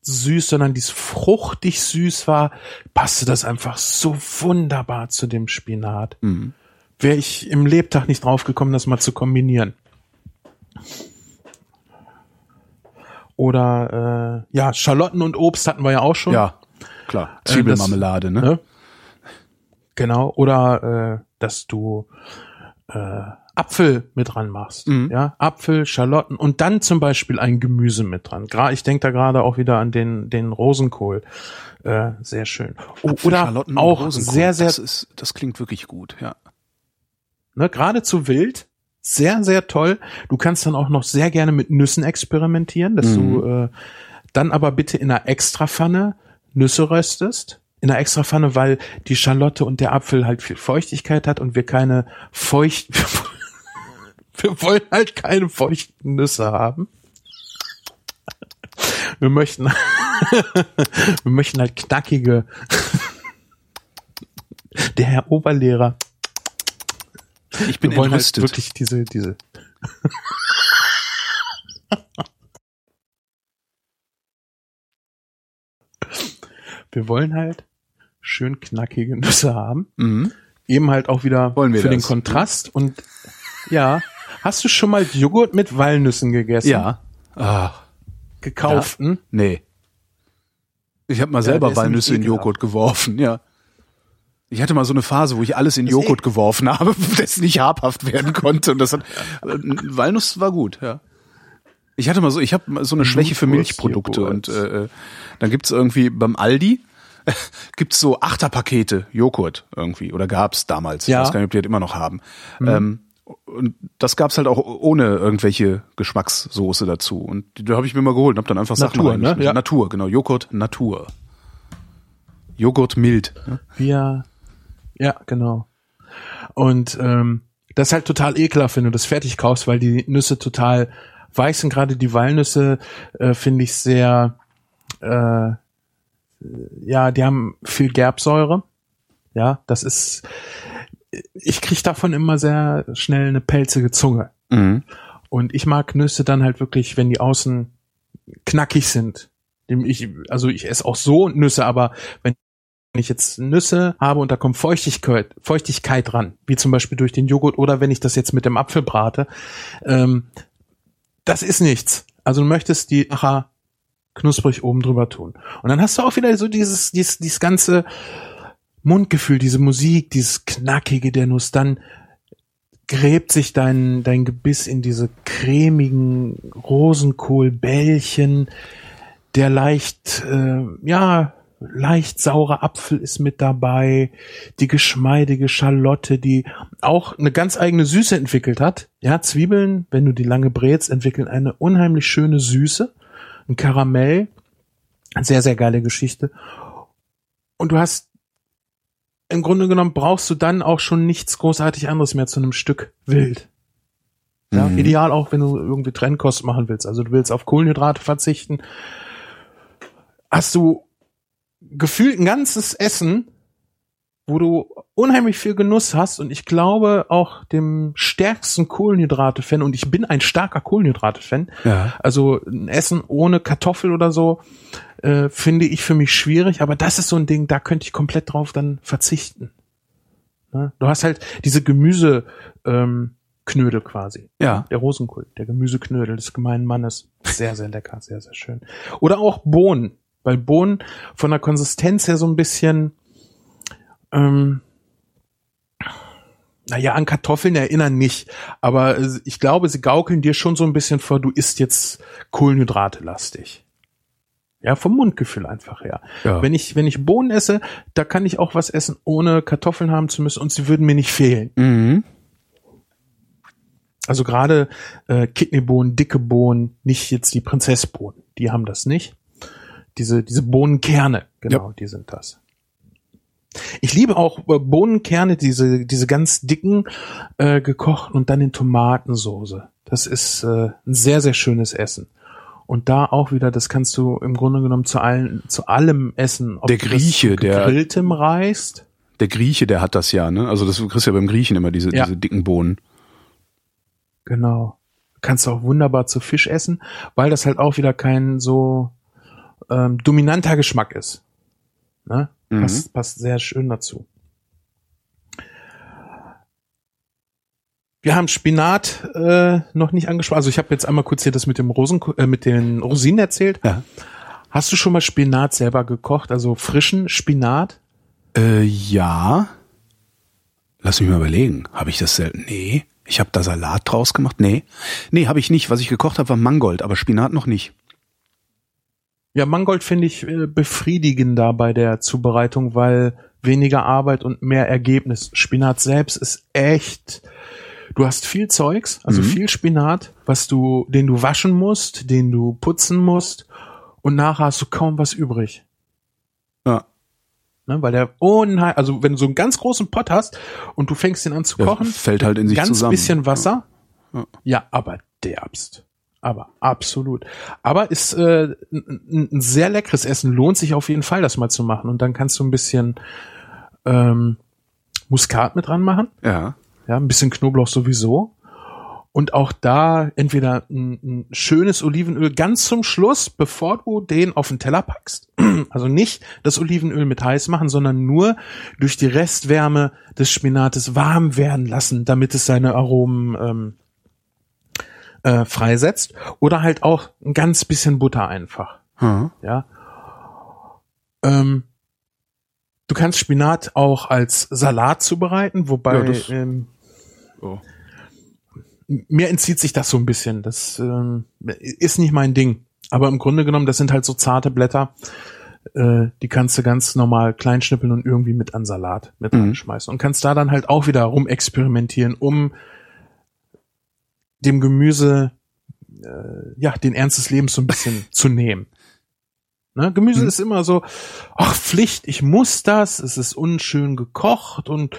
süß, sondern dies fruchtig süß war, passte das einfach so wunderbar zu dem Spinat. Mhm. Wäre ich im Lebtag nicht drauf gekommen, das mal zu kombinieren. Oder äh, ja, Schalotten und Obst hatten wir ja auch schon. Ja, klar. Zwiebelmarmelade, ne? Ne? Genau. Oder äh, dass du äh, Apfel mit dran machst. Mhm. Ja, Apfel, Schalotten und dann zum Beispiel ein Gemüse mit dran. Gra ich denke da gerade auch wieder an den, den Rosenkohl. Äh, sehr schön. O Apfel, oder Schalotten auch sehr, sehr Das, ist, das klingt wirklich gut, ja. ne, geradezu wild, sehr, sehr toll. Du kannst dann auch noch sehr gerne mit Nüssen experimentieren, dass Mhm. du äh, dann aber bitte in einer Extrapfanne Nüsse röstest. In einer Extrapfanne, weil die Schalotte und der Apfel halt viel Feuchtigkeit hat und wir keine feucht, wir wollen halt keine feuchten Nüsse haben. Wir möchten, wir möchten halt knackige. Der Herr Oberlehrer Ich bin Wir wollen halt wirklich diese, diese. Wir wollen halt schön knackige Nüsse haben. Mhm. Eben halt auch wieder für den das? Kontrast und ja. Hast du schon mal Joghurt mit Walnüssen gegessen? Ja. Ah, Gekauften? nee. Ich habe mal Ja, selber Walnüsse in. Joghurt geworfen, ja. Ich hatte mal so eine Phase, wo ich alles in Das Joghurt geworfen habe, das nicht habhaft werden konnte. Und das hat äh, Walnuss war gut, ja. Ich hatte mal so, ich habe so eine Schwäche für Milchprodukte und äh, äh, dann gibt's irgendwie beim Aldi gibt's so Achterpakete Joghurt irgendwie oder gab's damals. Ja. Ich weiß gar nicht, ob die das immer noch haben. Ähm, und das gab's halt auch ohne irgendwelche Geschmackssoße dazu. Und die, da habe ich mir mal geholt und habe dann einfach Sachen Natur, ne? Ja. Natur, genau. Joghurt Natur. Joghurt mild. Ne? Ja, ja, genau. Und ähm, das ist halt total ekelhaft, wenn du das fertig kaufst, weil die Nüsse total weiß sind. Gerade die Walnüsse äh, finde ich sehr, äh, ja, die haben viel Gerbsäure. Ja, das ist, ich krieg davon immer sehr schnell eine pelzige Zunge. Mhm. Und ich mag Nüsse dann halt wirklich, wenn die außen knackig sind. Ich, also ich esse auch so Nüsse, aber wenn ich jetzt Nüsse habe und da kommt Feuchtigkeit, Feuchtigkeit dran, wie zum Beispiel durch den Joghurt oder wenn ich das jetzt mit dem Apfel brate, ähm, das ist nichts. Also du möchtest die nachher knusprig oben drüber tun. Und dann hast du auch wieder so dieses, dieses, dieses ganze Mundgefühl, diese Musik, dieses Knackige der Nuss, dann gräbt sich dein, dein Gebiss in diese cremigen Rosenkohlbällchen, der leicht, äh, ja, leicht saure Apfel ist mit dabei, die geschmeidige Schalotte, die auch eine ganz eigene Süße entwickelt hat. Ja, Zwiebeln, wenn du die lange brätst, entwickeln eine unheimlich schöne Süße, ein Karamell, sehr, sehr geile Geschichte. Und du hast im Grunde genommen brauchst du dann auch schon nichts großartig anderes mehr zu einem Stück Wild. Ja, Mhm. ideal auch, wenn du irgendwie Trennkost machen willst. Also du willst auf Kohlenhydrate verzichten. Hast du gefühlt ein ganzes Essen, wo du unheimlich viel Genuss hast und ich glaube auch dem stärksten Kohlenhydrate-Fan und ich bin ein starker Kohlenhydrate-Fan. Ja. Also ein Essen ohne Kartoffel oder so äh, finde ich für mich schwierig, aber das ist so ein Ding, da könnte ich komplett drauf dann verzichten. Ne? Du hast halt diese Gemüse ähm, Knödel quasi. Ja. Der Rosenkohl, der Gemüseknödel des gemeinen Mannes. Sehr, sehr lecker, sehr, sehr schön. Oder auch Bohnen, weil Bohnen von der Konsistenz her so ein bisschen, ähm, naja, an Kartoffeln erinnern nicht, aber ich glaube, sie gaukeln dir schon so ein bisschen vor, du isst jetzt Kohlenhydrate lastig. Ja, vom Mundgefühl einfach her. Ja. Wenn ich, wenn ich Bohnen esse, da kann ich auch was essen, ohne Kartoffeln haben zu müssen und sie würden mir nicht fehlen. Mhm. Also gerade äh, Kidneybohnen, dicke Bohnen, nicht jetzt die Prinzessbohnen, die haben das nicht. Diese, diese Bohnenkerne, genau, die sind das. Ich liebe auch äh, Bohnenkerne, diese, diese ganz dicken, äh, gekocht und dann in Tomatensoße. Das ist äh, ein sehr, sehr schönes Essen. Und da auch wieder, das kannst du im Grunde genommen zu allen, zu allem essen. Ob Der Grieche, der- gegrilltem Reis. Der Grieche, der hat das ja, ne? Also das du kriegst ja beim Griechen immer diese, Ja. diese dicken Bohnen. Genau. Kannst du auch wunderbar zu Fisch essen, weil das halt auch wieder kein so ähm, dominanter Geschmack ist. Ne? Mhm. Passt, passt sehr schön dazu. Wir haben Spinat äh, noch nicht angesprochen. Also ich habe jetzt einmal kurz hier das mit dem Rosen, äh, mit den Rosinen erzählt. Ja. Hast du schon mal Spinat selber gekocht? Also frischen Spinat? Äh, ja. Lass mich mal überlegen. Habe ich das selten? Nee. Ich habe da Salat draus gemacht? Nee. Nee, habe ich nicht. Was ich gekocht habe, war Mangold, aber Spinat noch nicht. Ja, Mangold finde ich äh, befriedigender bei der Zubereitung, weil weniger Arbeit und mehr Ergebnis. Spinat selbst ist echt. Du hast viel Zeugs, also Mhm. viel Spinat, was du, den du waschen musst, den du putzen musst, und nachher hast du kaum was übrig. Ja. Ne, weil der unheim, also wenn du so einen ganz großen Pot hast und du fängst den an zu kochen, fällt halt in sich ganz zusammen. bisschen Wasser. Ja. Ja. aber derbst. Aber absolut. Aber ist äh, ein, ein sehr leckeres Essen. Lohnt sich auf jeden Fall, das mal zu machen. Und dann kannst du ein bisschen ähm, Muskat mit dran machen. Ja. Ja, ein bisschen Knoblauch sowieso. Und auch da entweder ein, ein schönes Olivenöl ganz zum Schluss, bevor du den auf den Teller packst. Also nicht das Olivenöl mit heiß machen, sondern nur durch die Restwärme des Spinates warm werden lassen, damit es seine Aromen ähm, äh, freisetzt. Oder halt auch ein ganz bisschen Butter einfach. Hm. Ja. Ähm, du kannst Spinat auch als Salat zubereiten, wobei Ja, das- ähm, Oh. mir entzieht sich das so ein bisschen. Das ähm, ist nicht mein Ding. Aber im Grunde genommen, das sind halt so zarte Blätter, äh, die kannst du ganz normal klein schnippeln und irgendwie mit an Salat mit Mhm. reinschmeißen. Und kannst da dann halt auch wieder rumexperimentieren, um dem Gemüse äh, ja den Ernst des Lebens so ein bisschen zu nehmen. Ne? Gemüse Mhm. ist immer so, ach Pflicht, ich muss das, es ist unschön gekocht und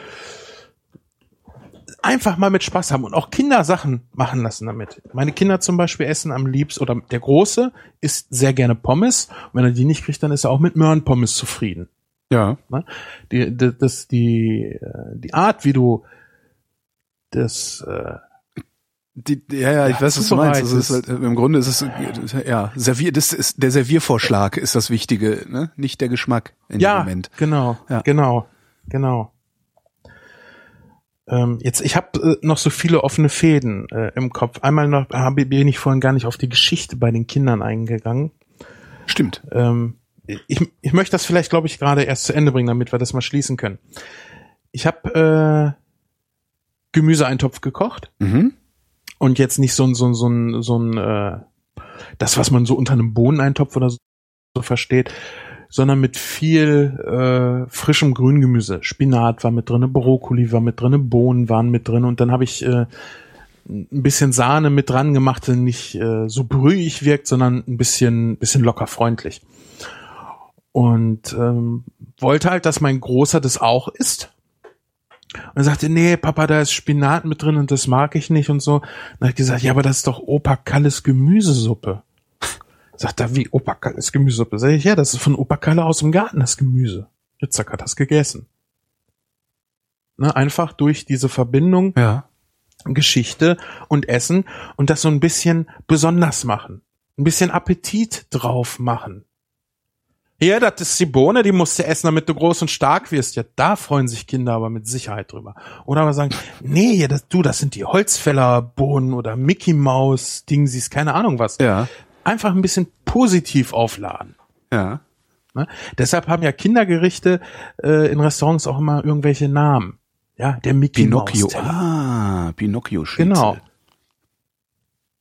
einfach mal mit Spaß haben und auch Kinder Sachen machen lassen damit. Meine Kinder zum Beispiel essen am liebsten, oder der Große isst sehr gerne Pommes. Und wenn er die nicht kriegt, dann ist er auch mit Möhrenpommes zufrieden. Ja. Ne? Die, die, das, die, äh, die Art, wie du das, äh, Die, ja, ja, ich Ja, weiß, was du meinst. Also ist halt, Im Grunde ist es, äh, ja, Servier, das ist, der Serviervorschlag ist das Wichtige, ne? Nicht der Geschmack in dem ja, Moment. genau, Ja. genau, genau. Ähm, jetzt, ich habe äh, noch so viele offene Fäden äh, im Kopf. Einmal noch, hab, bin ich vorhin gar nicht auf die Geschichte bei den Kindern eingegangen. Stimmt. Ähm, ich, ich möchte das vielleicht, glaube ich, gerade erst zu Ende bringen, damit wir das mal schließen können. Ich habe äh, Gemüseeintopf gekocht Mhm. Und jetzt nicht so ein so ein so ein so ein äh, das, was man so unter einem Bohneneintopf oder so, so versteht, sondern mit viel äh, frischem Grüngemüse. Spinat war mit drinne, Brokkoli war mit drinne, Bohnen waren mit drin und dann habe ich äh, ein bisschen Sahne mit dran gemacht, die nicht äh, so brühig wirkt, sondern ein bisschen bisschen locker freundlich. Und ähm, wollte halt, dass mein Großer das auch isst. Und er sagte, nee, Papa, da ist Spinat mit drin und das mag ich nicht und so. Dann habe ich gesagt, ja, aber das ist doch Opa Kalles Gemüsesuppe. Sagt er, wie Opa Kalles Gemüsesuppe? Sag ich, ja, das ist von Opa Kalle aus dem Garten, das Gemüse. Jetzt hat er das gegessen. Ne, einfach durch diese Verbindung Ja. Geschichte und Essen und das so ein bisschen besonders machen. Ein bisschen Appetit drauf machen. Hier, das ist die Bohne, die musst du essen, damit du groß und stark wirst. Ja, da freuen sich Kinder aber mit Sicherheit drüber. Oder aber sagen, nee, das, du, das sind die Holzfällerbohnen oder Mickey Maus Dingsies, keine Ahnung was. Ja. Einfach ein bisschen positiv aufladen. Ja. Ne? Deshalb haben ja Kindergerichte äh, in Restaurants auch immer irgendwelche Namen. Ja, der Mickey Pinocchio. Maus. Teller. Ah, Pinocchio Genau.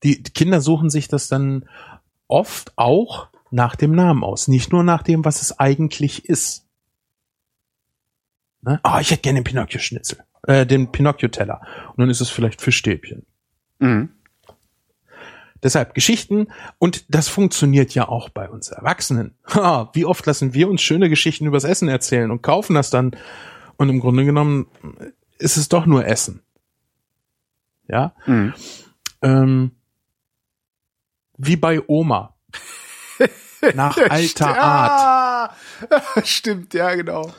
Die, die Kinder suchen sich das dann oft auch nach dem Namen aus, nicht nur nach dem, was es eigentlich ist. Ne? Ah, ich hätte gerne den Pinocchio-Schnitzel, äh, den Pinocchio-Teller. Und dann ist es vielleicht Fischstäbchen. Mhm. Deshalb Geschichten und das funktioniert ja auch bei uns Erwachsenen. Ha, wie oft lassen wir uns schöne Geschichten übers Essen erzählen und kaufen das dann und im Grunde genommen ist es doch nur Essen. Ja, Mhm. ähm, wie bei Oma. Nach alter Art. Stimmt, ja, genau.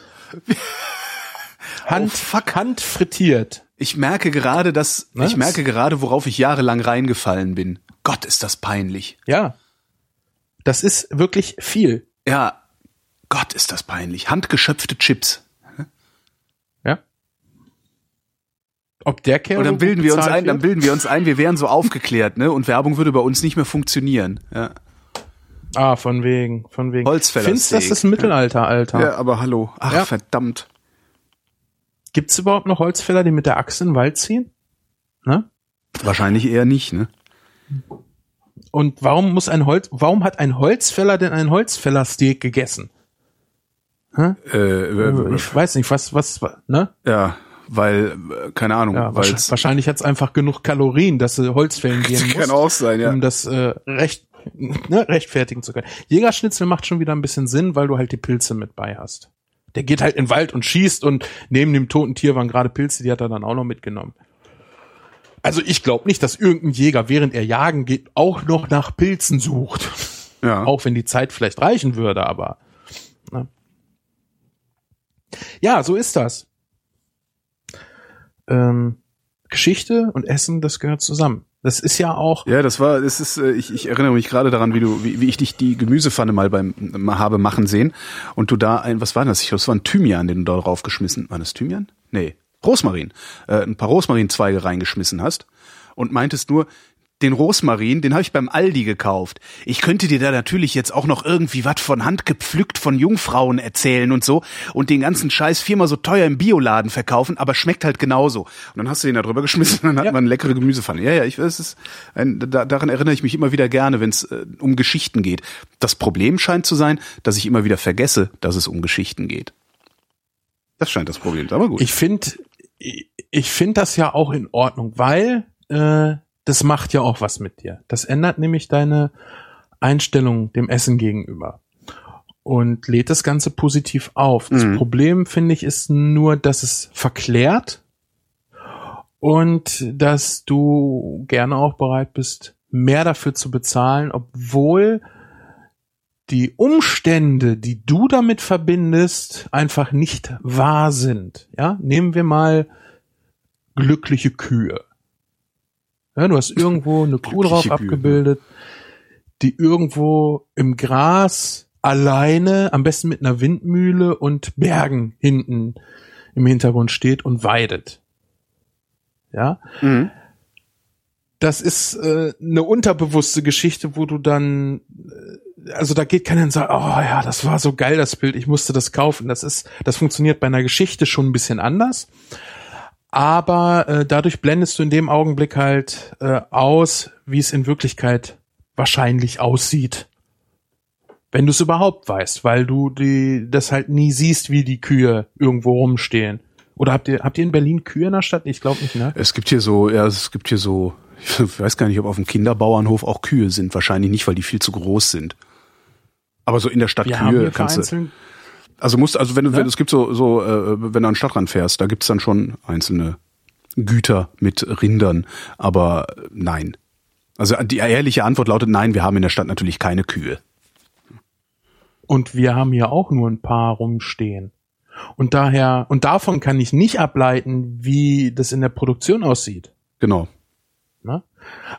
Hand, Hand frittiert. Ich merke gerade, dass, Ne? ich merke gerade, worauf ich jahrelang reingefallen bin. Gott, ist das peinlich. Ja. Das ist wirklich viel. Ja, Gott, ist das peinlich. Handgeschöpfte Chips. Ja. Ob der Kerl Und dann bilden wir uns ein, dann wird? bilden wir uns ein, wir wären so aufgeklärt, ne? Und Werbung würde bei uns nicht mehr funktionieren. Ja, Ah, von wegen, von wegen. Holzfällersteak. Findest du, das ist Mittelalter, Alter? ja aber hallo. Ach, Ja. verdammt. Gibt's überhaupt noch Holzfäller, die mit der Axt in den Wald ziehen? Ne? Wahrscheinlich eher nicht, ne? Und warum muss ein Holz, warum hat ein Holzfäller denn ein Holzfällersteak gegessen? Hä? Äh, Ich weiß nicht, was, was, ne? ja, weil, äh, keine Ahnung, Ja, weil wahrscheinlich, wahrscheinlich hat's einfach genug Kalorien, dass du Holzfällen gehen kann musst, auch sein, ja. um das äh, recht, ne, rechtfertigen zu können. Jägerschnitzel macht schon wieder ein bisschen Sinn, weil du halt die Pilze mit bei hast. Der geht halt in den Wald und schießt und neben dem toten Tier waren gerade Pilze, die hat er dann auch noch mitgenommen. Also ich glaube nicht, dass irgendein Jäger, während er jagen geht, auch noch nach Pilzen sucht. Ja. Auch wenn die Zeit vielleicht reichen würde, aber. Ne? Ja, so ist das. Ähm, Geschichte und Essen, das gehört zusammen. Das ist ja auch. Ja, das war, das ist, äh, ich, ich erinnere mich gerade daran, wie du, wie, wie ich dich die Gemüsepfanne mal beim mal habe machen sehen und du da ein, was war das? Ich glaube, das war ein Thymian, den du da draufgeschmissen. War das Thymian? Nee, Rosmarin. Äh, ein paar Rosmarinzweige reingeschmissen hast und meintest nur, den Rosmarin, den habe ich beim Aldi gekauft. Ich könnte dir da natürlich jetzt auch noch irgendwie was von Hand gepflückt von Jungfrauen erzählen und so und den ganzen Scheiß viermal so teuer im Bioladen verkaufen, aber schmeckt halt genauso. Und dann hast du den da drüber geschmissen und dann hat ja. man eine leckere Gemüsepfanne. Ja, ja, ich weiß, es ein, da, daran erinnere ich mich immer wieder gerne, wenn es äh, um Geschichten geht. Das Problem scheint zu sein, dass ich immer wieder vergesse, dass es um Geschichten geht. Das scheint das Problem, aber gut. Ich finde ich finde das ja auch in Ordnung, weil äh, das macht ja auch was mit dir. Das ändert nämlich deine Einstellung dem Essen gegenüber und lädt das Ganze positiv auf. Das mhm. Problem, finde ich, ist nur, dass es verklärt und dass du gerne auch bereit bist, mehr dafür zu bezahlen, obwohl die Umstände, die du damit verbindest, einfach nicht wahr sind. Ja, nehmen wir mal glückliche Kühe. Ja, du hast irgendwo eine Kuh drauf Kühe. abgebildet, die irgendwo im Gras alleine, am besten mit einer Windmühle und Bergen hinten im Hintergrund steht und weidet. Ja. Mhm. Das ist äh, eine unterbewusste Geschichte, wo du dann, äh, also da geht keiner und sagt, oh ja, das war so geil, das Bild, ich musste das kaufen. Das ist, das funktioniert bei einer Geschichte schon ein bisschen anders aber äh, dadurch blendest du in dem Augenblick halt äh, aus, wie es in Wirklichkeit wahrscheinlich aussieht. Wenn du es überhaupt weißt, weil du die das halt nie siehst, wie die Kühe irgendwo rumstehen. Oder habt ihr habt ihr in Berlin Kühe in der Stadt? Ich glaube nicht, ne? Es gibt hier so, ja, es gibt hier so, ich weiß gar nicht, ob auf dem Kinderbauernhof auch Kühe sind. Wahrscheinlich nicht, weil die viel zu groß sind. Aber so in der Stadt Wir Kühe kannst du also musst, also wenn du, ja? wenn es gibt so, so, äh, wenn du an den Stadtrand fährst, da gibt's dann schon einzelne Güter mit Rindern, aber nein. Also die ehrliche Antwort lautet nein, wir haben in der Stadt natürlich keine Kühe. Und wir haben hier auch nur ein paar rumstehen. Und daher, und davon kann ich nicht ableiten, wie das in der Produktion aussieht. Genau. Na?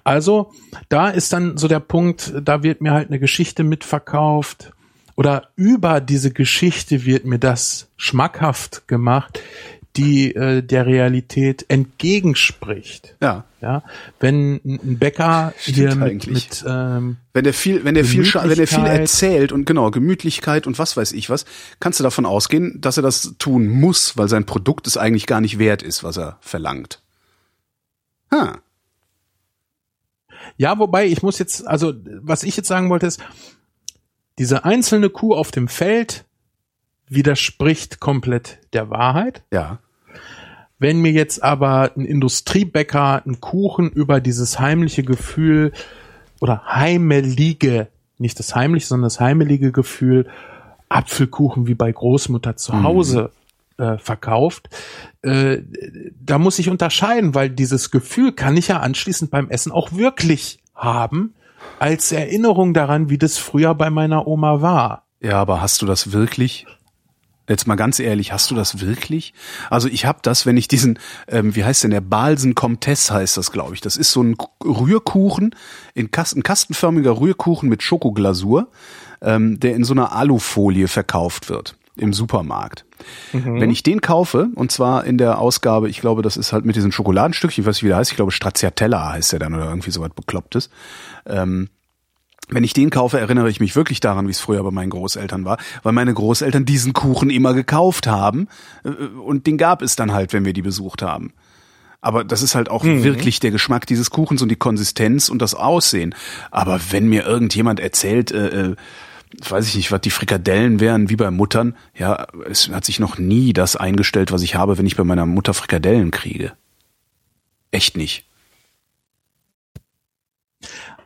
Also, da ist dann so der Punkt, da wird mir halt eine Geschichte mitverkauft oder über diese Geschichte wird mir das schmackhaft gemacht, die äh, der Realität entgegenspricht. Ja. Ja. Wenn ein Bäcker Stimmt hier mit, mit ähm, wenn der viel, wenn der viel, wenn der viel erzählt und genau Gemütlichkeit und was weiß ich was, kannst du davon ausgehen, dass er das tun muss, weil sein Produkt es eigentlich gar nicht wert ist, was er verlangt. Ha. Ja, wobei ich muss jetzt, also was ich jetzt sagen wollte ist, diese einzelne Kuh auf dem Feld widerspricht komplett der Wahrheit. Ja. Wenn mir jetzt aber ein Industriebäcker einen Kuchen über dieses heimliche Gefühl oder heimelige, nicht das heimliche, sondern das heimelige Gefühl, Apfelkuchen wie bei Großmutter zu mhm. Hause mhm. äh, verkauft, äh, da muss ich unterscheiden, weil dieses Gefühl kann ich ja anschließend beim Essen auch wirklich haben als Erinnerung daran, wie das früher bei meiner Oma war. Ja, aber hast du das wirklich? Jetzt mal ganz ehrlich, hast du das wirklich? Also ich habe das, wenn ich diesen, ähm, wie heißt denn der Balsen Comtesse heißt das, glaube ich. Das ist so ein Rührkuchen, in Kasten, kastenförmiger Rührkuchen mit Schokoglasur, ähm, der in so einer Alufolie verkauft wird im Supermarkt. Mhm. Wenn ich den kaufe, und zwar in der Ausgabe, ich glaube, das ist halt mit diesen Schokoladenstückchen, ich weiß nicht, wie der heißt, ich glaube Stracciatella heißt der dann oder irgendwie so was Beklopptes. Ähm, wenn ich den kaufe, erinnere ich mich wirklich daran, wie es früher bei meinen Großeltern war, weil meine Großeltern diesen Kuchen immer gekauft haben äh, und den gab es dann halt, wenn wir die besucht haben. Aber das ist halt auch mhm. wirklich der Geschmack dieses Kuchens und die Konsistenz und das Aussehen. Aber wenn mir irgendjemand erzählt, äh, äh, weiß ich nicht, was die Frikadellen wären, wie bei Muttern. Ja, es hat sich noch nie das eingestellt, was ich habe, wenn ich bei meiner Mutter Frikadellen kriege. Echt nicht.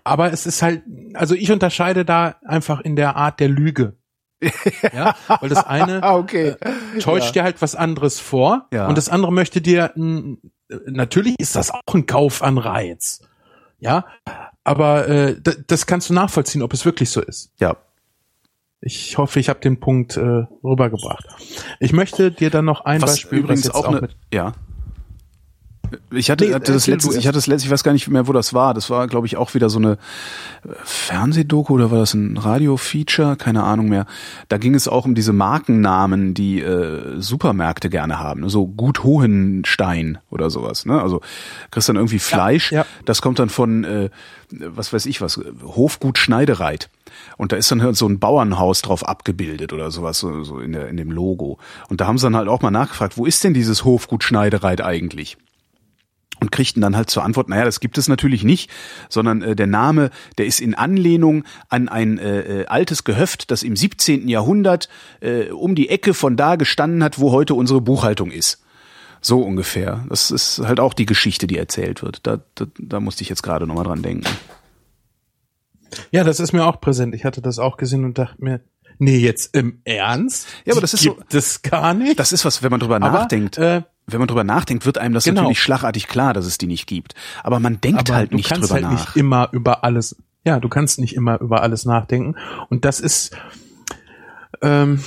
Aber es ist halt, also ich unterscheide da einfach in der Art der Lüge. ja, weil das eine okay. äh, täuscht ja. dir halt was anderes vor ja. und das andere möchte dir, natürlich ist das auch ein Kaufanreiz. Ja, aber äh, das kannst du nachvollziehen, ob es wirklich so ist. Ja, ich hoffe, ich habe den Punkt äh, rübergebracht. Ich möchte dir dann noch ein was Beispiel übrigens auch eine, ja. Ich hatte, Nee, hatte das letzte, ich hatte das letzte, ich weiß gar nicht mehr, wo das war. Das war, glaube ich, auch wieder so eine äh, Fernsehdoku oder war das ein Radio-Feature? Keine Ahnung mehr. Da ging es auch um diese Markennamen, die äh, Supermärkte gerne haben. So Gut Hohenstein oder sowas. Ne? Also kriegst dann irgendwie Fleisch. ja. Das kommt dann von, äh, was weiß ich was, Hofgut Schneidereit. Und da ist dann halt so ein Bauernhaus drauf abgebildet oder sowas, so, in, der, in dem Logo. Und da haben sie dann halt auch mal nachgefragt, wo ist denn dieses Hofgut Schneidereit eigentlich? und kriegten dann halt zur Antwort, naja, das gibt es natürlich nicht, sondern äh, der Name, der ist in Anlehnung an ein äh, äh, altes Gehöft, das im 17. Jahrhundert äh, um die Ecke von da gestanden hat, wo heute unsere Buchhaltung ist. So ungefähr. Das ist halt auch die Geschichte, die erzählt wird. Da, da, da musste ich jetzt gerade nochmal dran denken. Ja, das ist mir auch präsent. Ich hatte das auch gesehen und dachte mir, nee, jetzt im Ernst? Ja, aber das ist so- Gibt es gar nicht. Das ist was, wenn man drüber Aber, nachdenkt. äh, wenn man drüber nachdenkt, wird einem das Genau. natürlich schlagartig klar, dass es die nicht gibt. Aber man denkt aber halt du nicht kannst drüber halt nach. nicht immer über alles, ja, du kannst nicht immer über alles nachdenken. Und das ist, ähm,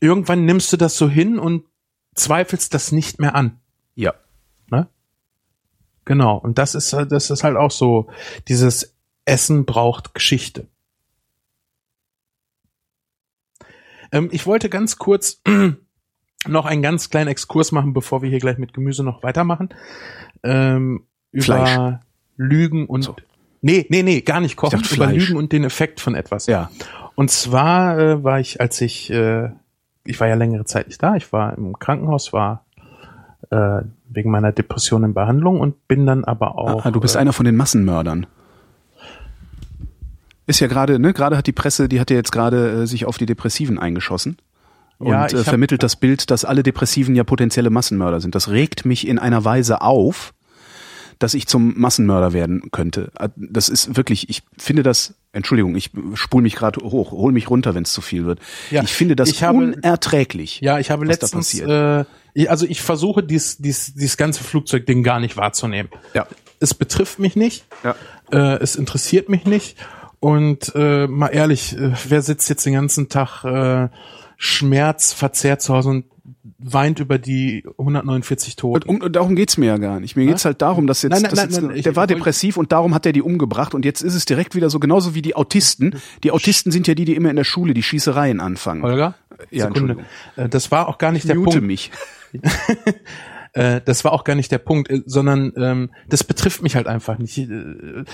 irgendwann nimmst du das so hin und zweifelst das nicht mehr an. ja. Ne? Genau. Und das ist, halt- das ist halt auch so, dieses Essen braucht Geschichte. Ähm, ich wollte ganz kurz noch einen ganz kleinen Exkurs machen, bevor wir hier gleich mit Gemüse noch weitermachen. Ähm, über Fleisch. Lügen und So. Nee, nee, nee, gar nicht kochen, über Fleisch. Lügen und den Effekt von etwas. Ja. Und zwar äh, war ich, als ich, äh, ich war ja längere Zeit nicht da, ich war im Krankenhaus, war äh, wegen meiner Depression in Behandlung und bin dann aber auch. Ah, du bist äh, einer von den Massenmördern. Ist ja gerade, ne, gerade hat die Presse, die hat ja jetzt gerade äh, sich auf die Depressiven eingeschossen und Ja, äh, vermittelt das Bild, dass alle Depressiven ja potenzielle Massenmörder sind. Das regt mich in einer Weise auf, dass ich zum Massenmörder werden könnte. Äh, Das ist wirklich, ich finde das, Entschuldigung, ich spul mich gerade hoch, hol mich runter, wenn es zu viel wird. Ja, ich finde das ich habe- unerträglich. Ja, ich habe letztens, passiert. äh, also ich versuche dies, dies, dieses ganze Flugzeugding gar nicht wahrzunehmen. Ja. Es betrifft mich nicht. Ja. Äh, es interessiert mich nicht. Und äh, mal ehrlich, äh, wer sitzt jetzt den ganzen Tag äh, Schmerz verzerrt zu Hause und weint über die 149 Toten? Und, um, darum geht's mir ja gar nicht. Mir geht's halt darum, dass jetzt, Nein, nein, dass nein, jetzt nein, ich der war depressiv und darum hat er die umgebracht und jetzt ist es direkt wieder so genauso wie die Autisten. Die Autisten sind ja die, die immer in der Schule die Schießereien anfangen. Holger? Ja, Sekunde. Äh, Das war auch gar nicht der Mute Punkt. mich. Äh, das war auch gar nicht der Punkt, äh, sondern ähm, das betrifft mich halt einfach nicht. Äh,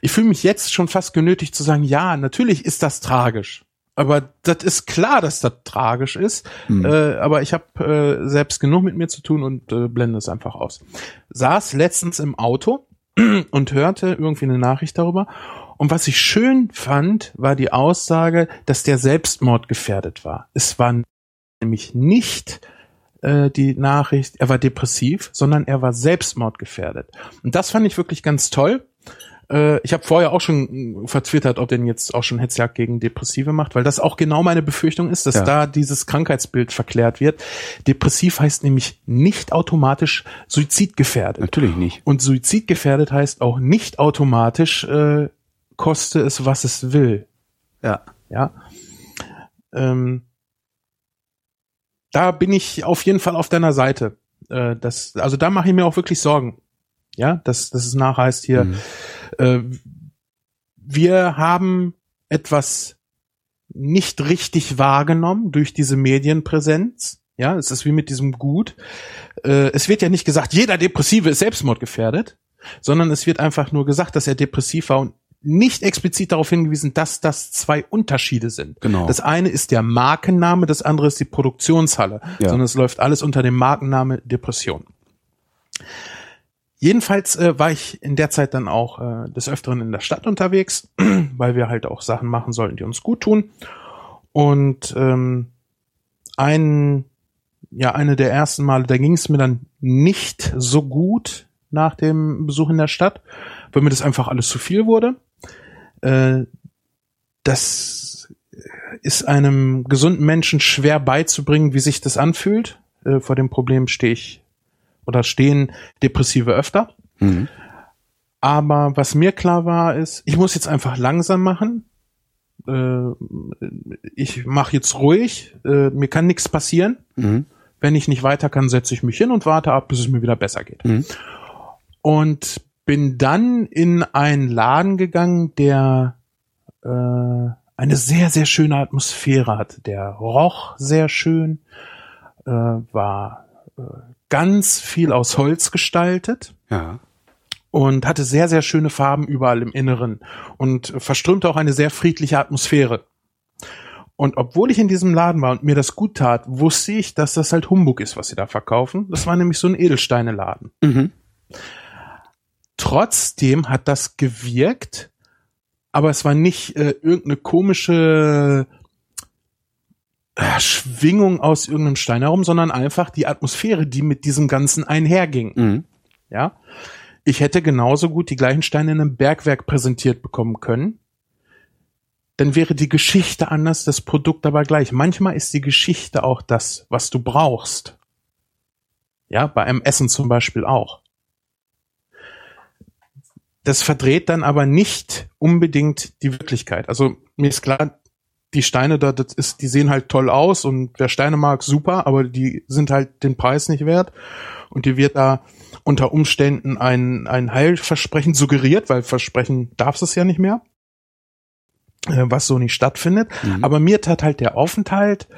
Ich fühle mich jetzt schon fast genötigt zu sagen, ja, natürlich ist das tragisch. Aber das ist klar, dass das tragisch ist. Hm. Äh, aber ich habe äh, selbst genug mit mir zu tun und äh, blende es einfach aus. Saß letztens im Auto und hörte irgendwie eine Nachricht darüber. Und was ich schön fand, war die Aussage, dass der Selbstmord gefährdet war. Es war nämlich nicht äh, die Nachricht, er war depressiv, sondern er war selbstmordgefährdet. Und das fand ich wirklich ganz toll. Äh, ich habe vorher auch schon vertwittert, ob denn jetzt auch schon Hetzjagd gegen Depressive macht, weil das auch genau meine Befürchtung ist, dass Ja. da dieses Krankheitsbild verklärt wird. Depressiv heißt nämlich nicht automatisch suizidgefährdet. Natürlich nicht. Und suizidgefährdet heißt auch nicht automatisch äh, koste es, was es will. Ja. Ja. Ähm, da bin ich auf jeden Fall auf deiner Seite. Äh, das, also da mache ich mir auch wirklich Sorgen. Ja, dass, dass es nachheißt hier, Mhm. äh, wir haben etwas nicht richtig wahrgenommen durch diese Medienpräsenz. Ja, es ist wie mit diesem Gut. Äh, es wird ja nicht gesagt, jeder Depressive ist selbstmordgefährdet, sondern es wird einfach nur gesagt, dass er depressiv war und nicht explizit darauf hingewiesen, dass das zwei Unterschiede sind. Genau. Das eine ist der Markenname, das andere ist die Produktionshalle, Ja. sondern es läuft alles unter dem Markenname Depression. Jedenfalls äh, war ich in der Zeit dann auch äh, des Öfteren in der Stadt unterwegs, weil wir halt auch Sachen machen sollten, die uns gut tun. Und ähm, ein, ja, eine der ersten Male, da ging es mir dann nicht so gut nach dem Besuch in der Stadt, weil mir das einfach alles zu viel wurde. Äh, das ist einem gesunden Menschen schwer beizubringen, wie sich das anfühlt. Äh, vor dem Problem stehe ich oder stehen Depressive öfter. Mhm. Aber was mir klar war, ist, ich muss jetzt einfach langsam machen. Äh, ich mache jetzt ruhig. Äh, mir kann nichts passieren. Mhm. Wenn ich nicht weiter kann, setze ich mich hin und warte ab, bis es mir wieder besser geht. Mhm. Und bin dann in einen Laden gegangen, der äh, eine sehr, sehr schöne Atmosphäre hatte. Der roch sehr schön, äh, war äh, ganz viel aus Holz gestaltet Ja. und hatte sehr, sehr schöne Farben überall im Inneren und verströmte auch eine sehr friedliche Atmosphäre. Und obwohl ich in diesem Laden war und mir das gut tat, wusste ich, dass das halt Humbug ist, was sie da verkaufen. Das war nämlich so ein Edelsteineladen. Mhm. Trotzdem hat das gewirkt, aber es war nicht äh, irgendeine komische äh, Schwingung aus irgendeinem Stein herum, sondern einfach die Atmosphäre, die mit diesem Ganzen einherging. Mhm. Ja. Ich hätte genauso gut die gleichen Steine in einem Bergwerk präsentiert bekommen können. Dann wäre die Geschichte anders, das Produkt aber gleich. Manchmal ist die Geschichte auch das, was du brauchst. Ja, bei einem Essen zum Beispiel auch. Das verdreht dann aber nicht unbedingt die Wirklichkeit. Also mir ist klar, die Steine da, das ist, die sehen halt toll aus und wer Steine mag, super, aber die sind halt den Preis nicht wert. Und die wird da unter Umständen ein, ein Heilversprechen suggeriert, weil Versprechen darfst es ja nicht mehr, äh, was so nicht stattfindet. Mhm. Aber mir tat halt der Aufenthalt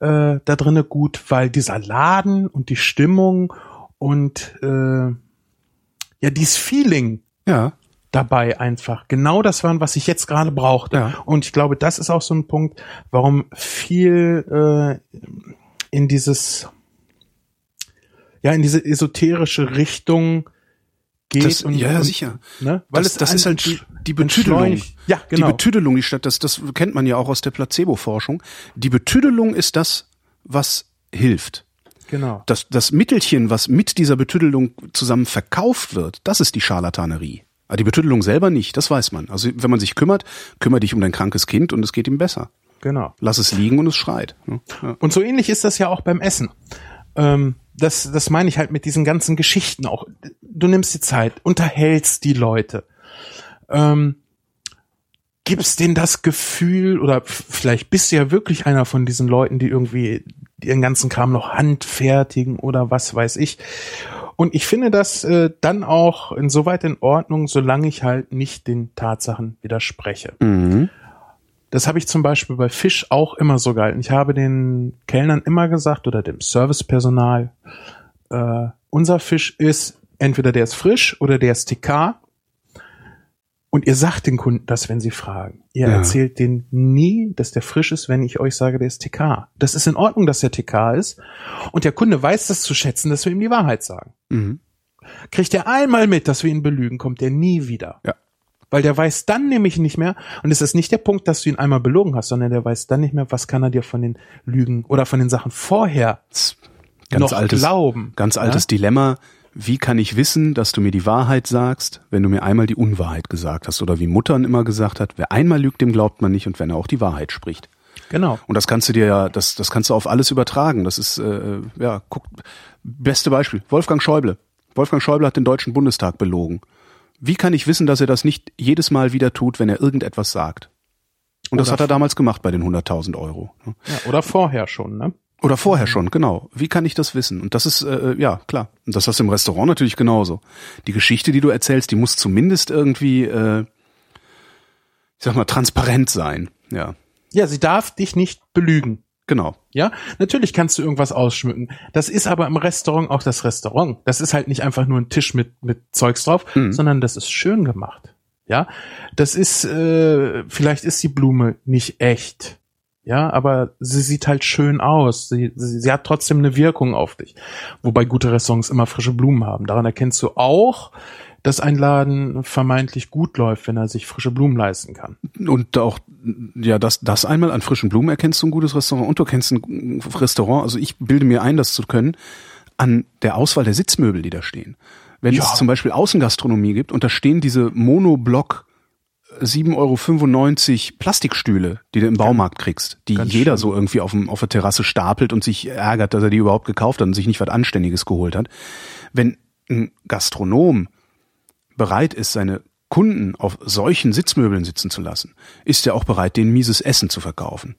äh, da drinnen gut, weil dieser Laden und die Stimmung und äh, ja, dieses Feeling Ja. dabei einfach genau das waren, was ich jetzt gerade brauchte. Ja. Und ich glaube, das ist auch so ein Punkt, warum viel äh, in dieses ja in diese esoterische Richtung geht Das, und, ja, und, sicher. ne? weil das, es das ist halt sch- die Betüdelung. Ja, genau. Die Betüdelung, die statt, das, das kennt man ja auch aus der Placebo-Forschung. Die Betüdelung ist das, was hilft. Genau. Das, das Mittelchen, was mit dieser Betüdelung zusammen verkauft wird, das ist die Scharlatanerie. Aber die Betüdelung selber nicht, das weiß man. Also wenn man sich kümmert, kümmere dich um dein krankes Kind und es geht ihm besser. Genau. Lass es liegen und es schreit. Ja. Und so ähnlich ist das ja auch beim Essen. Ähm, das, das meine ich halt mit diesen ganzen Geschichten auch. Du nimmst die Zeit, unterhältst die Leute, ähm, gibst denen das Gefühl, oder vielleicht bist du ja wirklich einer von diesen Leuten, die irgendwie ihren ganzen Kram noch handfertigen oder was weiß ich. Und ich finde das äh, dann auch insoweit in Ordnung, solange ich halt nicht den Tatsachen widerspreche. Mhm. Das habe ich zum Beispiel bei Fisch auch immer so gehalten. Ich habe den Kellnern immer gesagt oder dem Servicepersonal, äh, unser Fisch ist entweder der ist frisch oder der ist TK. Und ihr sagt den Kunden das, wenn sie fragen. Ihr Ja. erzählt denen nie, dass der frisch ist, wenn ich euch sage, der ist TK. Das ist in Ordnung, dass der TK ist. Und der Kunde weiß das zu schätzen, dass wir ihm die Wahrheit sagen. Mhm. Kriegt er einmal mit, dass wir ihn belügen, kommt er nie wieder. Ja. Weil der weiß dann nämlich nicht mehr, und es ist nicht der Punkt, dass du ihn einmal belogen hast, sondern der weiß dann nicht mehr, was kann er dir von den Lügen oder von den Sachen vorher Ganz noch altes, glauben. ganz altes Dilemma. Wie kann ich wissen, dass du mir die Wahrheit sagst, wenn du mir einmal die Unwahrheit gesagt hast? Oder wie Muttern immer gesagt hat, wer einmal lügt, dem glaubt man nicht und wenn er auch die Wahrheit spricht. Genau. Und das kannst du dir ja, das, das kannst du auf alles übertragen. Das ist, äh, ja, guck, beste Beispiel. Wolfgang Schäuble. Wolfgang Schäuble hat den Deutschen Bundestag belogen. Wie kann ich wissen, dass er das nicht jedes Mal wieder tut, wenn er irgendetwas sagt? Und das Oder hat er damals gemacht bei den 100.000 Euro. ne? Ja, oder vorher schon, ne? Oder vorher schon, genau. Wie kann ich das wissen? Und das ist, äh, ja, klar. Und das hast du im Restaurant natürlich genauso. Die Geschichte, die du erzählst, die muss zumindest irgendwie, äh, ich sag mal, transparent sein. Ja, Ja, sie darf dich nicht belügen. genau. Ja, natürlich kannst du irgendwas ausschmücken. Das ist aber im Restaurant auch das Restaurant. Das ist halt nicht einfach nur ein Tisch mit, mit Zeugs drauf, Mhm. sondern das ist schön gemacht. Ja, das ist, äh, vielleicht ist die Blume nicht echt. Ja, aber sie sieht halt schön aus. Sie, sie, sie hat trotzdem eine Wirkung auf dich. Wobei gute Restaurants immer frische Blumen haben. Daran erkennst du auch, dass ein Laden vermeintlich gut läuft, wenn er sich frische Blumen leisten kann. Und auch, ja, das, das einmal an frischen Blumen erkennst du ein gutes Restaurant und du kennst ein Restaurant, also ich bilde mir ein, das zu können, an der Auswahl der Sitzmöbel, die da stehen. Wenn Ja. es zum Beispiel Außengastronomie gibt und da stehen diese Monoblock 7,95 Euro Plastikstühle, die du im Baumarkt kriegst, die Ganz jeder schön. so irgendwie auf, dem, auf der Terrasse stapelt und sich ärgert, dass er die überhaupt gekauft hat und sich nicht was Anständiges geholt hat. Wenn ein Gastronom bereit ist, seine Kunden auf solchen Sitzmöbeln sitzen zu lassen, ist er auch bereit, denen mieses Essen zu verkaufen.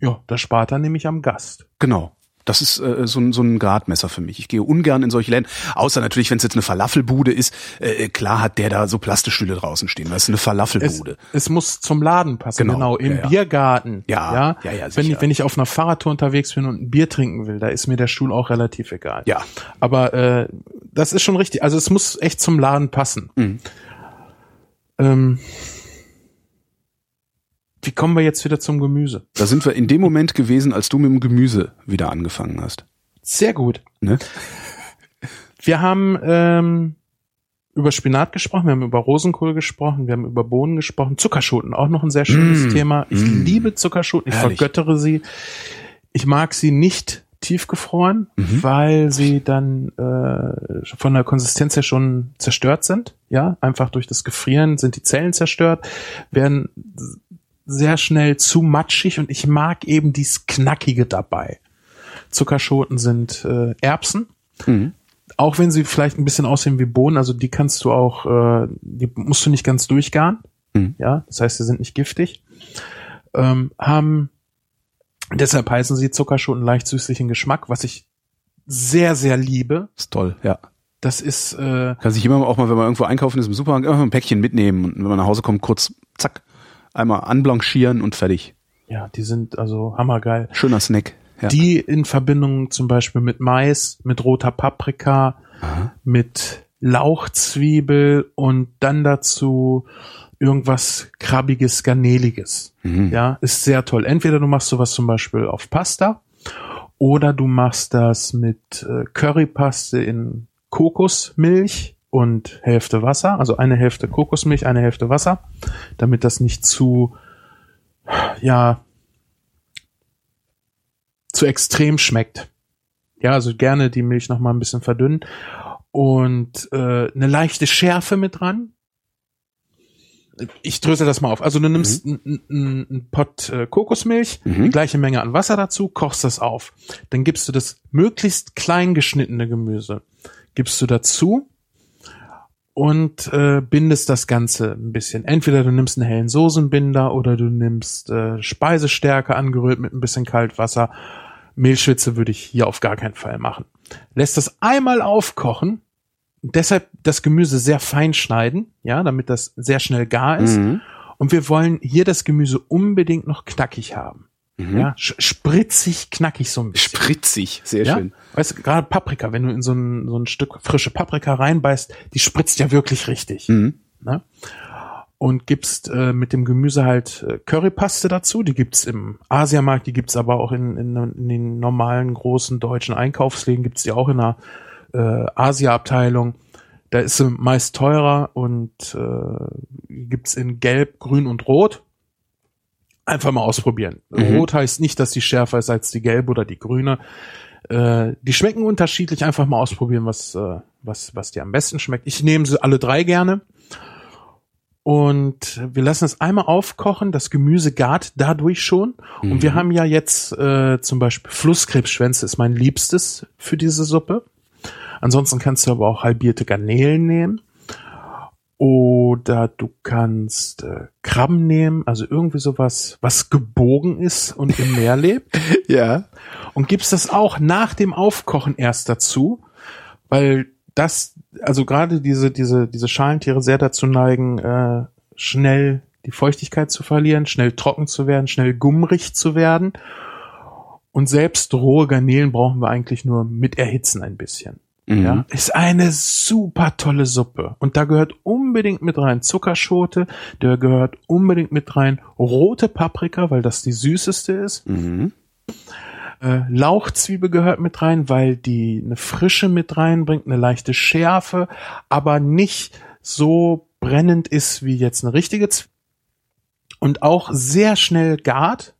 Ja, das spart er nämlich am Gast. Genau. Das ist äh, so, ein so ein Gradmesser für mich. Ich gehe ungern in solche Läden, außer natürlich, wenn es jetzt eine Falafelbude ist. Äh, klar hat der da so Plastestühle draußen stehen. Das ist eine Falafelbude. Es, es muss zum Laden passen, Genau, genau. Im ja. Biergarten. Ja, ja, ja, ja, wenn, ich, wenn ich auf einer Fahrradtour unterwegs bin und ein Bier trinken will, da ist mir der Stuhl auch relativ egal. Ja. Aber äh, das ist schon richtig. Also es muss echt zum Laden passen. Mhm. Ähm, wie kommen wir jetzt wieder zum Gemüse? Da sind wir in dem Moment gewesen, als du mit dem Gemüse wieder angefangen hast. Sehr gut. Ne? Wir haben ähm, über Spinat gesprochen, wir haben über Rosenkohl gesprochen, wir haben über Bohnen gesprochen, Zuckerschoten, auch noch ein sehr schönes Mm, Thema. Ich mm. liebe Zuckerschoten, ich Herrlich. vergöttere sie. Ich mag sie nicht tiefgefroren, Mhm. weil sie dann äh, von der Konsistenz her schon zerstört sind. Ja, einfach durch das Gefrieren sind die Zellen zerstört, werden sehr schnell zu matschig und ich mag eben dies Knackige dabei. Zuckerschoten sind äh, Erbsen, Mhm. auch wenn sie vielleicht ein bisschen aussehen wie Bohnen, also die kannst du auch, äh, die musst du nicht ganz durchgaren. Mhm. Ja, das heißt, sie sind nicht giftig. Ähm, haben, deshalb heißen sie Zuckerschoten leicht süßlichen Geschmack, was ich sehr, sehr liebe. Ist toll, ja. Das ist, äh, Kann sich immer auch mal, wenn man irgendwo einkaufen ist im Supermarkt, einfach ein Päckchen mitnehmen und wenn man nach Hause kommt, kurz, zack, einmal anblanchieren und fertig. ja, die sind also hammergeil. Schöner Snack. Ja. Die in Verbindung zum Beispiel mit Mais, mit roter Paprika, mit Lauchzwiebel und dann dazu irgendwas krabbiges, garneliges. Mhm. Ja, ist sehr toll. Entweder du machst sowas zum Beispiel auf Pasta oder du machst das mit äh, Currypaste in Kokosmilch und Hälfte Wasser, also eine Hälfte Kokosmilch, eine Hälfte Wasser, damit das nicht zu, ja, zu extrem schmeckt. Ja, also gerne die Milch noch mal ein bisschen verdünnen und äh, eine leichte Schärfe mit dran. Ich drösel das mal auf. Also du nimmst einen einen Pott äh, Kokosmilch, Mhm. die gleiche Menge an Wasser dazu, kochst das auf. Dann gibst du das möglichst klein geschnittene Gemüse, gibst du dazu und äh, bindest das Ganze ein bisschen. Entweder du nimmst einen hellen Soßenbinder oder du nimmst äh, Speisestärke angerührt mit ein bisschen Kaltwasser. Mehlschwitze würde ich hier auf gar keinen Fall machen. Lässt das einmal aufkochen, deshalb das Gemüse sehr fein schneiden, ja, damit das sehr schnell gar ist. Mhm. Und wir wollen hier das Gemüse unbedingt noch knackig haben. Mhm. Ja, spritzig, knackig so ein bisschen. Spritzig, sehr ja? schön. Weißt du, gerade Paprika, wenn du in so ein, so ein Stück frische Paprika reinbeißt, die spritzt ja wirklich richtig. Mhm. Ne? Und gibst äh, mit dem Gemüse halt äh, Currypaste dazu. Die gibt's im Asiamarkt, die gibt's aber auch in, in, in den normalen großen deutschen Einkaufsläden, gibt's die auch in der äh, Asia-Abteilung. Da ist sie meist teurer und äh, gibt's in Gelb, Grün und Rot. Einfach mal ausprobieren. Mhm. Rot heißt nicht, dass die schärfer ist als die gelbe oder die grüne. Äh, die schmecken unterschiedlich. Einfach mal ausprobieren, was, äh, was, was dir am besten schmeckt. Ich nehme sie alle drei gerne. Und wir lassen es einmal aufkochen. Das Gemüse gart dadurch schon. Und wir haben ja jetzt äh, zum Beispiel Flusskrebsschwänze ist mein liebstes für diese Suppe. Ansonsten kannst du aber auch halbierte Garnelen nehmen. Oder du kannst äh, Krabben nehmen, also irgendwie sowas, was gebogen ist und im Meer lebt. Ja. Und gibst das auch nach dem Aufkochen erst dazu, weil das, also gerade diese, diese, diese Schalentiere sehr dazu neigen, äh, schnell die Feuchtigkeit zu verlieren, schnell trocken zu werden, schnell gummrig zu werden. Und selbst rohe Garnelen brauchen wir eigentlich nur mit erhitzen ein bisschen. Mhm. Ja, ist eine super tolle Suppe. Und da gehört unbedingt mit rein Zuckerschote, da gehört unbedingt mit rein rote Paprika, weil das die süßeste ist. Mhm. Äh, Lauchzwiebel gehört mit rein, weil die eine Frische mit reinbringt, eine leichte Schärfe, aber nicht so brennend ist wie jetzt eine richtige Zwiebel. Und auch sehr schnell gart.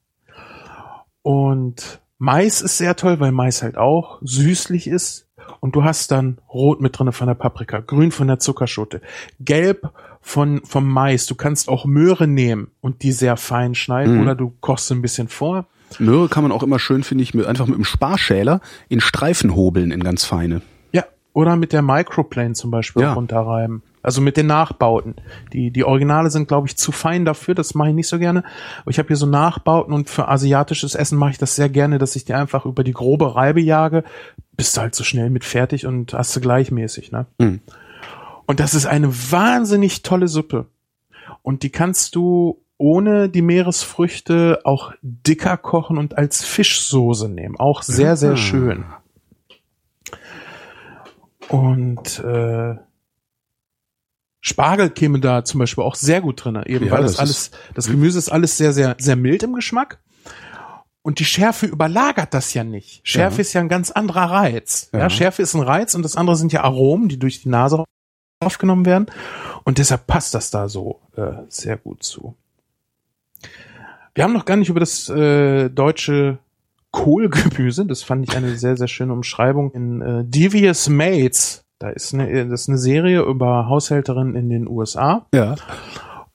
Und Mais ist sehr toll, weil Mais halt auch süßlich ist. Und du hast dann Rot mit drinne von der Paprika, Grün von der Zuckerschote, Gelb von vom Mais. Du kannst auch Möhre nehmen und die sehr fein schneiden Mhm. oder du kochst ein bisschen vor. Möhre kann man auch immer schön, finde ich, mit, einfach mit einem Sparschäler in Streifen hobeln in ganz feine. Ja, oder mit der Microplane zum Beispiel Ja. runterreiben. Also mit den Nachbauten. Die, die Originale sind, glaube ich, zu fein dafür, das mache ich nicht so gerne. Aber ich habe hier so Nachbauten und für asiatisches Essen mache ich das sehr gerne, dass ich die einfach über die grobe Reibe jage. Bist du halt so schnell mit fertig und hast du gleichmäßig, ne? Mhm. Und das ist eine wahnsinnig tolle Suppe. Und die kannst du ohne die Meeresfrüchte auch dicker kochen und als Fischsoße nehmen. Auch sehr, sehr Ah. schön. Und äh, Spargel käme da zum Beispiel auch sehr gut drin, eben Ja, weil das, das alles, das Gemüse ist alles sehr, sehr, sehr mild im Geschmack. Und die Schärfe überlagert das ja nicht. Schärfe Ja. ist ja ein ganz anderer Reiz. Ja. Ja. Schärfe ist ein Reiz und das andere sind ja Aromen, die durch die Nase aufgenommen werden. Und deshalb passt das da so äh, sehr gut zu. Wir haben noch gar nicht über das äh, deutsche Kohlgemüse, das fand ich eine sehr, sehr schöne Umschreibung in äh, Devious Maids. Da ist eine, das ist eine Serie über Haushälterinnen in den USA. Ja.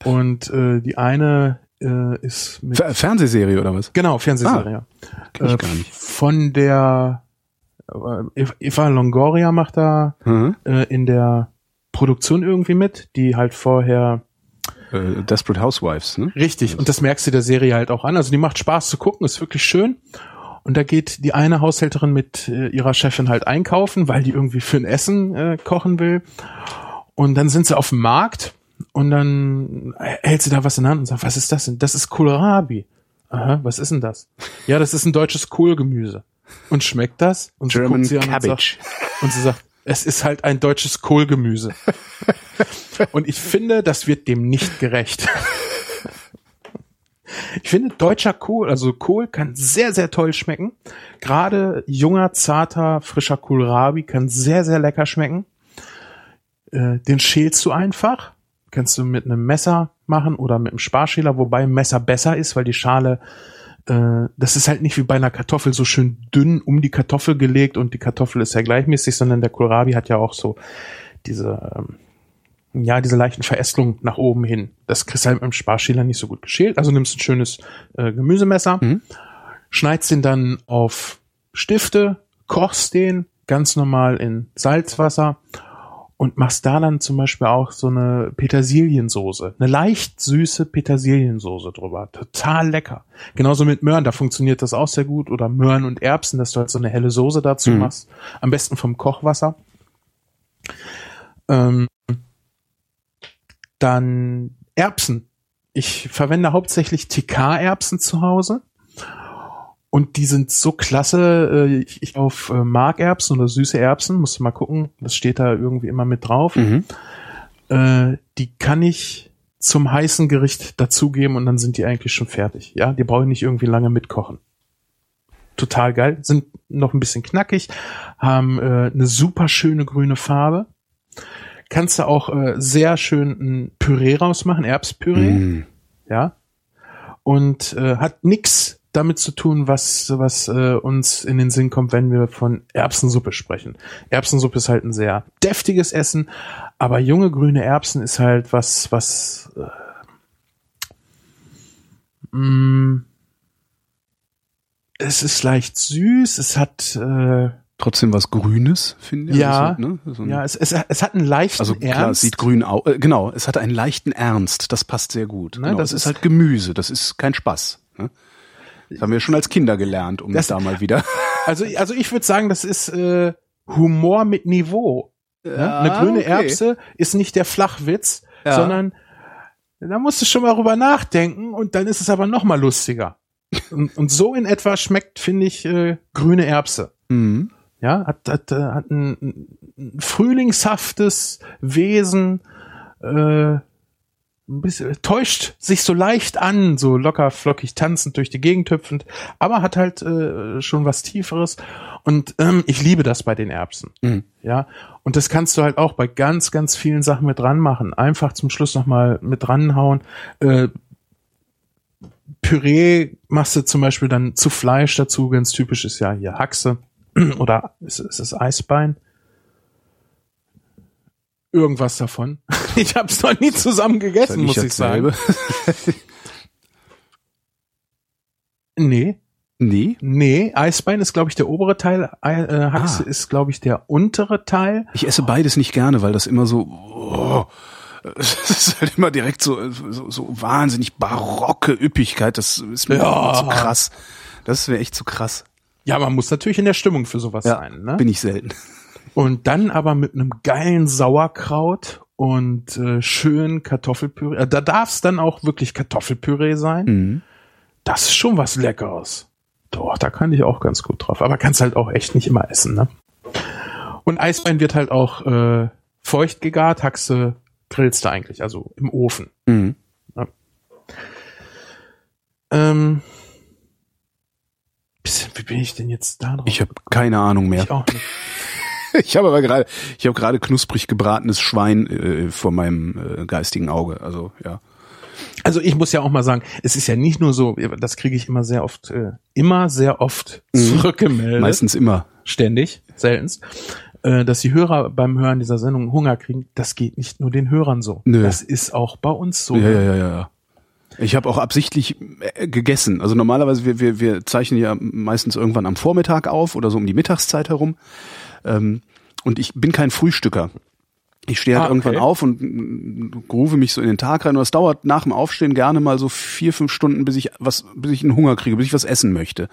Und äh, die eine äh, ist mit Fer Fernsehserie oder was? Genau, Fernsehserie. Ich Äh. Von der äh, Eva Longoria macht da Mhm. äh, in der Produktion irgendwie mit, die halt vorher Äh, Desperate Housewives, ne? richtig und das merkst du der Serie halt auch an. Also die macht Spaß zu gucken, ist wirklich schön. Und da geht die eine Haushälterin mit äh, ihrer Chefin halt einkaufen, weil die irgendwie für ein Essen äh, kochen will. Und dann sind sie auf dem Markt und dann hält sie da was in der Hand und sagt, was ist das denn? Das ist Kohlrabi. Aha, was ist denn das? Ja, das ist ein deutsches Kohlgemüse. Und schmeckt das? Und sie German guckt sie an und Cabbage. sagt- Und sie sagt, es ist halt ein deutsches Kohlgemüse. Und ich finde, das wird dem nicht gerecht. Ich finde, deutscher Kohl, also Kohl kann sehr, sehr toll schmecken. Gerade junger, zarter, frischer Kohlrabi kann sehr, sehr lecker schmecken. Äh, den schälst du einfach. Kannst du mit einem Messer machen oder mit einem Sparschäler, wobei ein Messer besser ist, weil die Schale, äh, das ist halt nicht wie bei einer Kartoffel so schön dünn um die Kartoffel gelegt und die Kartoffel ist ja gleichmäßig, sondern der Kohlrabi hat ja auch so diese, ähm, ja, diese leichten Verästelungen nach oben hin. Das kriegst du halt mit dem Sparschäler nicht so gut geschält. Also nimmst ein schönes äh, Gemüsemesser, Mhm. schneidest den dann auf Stifte, kochst den ganz normal in Salzwasser und machst da dann zum Beispiel auch so eine Petersiliensoße, eine leicht süße Petersiliensoße drüber. Total lecker. Genauso mit Möhren, da funktioniert das auch sehr gut. Oder Möhren und Erbsen, dass du halt so eine helle Soße dazu Mhm. machst. Am besten vom Kochwasser. Ähm, dann Erbsen. Ich verwende hauptsächlich TK-Erbsen zu Hause. Und die sind so klasse. äh, Ich, auf äh, Markerbsen oder süße Erbsen, musst du mal gucken. Das steht da irgendwie immer mit drauf. Mhm. Äh, die kann ich zum heißen Gericht dazugeben und dann sind die eigentlich schon fertig. Ja, die brauche ich nicht irgendwie lange mitkochen. Total geil. Sind noch ein bisschen knackig, haben äh, eine super schöne grüne Farbe. Kannst du auch äh, sehr schön ein Püree rausmachen, Erbspüree Mhm. ja, und äh, hat nix damit zu tun, was was äh, uns in den Sinn kommt, wenn wir von Erbsensuppe sprechen. Erbsensuppe ist halt ein sehr deftiges Essen, aber junge grüne Erbsen ist halt was was äh, mh, es ist leicht süß, es hat äh, Trotzdem was Grünes, finde ich. Ja, Also, ne? so ja, es, es, es hat einen leichten also klar, es Ernst. sieht grün aus. Äh, genau, es hat einen leichten Ernst. Das passt sehr gut. Ne, genau, das ist- halt Gemüse. Das ist kein Spaß. Ne? Das haben wir schon als Kinder gelernt, um Das- da mal wieder. Also, also ich würde sagen, das ist äh, Humor mit Niveau. Ne? Eine Ja, grüne okay. Erbse ist nicht der Flachwitz, Ja. sondern da musst du schon mal drüber nachdenken und dann ist es aber noch mal lustiger. Und, und so in etwa schmeckt, finde ich, äh, grüne Erbse. Mhm. Ja, hat, hat, äh, hat ein, ein frühlingshaftes Wesen, äh, ein bisschen, täuscht sich so leicht an, so locker flockig tanzend durch die Gegend hüpfend, aber hat halt äh, schon was Tieferes. Und ähm, ich liebe das bei den Erbsen. Mhm. Ja, und das kannst du halt auch bei ganz, ganz vielen Sachen mit dran machen. Einfach zum Schluss nochmal mit dranhauen. Äh, Püree machst du zum Beispiel dann zu Fleisch dazu. Ganz typisch ist ja hier Haxe oder ist, ist es Eisbein? Irgendwas davon. Ich habe es noch nie zusammen gegessen, muss ja ich sagen. Nee. Nee. Nee, Eisbein ist, glaube ich, der obere Teil. Ei- Äh, Haxe Ah. ist, glaube ich, der untere Teil. Ich esse beides nicht gerne, weil das immer so, oh, es ist halt immer direkt so, so, so wahnsinnig barocke Üppigkeit. Das ist mir Ja. zu krass. Das wäre echt zu krass. Ja, man muss natürlich in der Stimmung für sowas sein. Ne? bin ich selten. Und dann aber mit einem geilen Sauerkraut und äh, schön Kartoffelpüree. Äh, da darf es dann auch wirklich Kartoffelpüree sein. Mhm. Das ist schon was Leckeres. Doch, da kann ich auch ganz gut drauf. Aber kannst halt auch echt nicht immer essen, ne? Und Eisbein wird halt auch äh, feucht gegart, Haxe grillst du eigentlich, also im Ofen. Mhm. Ähm, bisschen, wie bin ich denn jetzt da drauf? Ich habe keine Ahnung mehr. Ich auch nicht. Ich habe aber gerade, ich habe gerade knusprig gebratenes Schwein äh, vor meinem äh, geistigen Auge. Also ja. Also ich muss ja auch mal sagen, es ist ja nicht nur so, das kriege ich immer sehr oft, äh, immer sehr oft Mhm. zurückgemeldet. Meistens immer. ständig, seltenst, äh, dass die Hörer beim Hören dieser Sendung Hunger kriegen. Das geht nicht nur den Hörern so. Nö. Das ist auch bei uns so. Ja, ja, ja, ja. Ich habe auch absichtlich äh, gegessen. Also normalerweise, wir, wir, wir zeichnen ja meistens irgendwann am Vormittag auf oder so um die Mittagszeit herum. Ähm, und ich bin kein Frühstücker. Ich stehe halt Ah, irgendwann okay. auf und groove mich so in den Tag rein. Und es dauert nach dem Aufstehen gerne mal so vier, fünf Stunden, bis ich was, bis ich einen Hunger kriege, bis ich was essen möchte.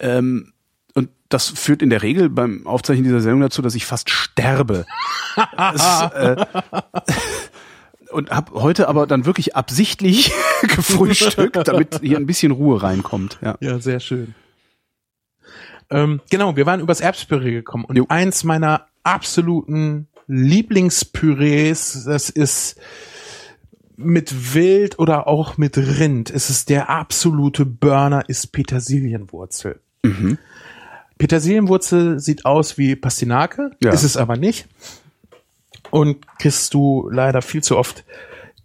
Ähm, und das führt in der Regel beim Aufzeichnen dieser Sendung dazu, dass ich fast sterbe. es, äh, und habe heute aber dann wirklich absichtlich gefrühstückt, damit hier ein bisschen Ruhe reinkommt. Ja. Ja, sehr schön. Ähm, genau, wir waren übers Erbspüree gekommen und Jo. eins meiner absoluten Lieblingspürees, das ist mit Wild oder auch mit Rind, es ist der absolute Burner, ist Petersilienwurzel. Mhm. Petersilienwurzel sieht aus wie Pastinake, Ja. ist es aber nicht. Und kriegst du leider viel zu oft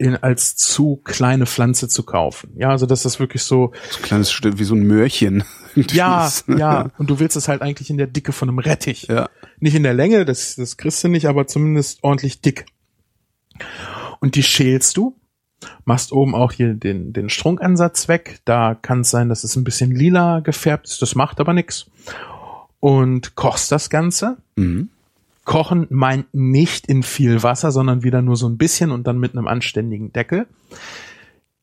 in, als zu kleine Pflanze zu kaufen. Ja, also das ist wirklich so, So ein kleines Stück wie so ein Möhrchen. ja, Das- ja. Und du willst es halt eigentlich in der Dicke von einem Rettich. Ja. Nicht in der Länge, das, das kriegst du nicht, aber zumindest ordentlich dick. Und die schälst du, machst oben auch hier den, den Strunkansatz weg. Da kann es sein, dass es ein bisschen lila gefärbt ist, das macht aber nix. Und kochst das Ganze. Mhm. Kochen meint nicht in viel Wasser, sondern wieder nur so ein bisschen und dann mit einem anständigen Deckel.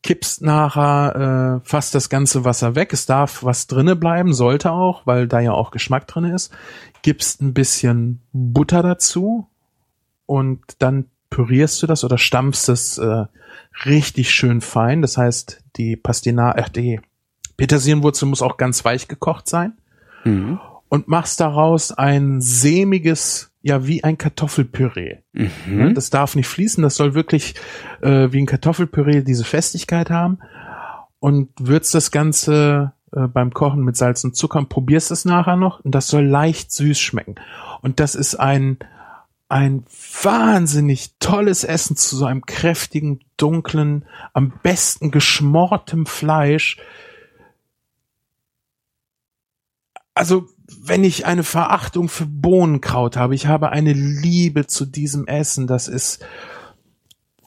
Kippst nachher äh, fast das ganze Wasser weg. Es darf was drinne bleiben, sollte auch, weil da ja auch Geschmack drinne ist. Gibst ein bisschen Butter dazu und dann pürierst du das oder stampfst es äh, richtig schön fein. Das heißt, die Pastina, äh, die Petersilienwurzel muss auch ganz weich gekocht sein Mhm. und machst daraus ein sämiges, ja, wie ein Kartoffelpüree. Ne? Mhm. Das darf nicht fließen, das soll wirklich äh, wie ein Kartoffelpüree diese Festigkeit haben und würzt das Ganze äh, beim Kochen mit Salz und Zucker und probierst es nachher noch und das soll leicht süß schmecken. Und das ist ein, ein wahnsinnig tolles Essen zu so einem kräftigen, dunklen, am besten geschmortem Fleisch. Also, wenn ich eine Verachtung für Bohnenkraut habe, ich habe eine Liebe zu diesem Essen, das ist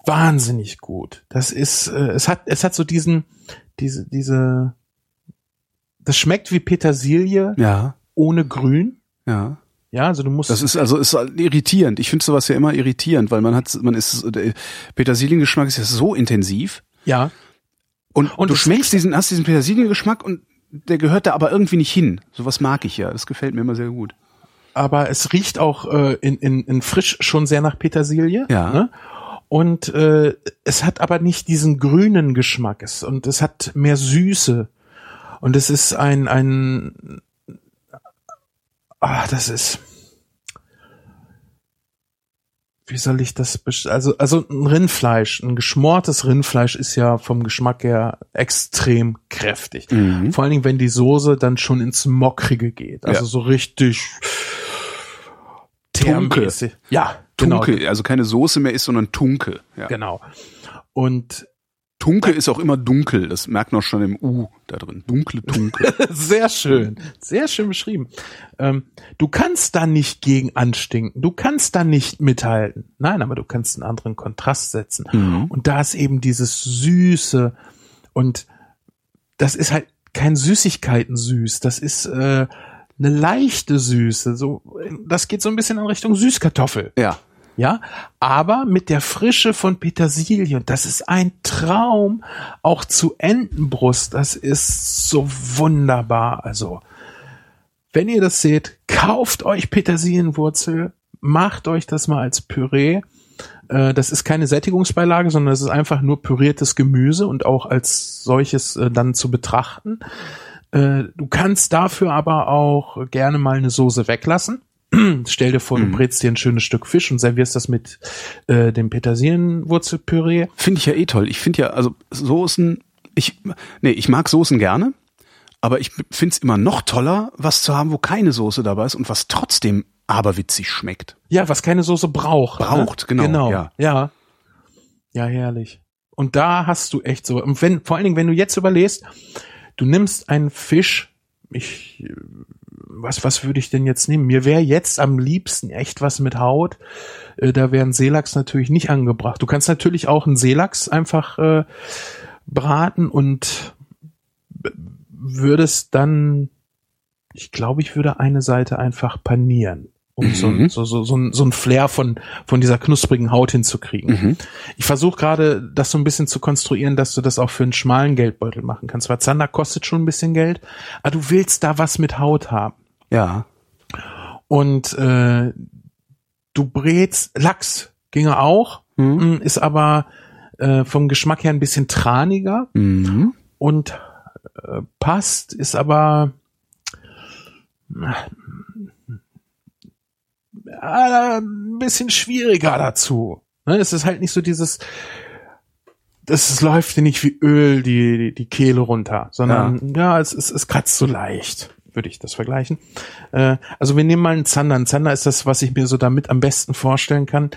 wahnsinnig gut. Das ist, äh, es hat, es hat so diesen, diese, diese, das schmeckt wie Petersilie Ja, ohne Grün. ja. Ja, also du musst. Das ist also ist halt irritierend. Ich finde sowas ja immer irritierend, weil man hat, man ist der Petersiliengeschmack ist ja so intensiv ja. und, Und du schmeckst diesen, hast diesen Petersiliengeschmack und der gehört da aber irgendwie nicht hin. Sowas mag ich ja. Das gefällt mir immer sehr gut. aber es riecht auch äh, in, in, in frisch schon sehr nach Petersilie. Ja. Ne? Und äh, es hat aber nicht diesen grünen Geschmack. Es, und es hat mehr Süße. Und es ist ein, ein ah, das ist. Wie soll ich das also also ein Rindfleisch, ein geschmortes Rindfleisch ist ja vom Geschmack her extrem kräftig. Mhm. Vor allen Dingen, wenn die Soße dann schon ins Mockrige geht. Also Ja. so richtig Tunke. Ja, genau. Tunke, also keine Soße mehr ist, sondern Tunke. Ja. Genau. Und Tunke ist auch immer dunkel. Das merkt man auch schon im U da drin. Dunkle Tunke. sehr schön, sehr schön beschrieben. Ähm, du kannst da nicht gegen anstinken. Du kannst da nicht mithalten. Nein, aber du kannst einen anderen Kontrast setzen. Mhm. Und da ist eben dieses Süße und das ist halt kein Süßigkeiten süß. Das ist äh, eine leichte Süße. So, das geht so ein bisschen in Richtung Süßkartoffel. Ja. Ja, aber mit der Frische von Petersilie. Und das ist ein Traum. Auch zu Entenbrust. Das ist so wunderbar. Also, wenn ihr das seht, kauft euch Petersilienwurzel, macht euch das mal als Püree. Äh, Das ist keine Sättigungsbeilage, sondern es ist einfach nur püriertes Gemüse und auch als solches äh, dann zu betrachten. Äh, Du kannst dafür aber auch gerne mal eine Soße weglassen. Stell dir vor, du brätst dir ein schönes Stück Fisch und servierst das mit äh, dem Petersilienwurzelpüree. Finde ich ja eh toll. Ich finde ja, also Soßen, ich, nee, ich mag Soßen gerne, aber ich finde es immer noch toller, was zu haben, wo keine Soße dabei ist und was trotzdem aberwitzig schmeckt. Ja, was keine Soße braucht. Braucht, genau, Genau. ja. ja. Ja, herrlich. Und da hast du echt so, und wenn, vor allen Dingen, wenn du jetzt überlegst, du nimmst einen Fisch, ich, was, was würde ich denn jetzt nehmen? Mir wäre jetzt am liebsten echt was mit Haut. Äh, Da wäre ein Seelachs natürlich nicht angebracht. Du kannst natürlich auch einen Seelachs einfach äh, braten und würdest dann, ich glaube, ich würde eine Seite einfach panieren, um so, Mhm. so, so, so, ein, so ein Flair von, von dieser knusprigen Haut hinzukriegen. Mhm. Ich versuche gerade, das so ein bisschen zu konstruieren, dass du das auch für einen schmalen Geldbeutel machen kannst. Weil Zander kostet schon ein bisschen Geld, aber du willst da was mit Haut haben. Ja. Und äh, du brätst Lachs, ginge auch, Mhm. ist aber äh, vom Geschmack her ein bisschen traniger Mhm. und äh, passt, ist aber äh, ein bisschen schwieriger dazu. Ne, es ist halt nicht so dieses, das es läuft dir nicht wie Öl die, die, die Kehle runter, sondern ja, es, es, es kratzt so leicht, würde ich das vergleichen. Äh, also wir nehmen mal einen Zander. Ein Zander ist das, was ich mir so damit am besten vorstellen kann,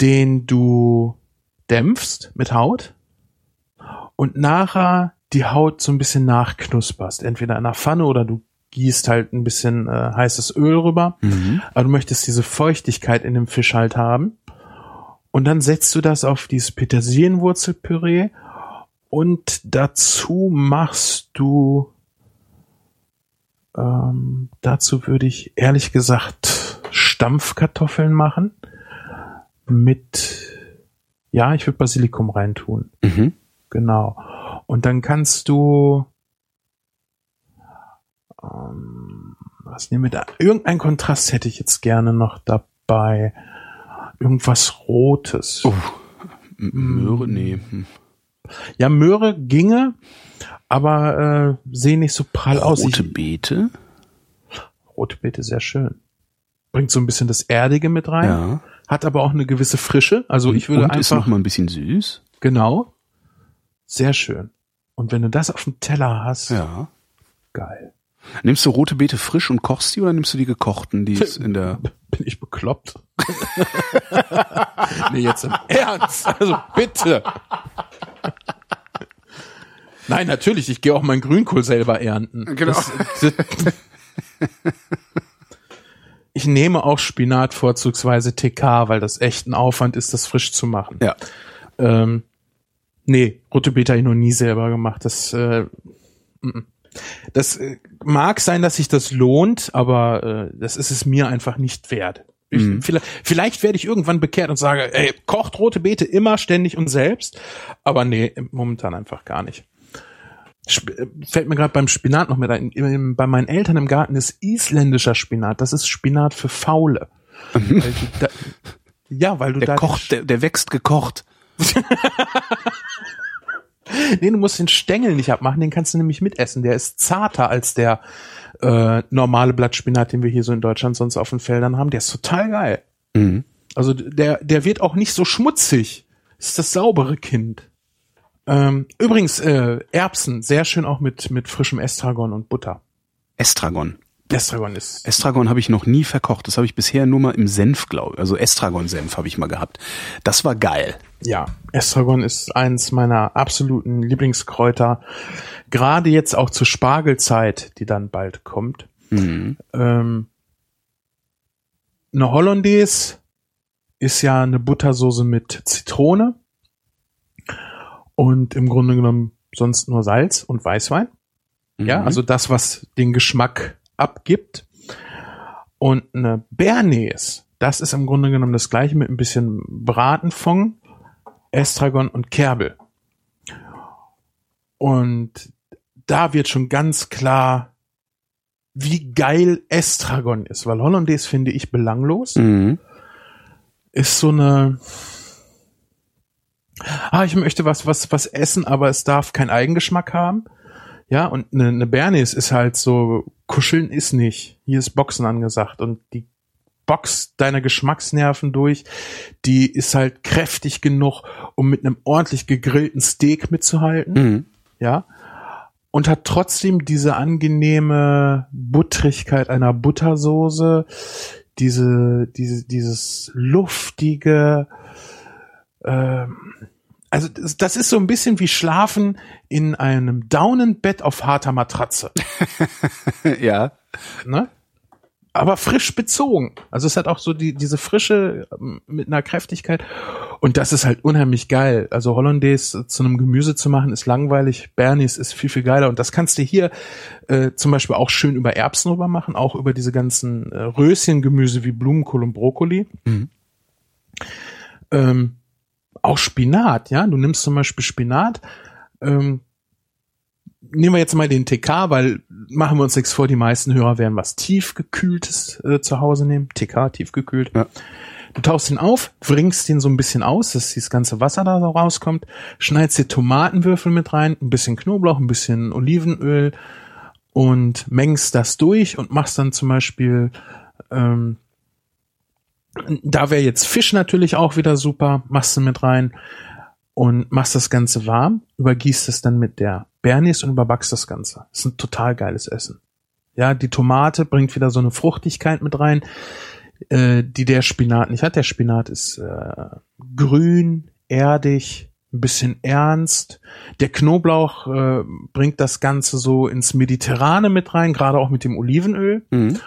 den du dämpfst mit Haut und nachher die Haut so ein bisschen nachknusperst. Entweder in einer Pfanne oder du gießt halt ein bisschen äh, heißes Öl rüber. Mhm. Aber du möchtest diese Feuchtigkeit in dem Fisch halt haben. Und dann setzt du das auf dieses Petersilienwurzelpüree und dazu machst du ähm, dazu würde ich ehrlich gesagt Stampfkartoffeln machen mit ja, ich würde Basilikum reintun. Mhm. Genau. Und dann kannst du ähm, was nehmen wir da? Irgendein Kontrast hätte ich jetzt gerne noch dabei. Irgendwas Rotes. Oh. Möhre, nee. Hm. Ja, Möhre ginge, aber äh, sehen nicht so prall aus. Rote Beete? rote Beete, sehr schön. Bringt so ein bisschen das Erdige mit rein, Ja. hat aber auch eine gewisse Frische. Also ich würde Und ist noch einfach, mal ein bisschen süß? genau, sehr schön. Und wenn du das auf dem Teller hast, Ja. geil. Nimmst du rote Beete frisch und kochst die oder nimmst du die gekochten, die ist in der Bin ich bekloppt? nee, jetzt im Ernst. Also bitte. Nein, natürlich, ich gehe auch meinen Grünkohl selber ernten. Genau. Das, das, ich nehme auch Spinat vorzugsweise TK, weil das echt ein Aufwand ist, das frisch zu machen. Ja. Ähm, nee, rote Beete habe ich noch nie selber gemacht. Das, äh, das äh, mag sein, dass sich das lohnt, aber äh, das ist es mir einfach nicht wert. Ich, Mhm. vielleicht, vielleicht werde ich irgendwann bekehrt und sage, ey, kocht rote Beete immer ständig und selbst. Aber nee, momentan einfach gar nicht. Äh, fällt mir gerade beim Spinat noch mit ein. Bei meinen Eltern im Garten ist isländischer Spinat. Das ist Spinat für Faule. Weil du da, ja, weil du Der da kocht, der, der wächst gekocht. Nee, du musst den Stängel nicht abmachen, den kannst du nämlich mitessen. Der ist zarter als der äh, normale Blattspinat, den wir hier so in Deutschland sonst auf den Feldern haben. Der ist total geil. Mhm. Also der, der wird auch nicht so schmutzig. Das ist das saubere Kind. Ähm, übrigens, äh, Erbsen, sehr schön auch mit, mit frischem Estragon und Butter. Estragon. Estragon ist. Estragon habe ich noch nie verkocht. Das habe ich bisher nur mal im Senf, glaube ich. Also Estragon-Senf habe ich mal gehabt. Das war geil. Ja, Estragon ist eins meiner absoluten Lieblingskräuter. Gerade jetzt auch zur Spargelzeit, die dann bald kommt. Mhm. Ähm, eine Hollandaise ist ja eine Buttersoße mit Zitrone und im Grunde genommen sonst nur Salz und Weißwein. Ja, Mhm. also das, was den Geschmack abgibt. Und eine Bernays, das ist im Grunde genommen das gleiche mit ein bisschen Bratenfond, Estragon und Kerbel. Und da wird schon ganz klar, wie geil Estragon ist, weil Hollandaise finde ich belanglos Mhm. ist so eine ah, ich möchte was, was, was essen, aber es darf keinen Eigengeschmack haben. Ja, und eine, eine Bernays ist halt so, kuscheln ist nicht. Hier ist Boxen angesagt und die boxt deine Geschmacksnerven durch. Die ist halt kräftig genug, um mit einem ordentlich gegrillten Steak mitzuhalten Mhm. ja, und hat trotzdem diese angenehme Buttrigkeit einer Buttersoße, diese, diese, dieses luftige, ähm, also das, ist so ein bisschen wie Schlafen in einem Daunenbett auf harter Matratze, ja. ne? Aber frisch bezogen. Also es hat auch so die, diese Frische ähm, mit einer Kräftigkeit. Und das ist halt unheimlich geil. Also Hollandaise zu einem Gemüse zu machen, ist langweilig. Bernies ist viel, viel geiler. Und das kannst du hier äh, zum Beispiel auch schön über Erbsen rüber machen, auch über diese ganzen äh, Röschengemüse wie Blumenkohl und Brokkoli. Mhm. Ähm, auch Spinat, ja. Du nimmst zum Beispiel Spinat. Ähm, nehmen wir jetzt mal den TK, weil machen wir uns nichts vor, die meisten Hörer werden was tiefgekühltes äh, zu Hause nehmen. TK, tiefgekühlt. Ja. Du tauchst ihn auf, wringst ihn so ein bisschen aus, dass dieses ganze Wasser da so rauskommt, schneidest dir Tomatenwürfel mit rein, ein bisschen Knoblauch, ein bisschen Olivenöl und mengst das durch und machst dann zum Beispiel, ähm, da wäre jetzt Fisch natürlich auch wieder super, machst du mit rein und machst das Ganze warm, übergießt es dann mit der Bernis und überbackst das Ganze. ist ein total geiles Essen. Ja, die Tomate bringt wieder so eine Fruchtigkeit mit rein, äh, die der Spinat nicht hat. Der Spinat ist äh, grün, erdig, ein bisschen ernst. Der Knoblauch äh, bringt das Ganze so ins Mediterrane mit rein, gerade auch mit dem Olivenöl. Mhm.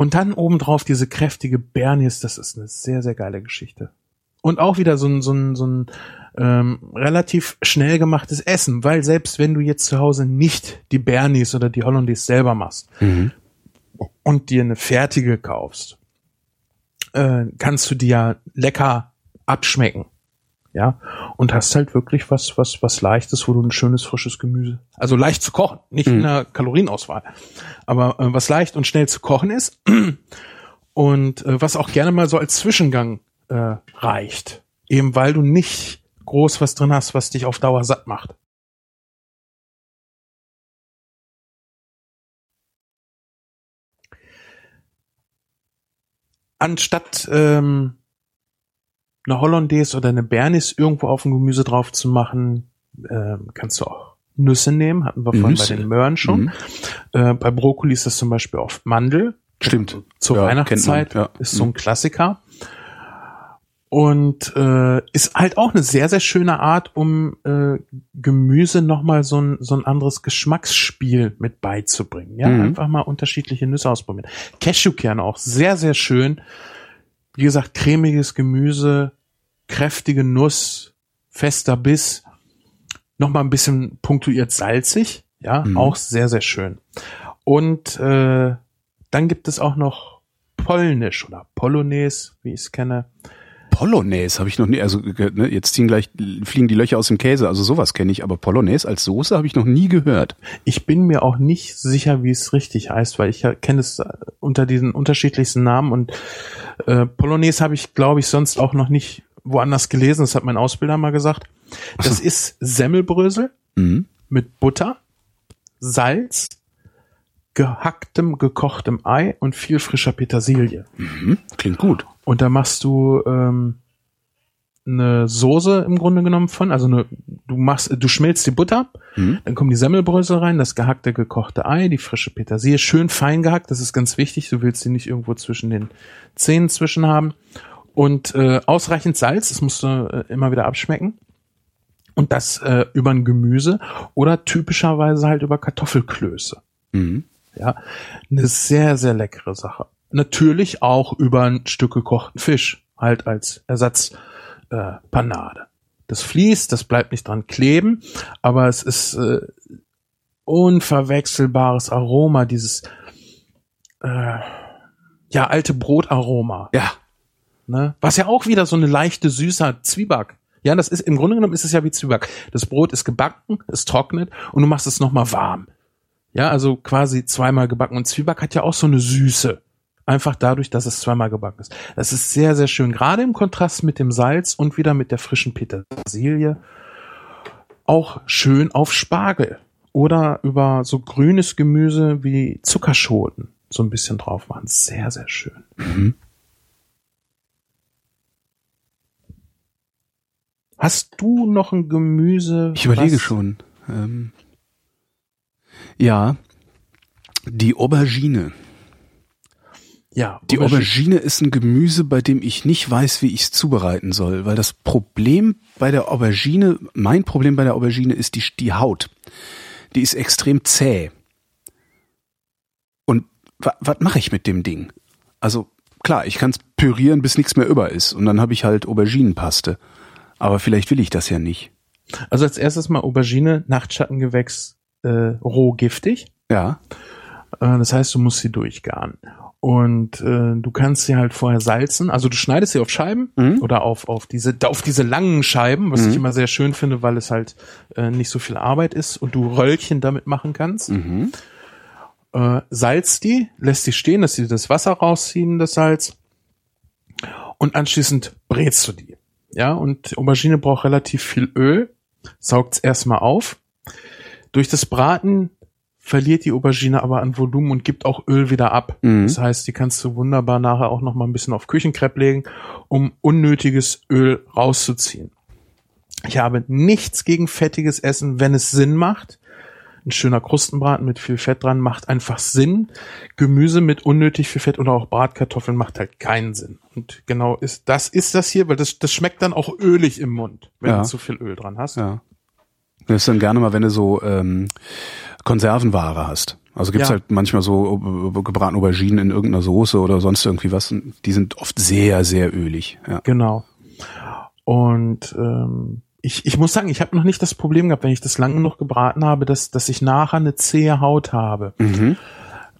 Und dann obendrauf diese kräftige Bernis, das ist eine sehr, sehr geile Geschichte. Und auch wieder so ein, so ein, so ein ähm, relativ schnell gemachtes Essen, weil selbst wenn du jetzt zu Hause nicht die Bernis oder die Hollandaise selber machst Mhm. und dir eine fertige kaufst, äh, kannst du dir ja lecker abschmecken. Ja, und hast halt wirklich was, was, was leichtes, wo du ein schönes, frisches Gemüse, also leicht zu kochen, nicht in der Kalorienauswahl, aber äh, was leicht und schnell zu kochen ist und äh, was auch gerne mal so als Zwischengang äh, reicht. Eben weil du nicht groß was drin hast, was dich auf Dauer satt macht. Anstatt ähm, eine Hollandaise oder eine Bernis irgendwo auf dem Gemüse drauf zu machen, ähm, kannst du auch Nüsse nehmen, hatten wir vorhin Nüsse. bei den Möhren schon. Mhm. Äh, bei Brokkoli ist das zum Beispiel oft Mandel. Stimmt. Zur Ja, Weihnachtszeit man, ja. ist so ein Klassiker. Und äh, ist halt auch eine sehr, sehr schöne Art, um äh, Gemüse nochmal so ein, so ein anderes Geschmacksspiel mit beizubringen. Ja, Mhm. einfach mal unterschiedliche Nüsse ausprobieren. Cashewkerne auch sehr, sehr schön. Wie gesagt, cremiges Gemüse, kräftige Nuss, fester Biss, nochmal ein bisschen punktuiert salzig. Ja, Mhm. auch sehr, sehr schön. Und äh, dann gibt es auch noch Polnisch oder Polonaise, wie ich es kenne. Polonaise habe ich noch nie, also ne, jetzt ziehen gleich fliegen die Löcher aus dem Käse, also sowas kenne ich, aber Polonaise als Soße habe ich noch nie gehört. Ich bin mir auch nicht sicher, wie es richtig heißt, weil ich kenne es unter diesen unterschiedlichsten Namen und äh, Polonaise habe ich, glaube ich, sonst auch noch nicht woanders gelesen. Das hat mein Ausbilder mal gesagt. Das ist Semmelbrösel Mhm. mit Butter, Salz, gehacktem, gekochtem Ei und viel frischer Petersilie. Mhm. Klingt gut. Und da machst du ähm, eine Soße im Grunde genommen von, also eine, du machst, du schmilzt die Butter, Mhm. dann kommen die Semmelbrösel rein, das gehackte, gekochte Ei, die frische Petersilie, schön fein gehackt, das ist ganz wichtig, du willst die nicht irgendwo zwischen den Zähnen zwischen haben. Und äh, ausreichend Salz, das musst du äh, immer wieder abschmecken. Und das äh, über ein Gemüse oder typischerweise halt über Kartoffelklöße. Mhm. Ja, eine sehr, sehr leckere Sache. Natürlich auch über ein Stück gekochten Fisch, halt als Ersatz äh, Panade. Das fließt, das bleibt nicht dran kleben, aber es ist äh, unverwechselbares Aroma, dieses äh, ja alte Brotaroma. Ja. Ne? Was ja auch wieder so eine leichte süßer Zwieback. Ja, das ist im Grunde genommen ist es ja wie Zwieback. Das Brot ist gebacken, es trocknet und du machst es nochmal warm. Ja, also quasi zweimal gebacken. Und Zwieback hat ja auch so eine Süße. Einfach dadurch, dass es zweimal gebacken ist. Das ist sehr, sehr schön. Gerade im Kontrast mit dem Salz und wieder mit der frischen Petersilie. Auch schön auf Spargel. Oder über so grünes Gemüse wie Zuckerschoten so ein bisschen drauf machen. Sehr, sehr schön. Mhm. Hast du noch ein Gemüse? Ich überlege schon. Ähm, ja, die Aubergine. Ja, Die Aubergine ist ein Gemüse, bei dem ich nicht weiß, wie ich es zubereiten soll, weil das Problem bei der Aubergine, mein Problem bei der Aubergine ist die, die Haut. Die ist extrem zäh. Und wa, was mache ich mit dem Ding? Also klar, ich kann es pürieren, bis nichts mehr über ist und dann habe ich halt Auberginenpaste. Aber vielleicht will ich das ja nicht. Also als erstes mal Aubergine, Nachtschattengewächs, äh, roh giftig. Ja. Äh, das heißt, du musst sie durchgaren. Und äh, du kannst sie halt vorher salzen. Also du schneidest sie auf Scheiben Mhm. oder auf, auf diese auf diese langen Scheiben, was Mhm. ich immer sehr schön finde, weil es halt äh, nicht so viel Arbeit ist und du Röllchen damit machen kannst. Mhm. Äh, salzt die, lässt die stehen, dass sie das Wasser rausziehen, das Salz. Und anschließend brätst du die. Ja, und Aubergine braucht relativ viel Öl, saugt's erstmal auf. Durch das Braten verliert die Aubergine aber an Volumen und gibt auch Öl wieder ab. Mhm. Das heißt, die kannst du wunderbar nachher auch noch mal ein bisschen auf Küchenkrepp legen, um unnötiges Öl rauszuziehen. Ich habe nichts gegen fettiges Essen, wenn es Sinn macht. Ein schöner Krustenbraten mit viel Fett dran macht einfach Sinn. Gemüse mit unnötig viel Fett oder auch Bratkartoffeln macht halt keinen Sinn. Und genau ist das ist das hier, weil das, das schmeckt dann auch ölig im Mund, wenn Ja. du zu viel Öl dran hast. Ja. Das ist dann gerne mal, wenn du so ähm, Konservenware hast. Also gibt's Ja. halt manchmal so gebratene Auberginen in irgendeiner Soße oder sonst irgendwie was. Die sind oft sehr, sehr ölig. Ja. Genau. Und ähm, ich, ich muss sagen, ich habe noch nicht das Problem gehabt, wenn ich das lang genug gebraten habe, dass, dass ich nachher eine zähe Haut habe. Mhm.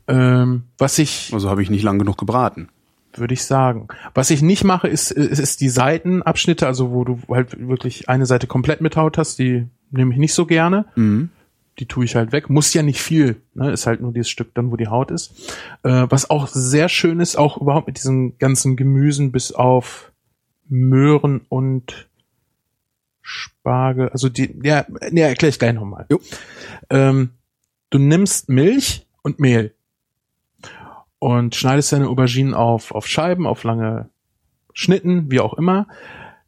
Ähm, was ich, Also habe ich nicht lang genug gebraten. würde ich sagen. Was ich nicht mache, ist, ist, ist die Seitenabschnitte, also wo du halt wirklich eine Seite komplett mit Haut hast, die nehme ich nicht so gerne. Mhm. Die tue ich halt weg. Muss ja nicht viel, ne? Ist halt nur dieses Stück dann, wo die Haut ist. Äh, was auch sehr schön ist, auch überhaupt mit diesen ganzen Gemüsen bis auf Möhren und Spargel. Also die, ja, ja erkläre ich gleich nochmal. Ähm, du nimmst Milch und Mehl und schneidest deine Auberginen auf, auf Scheiben, auf lange Schnitten, wie auch immer,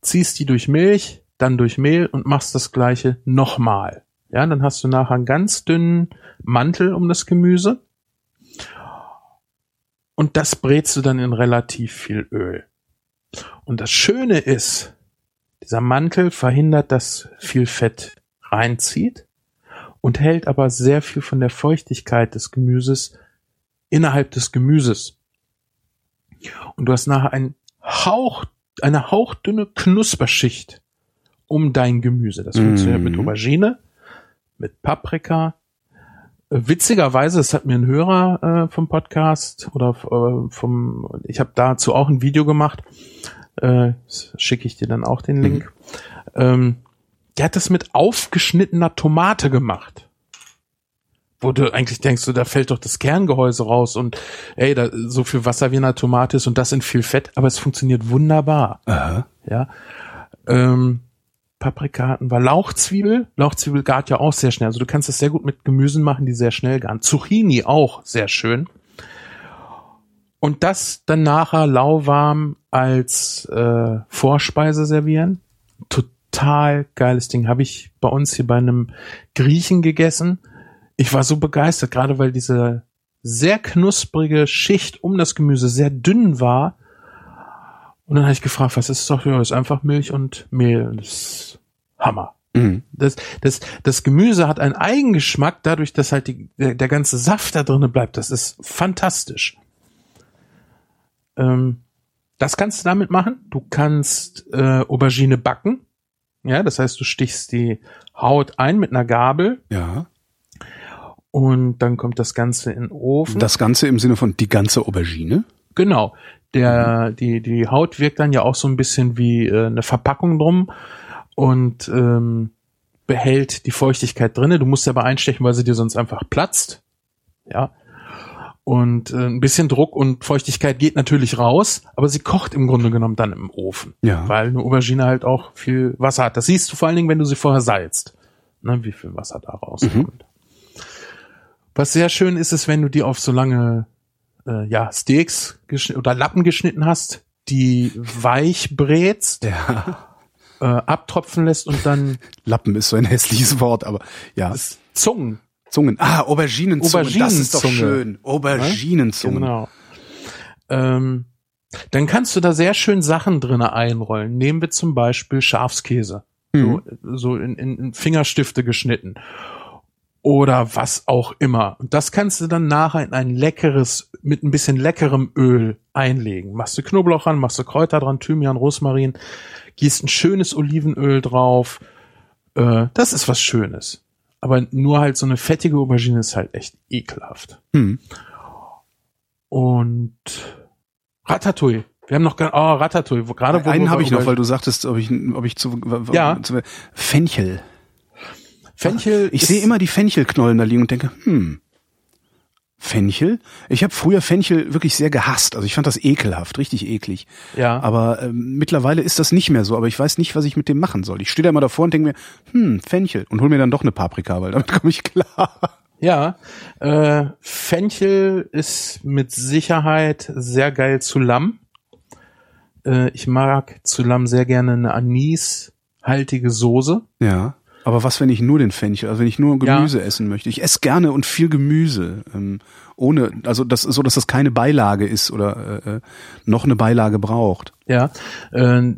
ziehst die durch Milch, dann durch Mehl und machst das gleiche nochmal. Ja, dann hast du nachher einen ganz dünnen Mantel um das Gemüse. Und das brätst du dann in relativ viel Öl. Und das Schöne ist, dieser Mantel verhindert, dass viel Fett reinzieht und hält aber sehr viel von der Feuchtigkeit des Gemüses innerhalb des Gemüses. Und du hast nachher einen Hauch, eine hauchdünne Knusperschicht um dein Gemüse. Das funktioniert Mhm. mit Aubergine, mit Paprika. Äh, Witzigerweise, das hat mir ein Hörer äh, vom Podcast oder äh, vom, ich habe dazu auch ein Video gemacht, äh, schicke ich dir dann auch den Link. Ähm, der hat das mit aufgeschnittener Tomate gemacht. Wo du eigentlich denkst, so, da fällt doch das Kerngehäuse raus und ey, da so viel Wasser wie in einer Tomate ist und das in viel Fett, aber es funktioniert wunderbar. Aha. Ja. Ähm, Paprika hatten wir Lauchzwiebel. Lauchzwiebel gart ja auch sehr schnell. Also du kannst das sehr gut mit Gemüsen machen, die sehr schnell garen. Zucchini auch sehr schön. Und das dann nachher lauwarm als äh, Vorspeise servieren. Total geiles Ding. Habe ich bei uns hier bei einem Griechen gegessen. Ich war so begeistert, gerade weil diese sehr knusprige Schicht um das Gemüse sehr dünn war. Und dann habe ich gefragt, was ist das doch? Ja, das ist einfach Milch und Mehl. Das ist Hammer. Mhm. Das, das, das Gemüse hat einen Eigengeschmack, dadurch, dass halt die, der, der ganze Saft da drinnen bleibt. Das ist fantastisch. Ähm, das kannst du damit machen. Du kannst äh, Aubergine backen. Ja, das heißt, du stichst die Haut ein mit einer Gabel Ja. und dann kommt das Ganze in den Ofen. Das Ganze im Sinne von die ganze Aubergine. Genau. Der, die, die Haut wirkt dann ja auch so ein bisschen wie äh, eine Verpackung drum und ähm, behält die Feuchtigkeit drinne. Du musst sie aber einstechen, weil sie dir sonst einfach platzt. Ja. Und äh, ein bisschen Druck und Feuchtigkeit geht natürlich raus, aber sie kocht im Grunde genommen dann im Ofen. Ja. Weil eine Aubergine halt auch viel Wasser hat. Das siehst du vor allen Dingen, wenn du sie vorher salzt. Ne, wie viel Wasser da rauskommt. Was sehr schön ist, ist, wenn du die auf so lange äh, ja, Steaks oder Lappen geschnitten hast, die weich brätst, Ja. äh, abtropfen lässt und dann Lappen ist so ein hässliches Wort, aber ja. Zungen. Zungen. Ah, Auberginenzungen. Das ist doch schön. Auberginenzungen. Genau. Ähm, dann kannst du da sehr schön Sachen drinne einrollen. Nehmen wir zum Beispiel Schafskäse. Mhm. So, so in, in Fingerstifte geschnitten. Oder was auch immer. Und das kannst du dann nachher in ein leckeres, mit ein bisschen leckerem Öl einlegen. Machst du Knoblauch ran, machst du Kräuter dran, Thymian, Rosmarin, gießt ein schönes Olivenöl drauf. Äh, das ist was Schönes. Aber nur halt so eine fettige Aubergine ist halt echt ekelhaft. Hm. Und Ratatouille. Wir haben noch oh, Ratatouille, gerade Einen habe ich noch, weil du sagtest, ob ich, ob ich zu, Ja. zu Fenchel. Fenchel. Ich sehe immer die Fenchelknollen da liegen und denke, hm, Fenchel? Ich habe früher Fenchel wirklich sehr gehasst. Also ich fand das ekelhaft, richtig eklig. Ja. Aber ähm, mittlerweile ist das nicht mehr so. Aber ich weiß nicht, was ich mit dem machen soll. Ich stehe da immer davor und denke mir, hm, Fenchel. Und hol mir dann doch eine Paprika, weil damit komme ich klar. Ja, äh, Fenchel ist mit Sicherheit sehr geil zu Lamm. Äh, ich mag zu Lamm sehr gerne eine anishaltige Soße. Ja. Aber was, wenn ich nur den Fenchel, also wenn ich nur Ja. Gemüse essen möchte? Ich esse gerne und viel Gemüse. Ähm, ohne, also das so, dass das keine Beilage ist oder äh, äh, noch eine Beilage braucht. Ja, äh,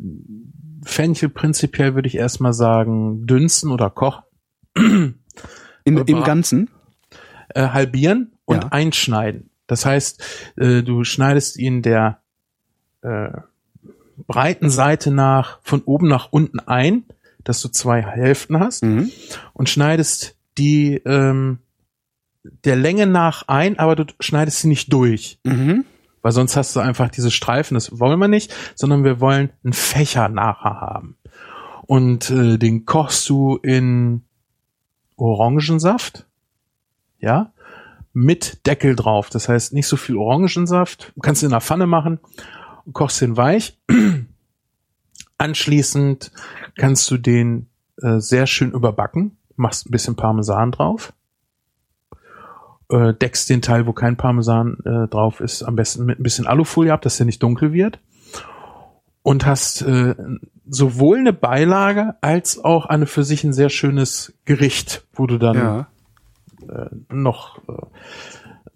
Fenchel prinzipiell würde ich erstmal sagen dünsten oder kochen, In, Im Ganzen? äh, halbieren und Ja. einschneiden. Das heißt, äh, du schneidest ihn der äh, breiten Seite nach von oben nach unten ein, dass du zwei Hälften hast. Mhm. und schneidest die ähm, der Länge nach ein, aber du schneidest sie nicht durch. Mhm. Weil sonst hast du einfach diese Streifen, das wollen wir nicht, sondern wir wollen einen Fächer nachher haben. Und äh, den kochst du in Orangensaft, ja, mit Deckel drauf. Das heißt nicht so viel Orangensaft. Du kannst ihn in der Pfanne machen, kochst den weich. Anschließend kannst du den äh, sehr schön überbacken, machst ein bisschen Parmesan drauf, äh, deckst den Teil, wo kein Parmesan äh, drauf ist, am besten mit ein bisschen Alufolie ab, dass der nicht dunkel wird. Und hast äh, sowohl eine Beilage als auch eine für sich ein sehr schönes Gericht, wo du dann Ja. noch äh, äh,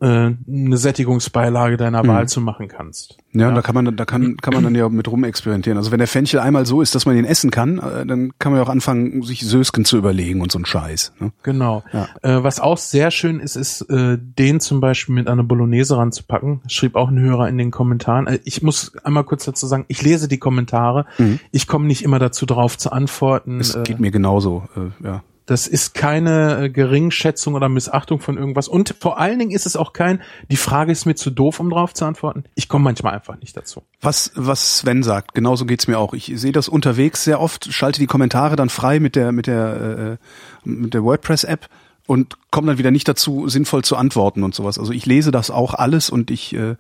eine Sättigungsbeilage deiner Mhm. Wahl zu machen kannst. Ja, da kann man, da kann, kann man dann ja mit rumexperimentieren. Also wenn der Fenchel einmal so ist, dass man ihn essen kann, äh, dann kann man ja auch anfangen, sich Sösken zu überlegen und so ein Scheiß. Ne? Genau. Ja. Äh, was auch sehr schön ist, ist, äh, den zum Beispiel mit einer Bolognese ranzupacken. Schrieb auch ein Hörer in den Kommentaren. Äh, ich muss einmal kurz dazu sagen, ich lese die Kommentare. Mhm. Ich komme nicht immer dazu drauf zu antworten. Es Äh, geht mir genauso. Äh, ja. Das ist keine äh, Geringschätzung oder Missachtung von irgendwas. Und vor allen Dingen ist es auch kein, die Frage ist mir zu doof, um drauf zu antworten. Ich komme manchmal einfach nicht dazu. Was, was Sven sagt, genauso geht's mir auch. Ich sehe das unterwegs sehr oft, schalte die Kommentare dann frei mit der, mit der, äh, mit der WordPress-App und komme dann wieder nicht dazu, sinnvoll zu antworten und sowas. Also ich lese das auch alles und ich äh,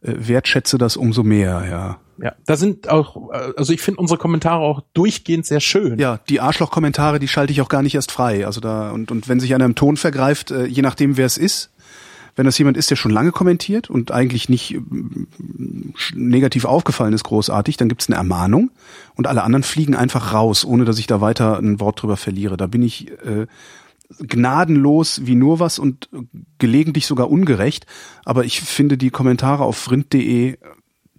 wertschätze das umso mehr, ja. Ja, da sind auch, äh, also ich finde unsere Kommentare auch durchgehend sehr schön. Ja, die Arschloch-Kommentare, die schalte ich auch gar nicht erst frei. Also da, und, und wenn sich einer im Ton vergreift, äh, je nachdem wer es ist, wenn das jemand ist, der schon lange kommentiert und eigentlich nicht negativ aufgefallen ist, großartig, dann gibt's eine Ermahnung und alle anderen fliegen einfach raus, ohne dass ich da weiter ein Wort drüber verliere. Da bin ich äh, gnadenlos wie nur was und gelegentlich sogar ungerecht. Aber ich finde die Kommentare auf vrind.de,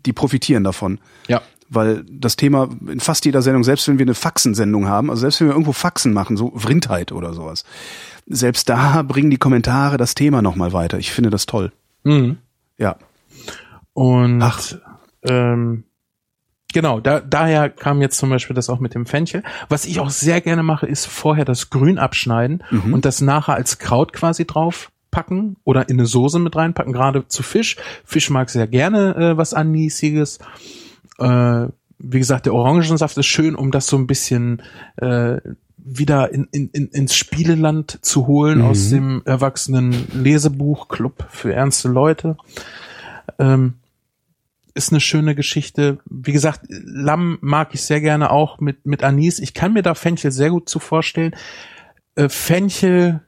die profitieren davon Ja. weil das Thema in fast jeder Sendung, selbst wenn wir eine Faxensendung haben, also selbst wenn wir irgendwo Faxen machen, so Vrindheit oder sowas, selbst da bringen die Kommentare das Thema nochmal weiter. Ich finde das toll. Mhm. Ja. Und Ach. ähm, Genau, da, daher kam jetzt zum Beispiel das auch mit dem Fenchel. Was ich auch sehr gerne mache, ist vorher das Grün abschneiden Mhm. und das nachher als Kraut quasi drauf packen oder in eine Soße mit reinpacken, gerade zu Fisch. Fisch mag sehr gerne äh, was Anisiges. Äh, wie gesagt, der Orangensaft ist schön, um das so ein bisschen äh, wieder in, in, in, ins Spieleland zu holen Mhm. aus dem erwachsenen Lesebuchclub für ernste Leute. Ähm, ist eine schöne Geschichte. Wie gesagt, Lamm mag ich sehr gerne auch mit, mit Anis. Ich kann mir da Fenchel sehr gut zu vorstellen. Äh, Fenchel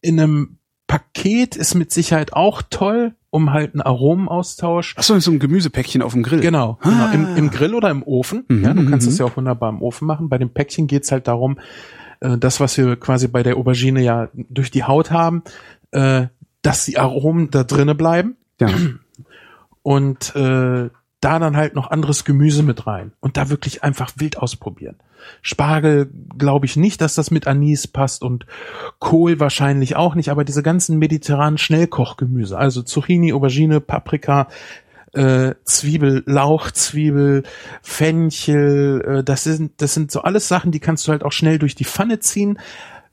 in einem Paket ist mit Sicherheit auch toll, um halt einen Aromenaustausch. Ach so, in so ein Gemüsepäckchen auf dem Grill. Genau, Ah. genau. Im, im Grill oder im Ofen. Mhm, ja, du kannst mhm. es ja auch wunderbar im Ofen machen. Bei dem Päckchen geht's halt darum, äh, das, was wir quasi bei der Aubergine ja durch die Haut haben, äh, dass die Aromen da drinne bleiben Ja. und äh, da dann halt noch anderes Gemüse mit rein und da wirklich einfach wild ausprobieren. Spargel glaube ich nicht, dass das mit Anis passt und Kohl wahrscheinlich auch nicht, aber diese ganzen mediterranen Schnellkochgemüse, also Zucchini, Aubergine, Paprika, äh, Zwiebel, Lauchzwiebel, Fenchel, äh, das sind das sind so alles Sachen, die kannst du halt auch schnell durch die Pfanne ziehen.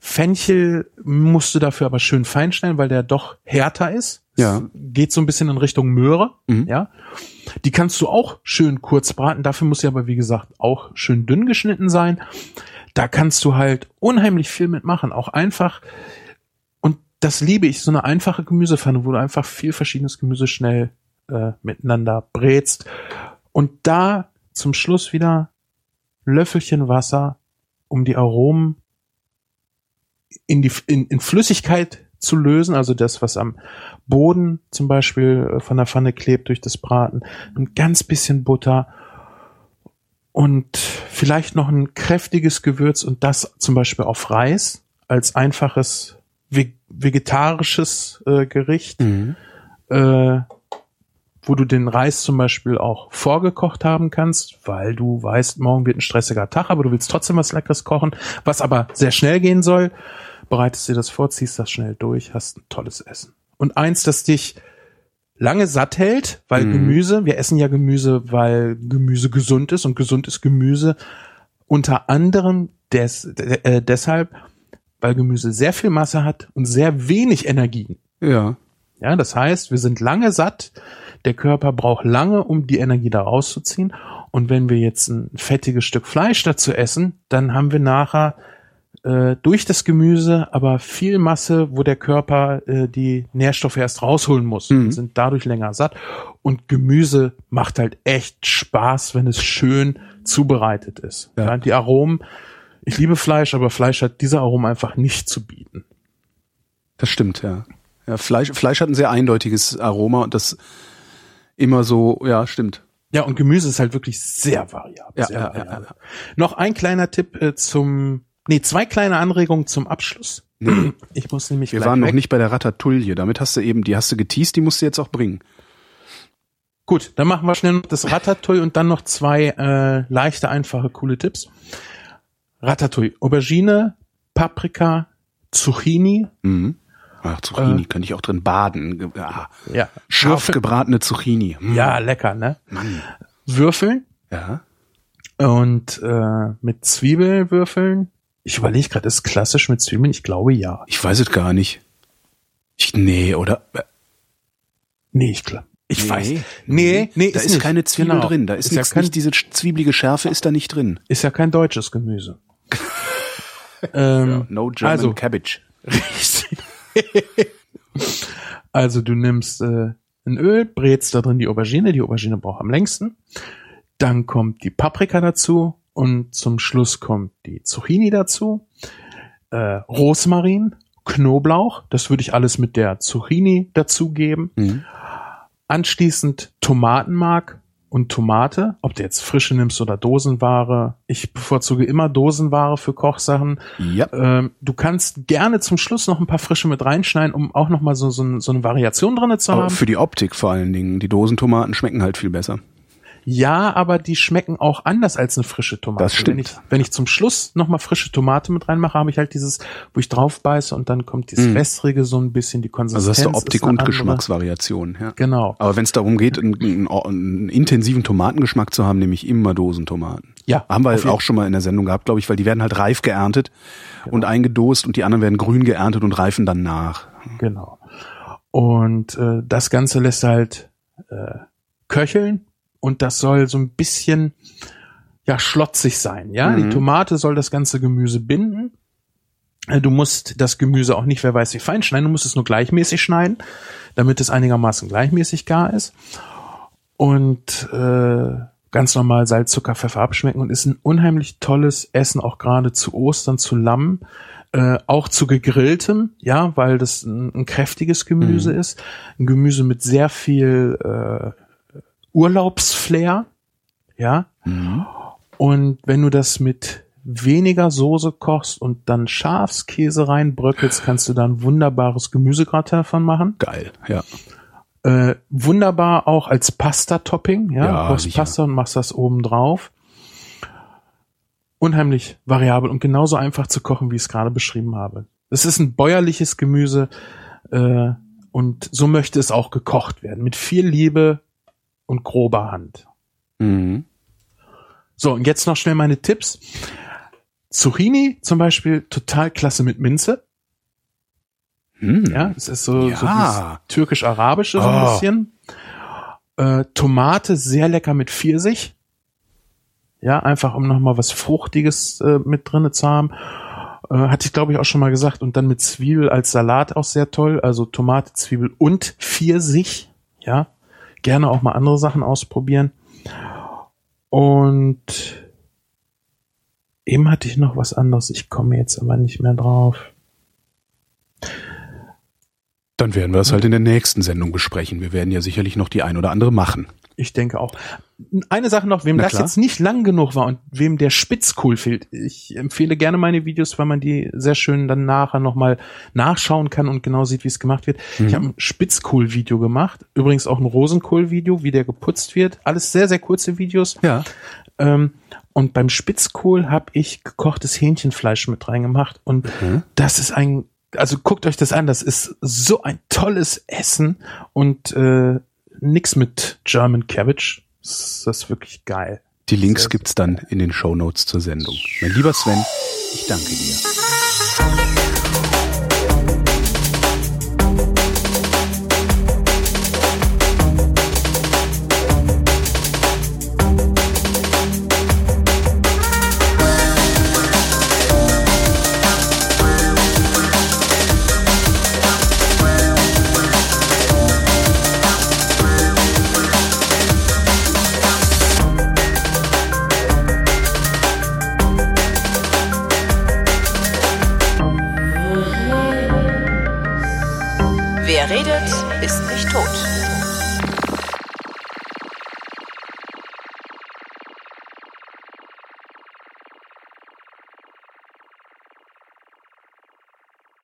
Fenchel musst du dafür aber schön fein schneiden, weil der doch härter ist. Ja. Geht so ein bisschen in Richtung Möhre, Mhm. ja. Die kannst du auch schön kurz braten. Dafür muss sie aber, wie gesagt, auch schön dünn geschnitten sein. Da kannst du halt unheimlich viel mitmachen. Auch einfach. Und das liebe ich, so eine einfache Gemüsepfanne, wo du einfach viel verschiedenes Gemüse schnell äh, miteinander brätst. Und da zum Schluss wieder Löffelchen Wasser, um die Aromen in die in, in Flüssigkeit zu lösen, also das, was am Boden zum Beispiel äh, von der Pfanne klebt durch das Braten, ein ganz bisschen Butter und vielleicht noch ein kräftiges Gewürz und das zum Beispiel auf Reis als einfaches ve- vegetarisches äh, Gericht, Mhm. äh, wo du den Reis zum Beispiel auch vorgekocht haben kannst, weil du weißt, morgen wird ein stressiger Tag, aber du willst trotzdem was Leckeres kochen, was aber sehr schnell gehen soll. Bereitest dir das vor, ziehst das schnell durch, hast ein tolles Essen. Und eins, das dich lange satt hält, weil Mhm. Gemüse, wir essen ja Gemüse, weil Gemüse gesund ist und gesund ist Gemüse unter anderem des, äh, deshalb, weil Gemüse sehr viel Masse hat und sehr wenig Energie. Ja. Ja, das heißt, wir sind lange satt. Der Körper braucht lange, um die Energie da rauszuziehen. Und wenn wir jetzt ein fettiges Stück Fleisch dazu essen, dann haben wir nachher äh, durch das Gemüse aber viel Masse, wo der Körper äh, die Nährstoffe erst rausholen muss. Mhm. Sind dadurch länger satt. Und Gemüse macht halt echt Spaß, wenn es schön zubereitet ist. Ja. Ja. die Aromen, ich liebe Fleisch, aber Fleisch hat diese Aromen einfach nicht zu bieten. Das stimmt, ja. Ja, Fleisch, Fleisch hat ein sehr eindeutiges Aroma und das immer so, ja, stimmt. Ja, und Gemüse ist halt wirklich sehr variabel. Ja, sehr ja, ja, variabel. Noch ein kleiner Tipp äh, zum, nee, zwei kleine Anregungen zum Abschluss. Ich muss nämlich Wir waren noch weg. nicht bei der Ratatouille. Damit hast du eben, die hast du geteased, die musst du jetzt auch bringen. Gut, dann machen wir schnell noch das Ratatouille und dann noch zwei äh, leichte, einfache, coole Tipps. Ratatouille, Aubergine, Paprika, Zucchini, Mhm. Ach, Zucchini, Äh. könnte ich auch drin baden. Ge- Ja. Scharf gebratene Zucchini. Mhm. ja, lecker, ne? Mann. Würfeln Ja. und äh, mit Zwiebelwürfeln. Ich überlege gerade, ist klassisch mit Zwiebeln? Ich glaube ja. Ich weiß es gar nicht. Ich, nee, oder? Nee, ich glaube. Ich nee. weiß. Nee, nee, da ist, nicht. keine Zwiebel Genau. drin. Da ist, ja nichts, kein, nicht diese zwiebelige Schärfe ist da nicht drin. ist ja kein deutsches Gemüse. ähm, No German also, Cabbage. Richtig. also du nimmst äh, ein Öl, brätst da drin die Aubergine, die Aubergine braucht am längsten. Dann kommt die Paprika dazu und zum Schluss kommt die Zucchini dazu. Äh, Rosmarin, Knoblauch, das würde ich alles mit der Zucchini dazugeben. Mhm. Anschließend Tomatenmark und Tomate, ob du jetzt frische nimmst oder Dosenware. Ich bevorzuge immer Dosenware für Kochsachen. Ja. Ähm, du kannst gerne zum Schluss noch ein paar frische mit reinschneiden, um auch noch mal so, so, so eine Variation drinne zu Aber haben. für die Optik vor allen Dingen. Die Dosentomaten schmecken halt viel besser. Ja, aber die schmecken auch anders als eine frische Tomate. Das stimmt. Wenn ich, wenn ich zum Schluss nochmal frische Tomate mit reinmache, habe ich halt dieses, wo ich drauf beiße und dann kommt dieses Mhm. wässrige so ein bisschen, die Konsistenz. Also hast du Optik ist eine und andere. Geschmacksvariation. Ja. Genau. Aber wenn es darum geht, einen, einen, einen intensiven Tomatengeschmack zu haben, nehme ich immer Dosentomaten. Ja, Haben wir jeden- auch schon mal in der Sendung gehabt, glaube ich, weil die werden halt reif geerntet und eingedost und die anderen werden grün geerntet und reifen dann nach. Genau. Und äh, das Ganze lässt halt äh, köcheln und das soll so ein bisschen ja schlotzig sein. Ja, Mhm. die Tomate soll das ganze Gemüse binden. Äh, Du musst das Gemüse auch nicht, wer weiß wie fein schneiden, du musst es nur gleichmäßig schneiden, damit es einigermaßen gleichmäßig gar ist. Und äh, ganz normal Salz, Zucker, Pfeffer abschmecken und ist ein unheimlich tolles Essen, auch gerade zu Ostern, zu Lamm, äh, auch zu gegrilltem, ja, weil das ein, ein kräftiges Gemüse ist. Ein Gemüse mit sehr viel äh, Urlaubsflair, ja. Und wenn du das mit weniger Soße kochst und dann Schafskäse reinbröckelst, kannst du da ein wunderbares Gemüsegratin von machen. Geil, ja. Äh, wunderbar auch als Pasta-Topping, ja. Ja, du kochst sicher. Pasta und machst das oben drauf. Unheimlich variabel und genauso einfach zu kochen, wie ich es gerade beschrieben habe. Es ist ein bäuerliches Gemüse äh, und so möchte es auch gekocht werden. Mit viel Liebe und grober Hand. Mhm. So, und jetzt noch schnell meine Tipps. Zucchini zum Beispiel total klasse mit Minze. Mhm. Ja, es ist so, Ja. so türkisch-arabische so Oh. ein bisschen. Äh, Tomate sehr lecker mit Pfirsich. Ja, einfach um nochmal was Fruchtiges äh, mit drinne zu haben. Äh, hatte ich glaube ich auch schon mal gesagt. Und dann mit Zwiebel als Salat auch sehr toll. Also Tomate, Zwiebel und Pfirsich. Ja, gerne auch mal andere Sachen ausprobieren. Und eben hatte ich noch was anderes. Ich komme jetzt aber nicht mehr drauf. Dann werden wir das halt in der nächsten Sendung besprechen. Wir werden ja sicherlich noch die ein oder andere machen. Ich denke auch. Eine Sache noch, wem Na das klar. jetzt nicht lang genug war und wem der Spitzkohl fehlt. Ich empfehle gerne meine Videos, weil man die sehr schön dann nachher nochmal nachschauen kann und genau sieht, wie es gemacht wird. Mhm. Ich habe ein Spitzkohl-Video gemacht. Übrigens auch ein Rosenkohl-Video, wie der geputzt wird. Alles sehr, sehr kurze Videos. Ja. Ähm, und beim Spitzkohl habe ich gekochtes Hähnchenfleisch mit reingemacht. Und Mhm. das ist ein, also guckt euch das an, das ist so ein tolles Essen und äh, nix mit German Cabbage. Das ist, wirklich geil. Die Links gibt's dann in den Shownotes zur Sendung. Mein lieber Sven, ich danke dir.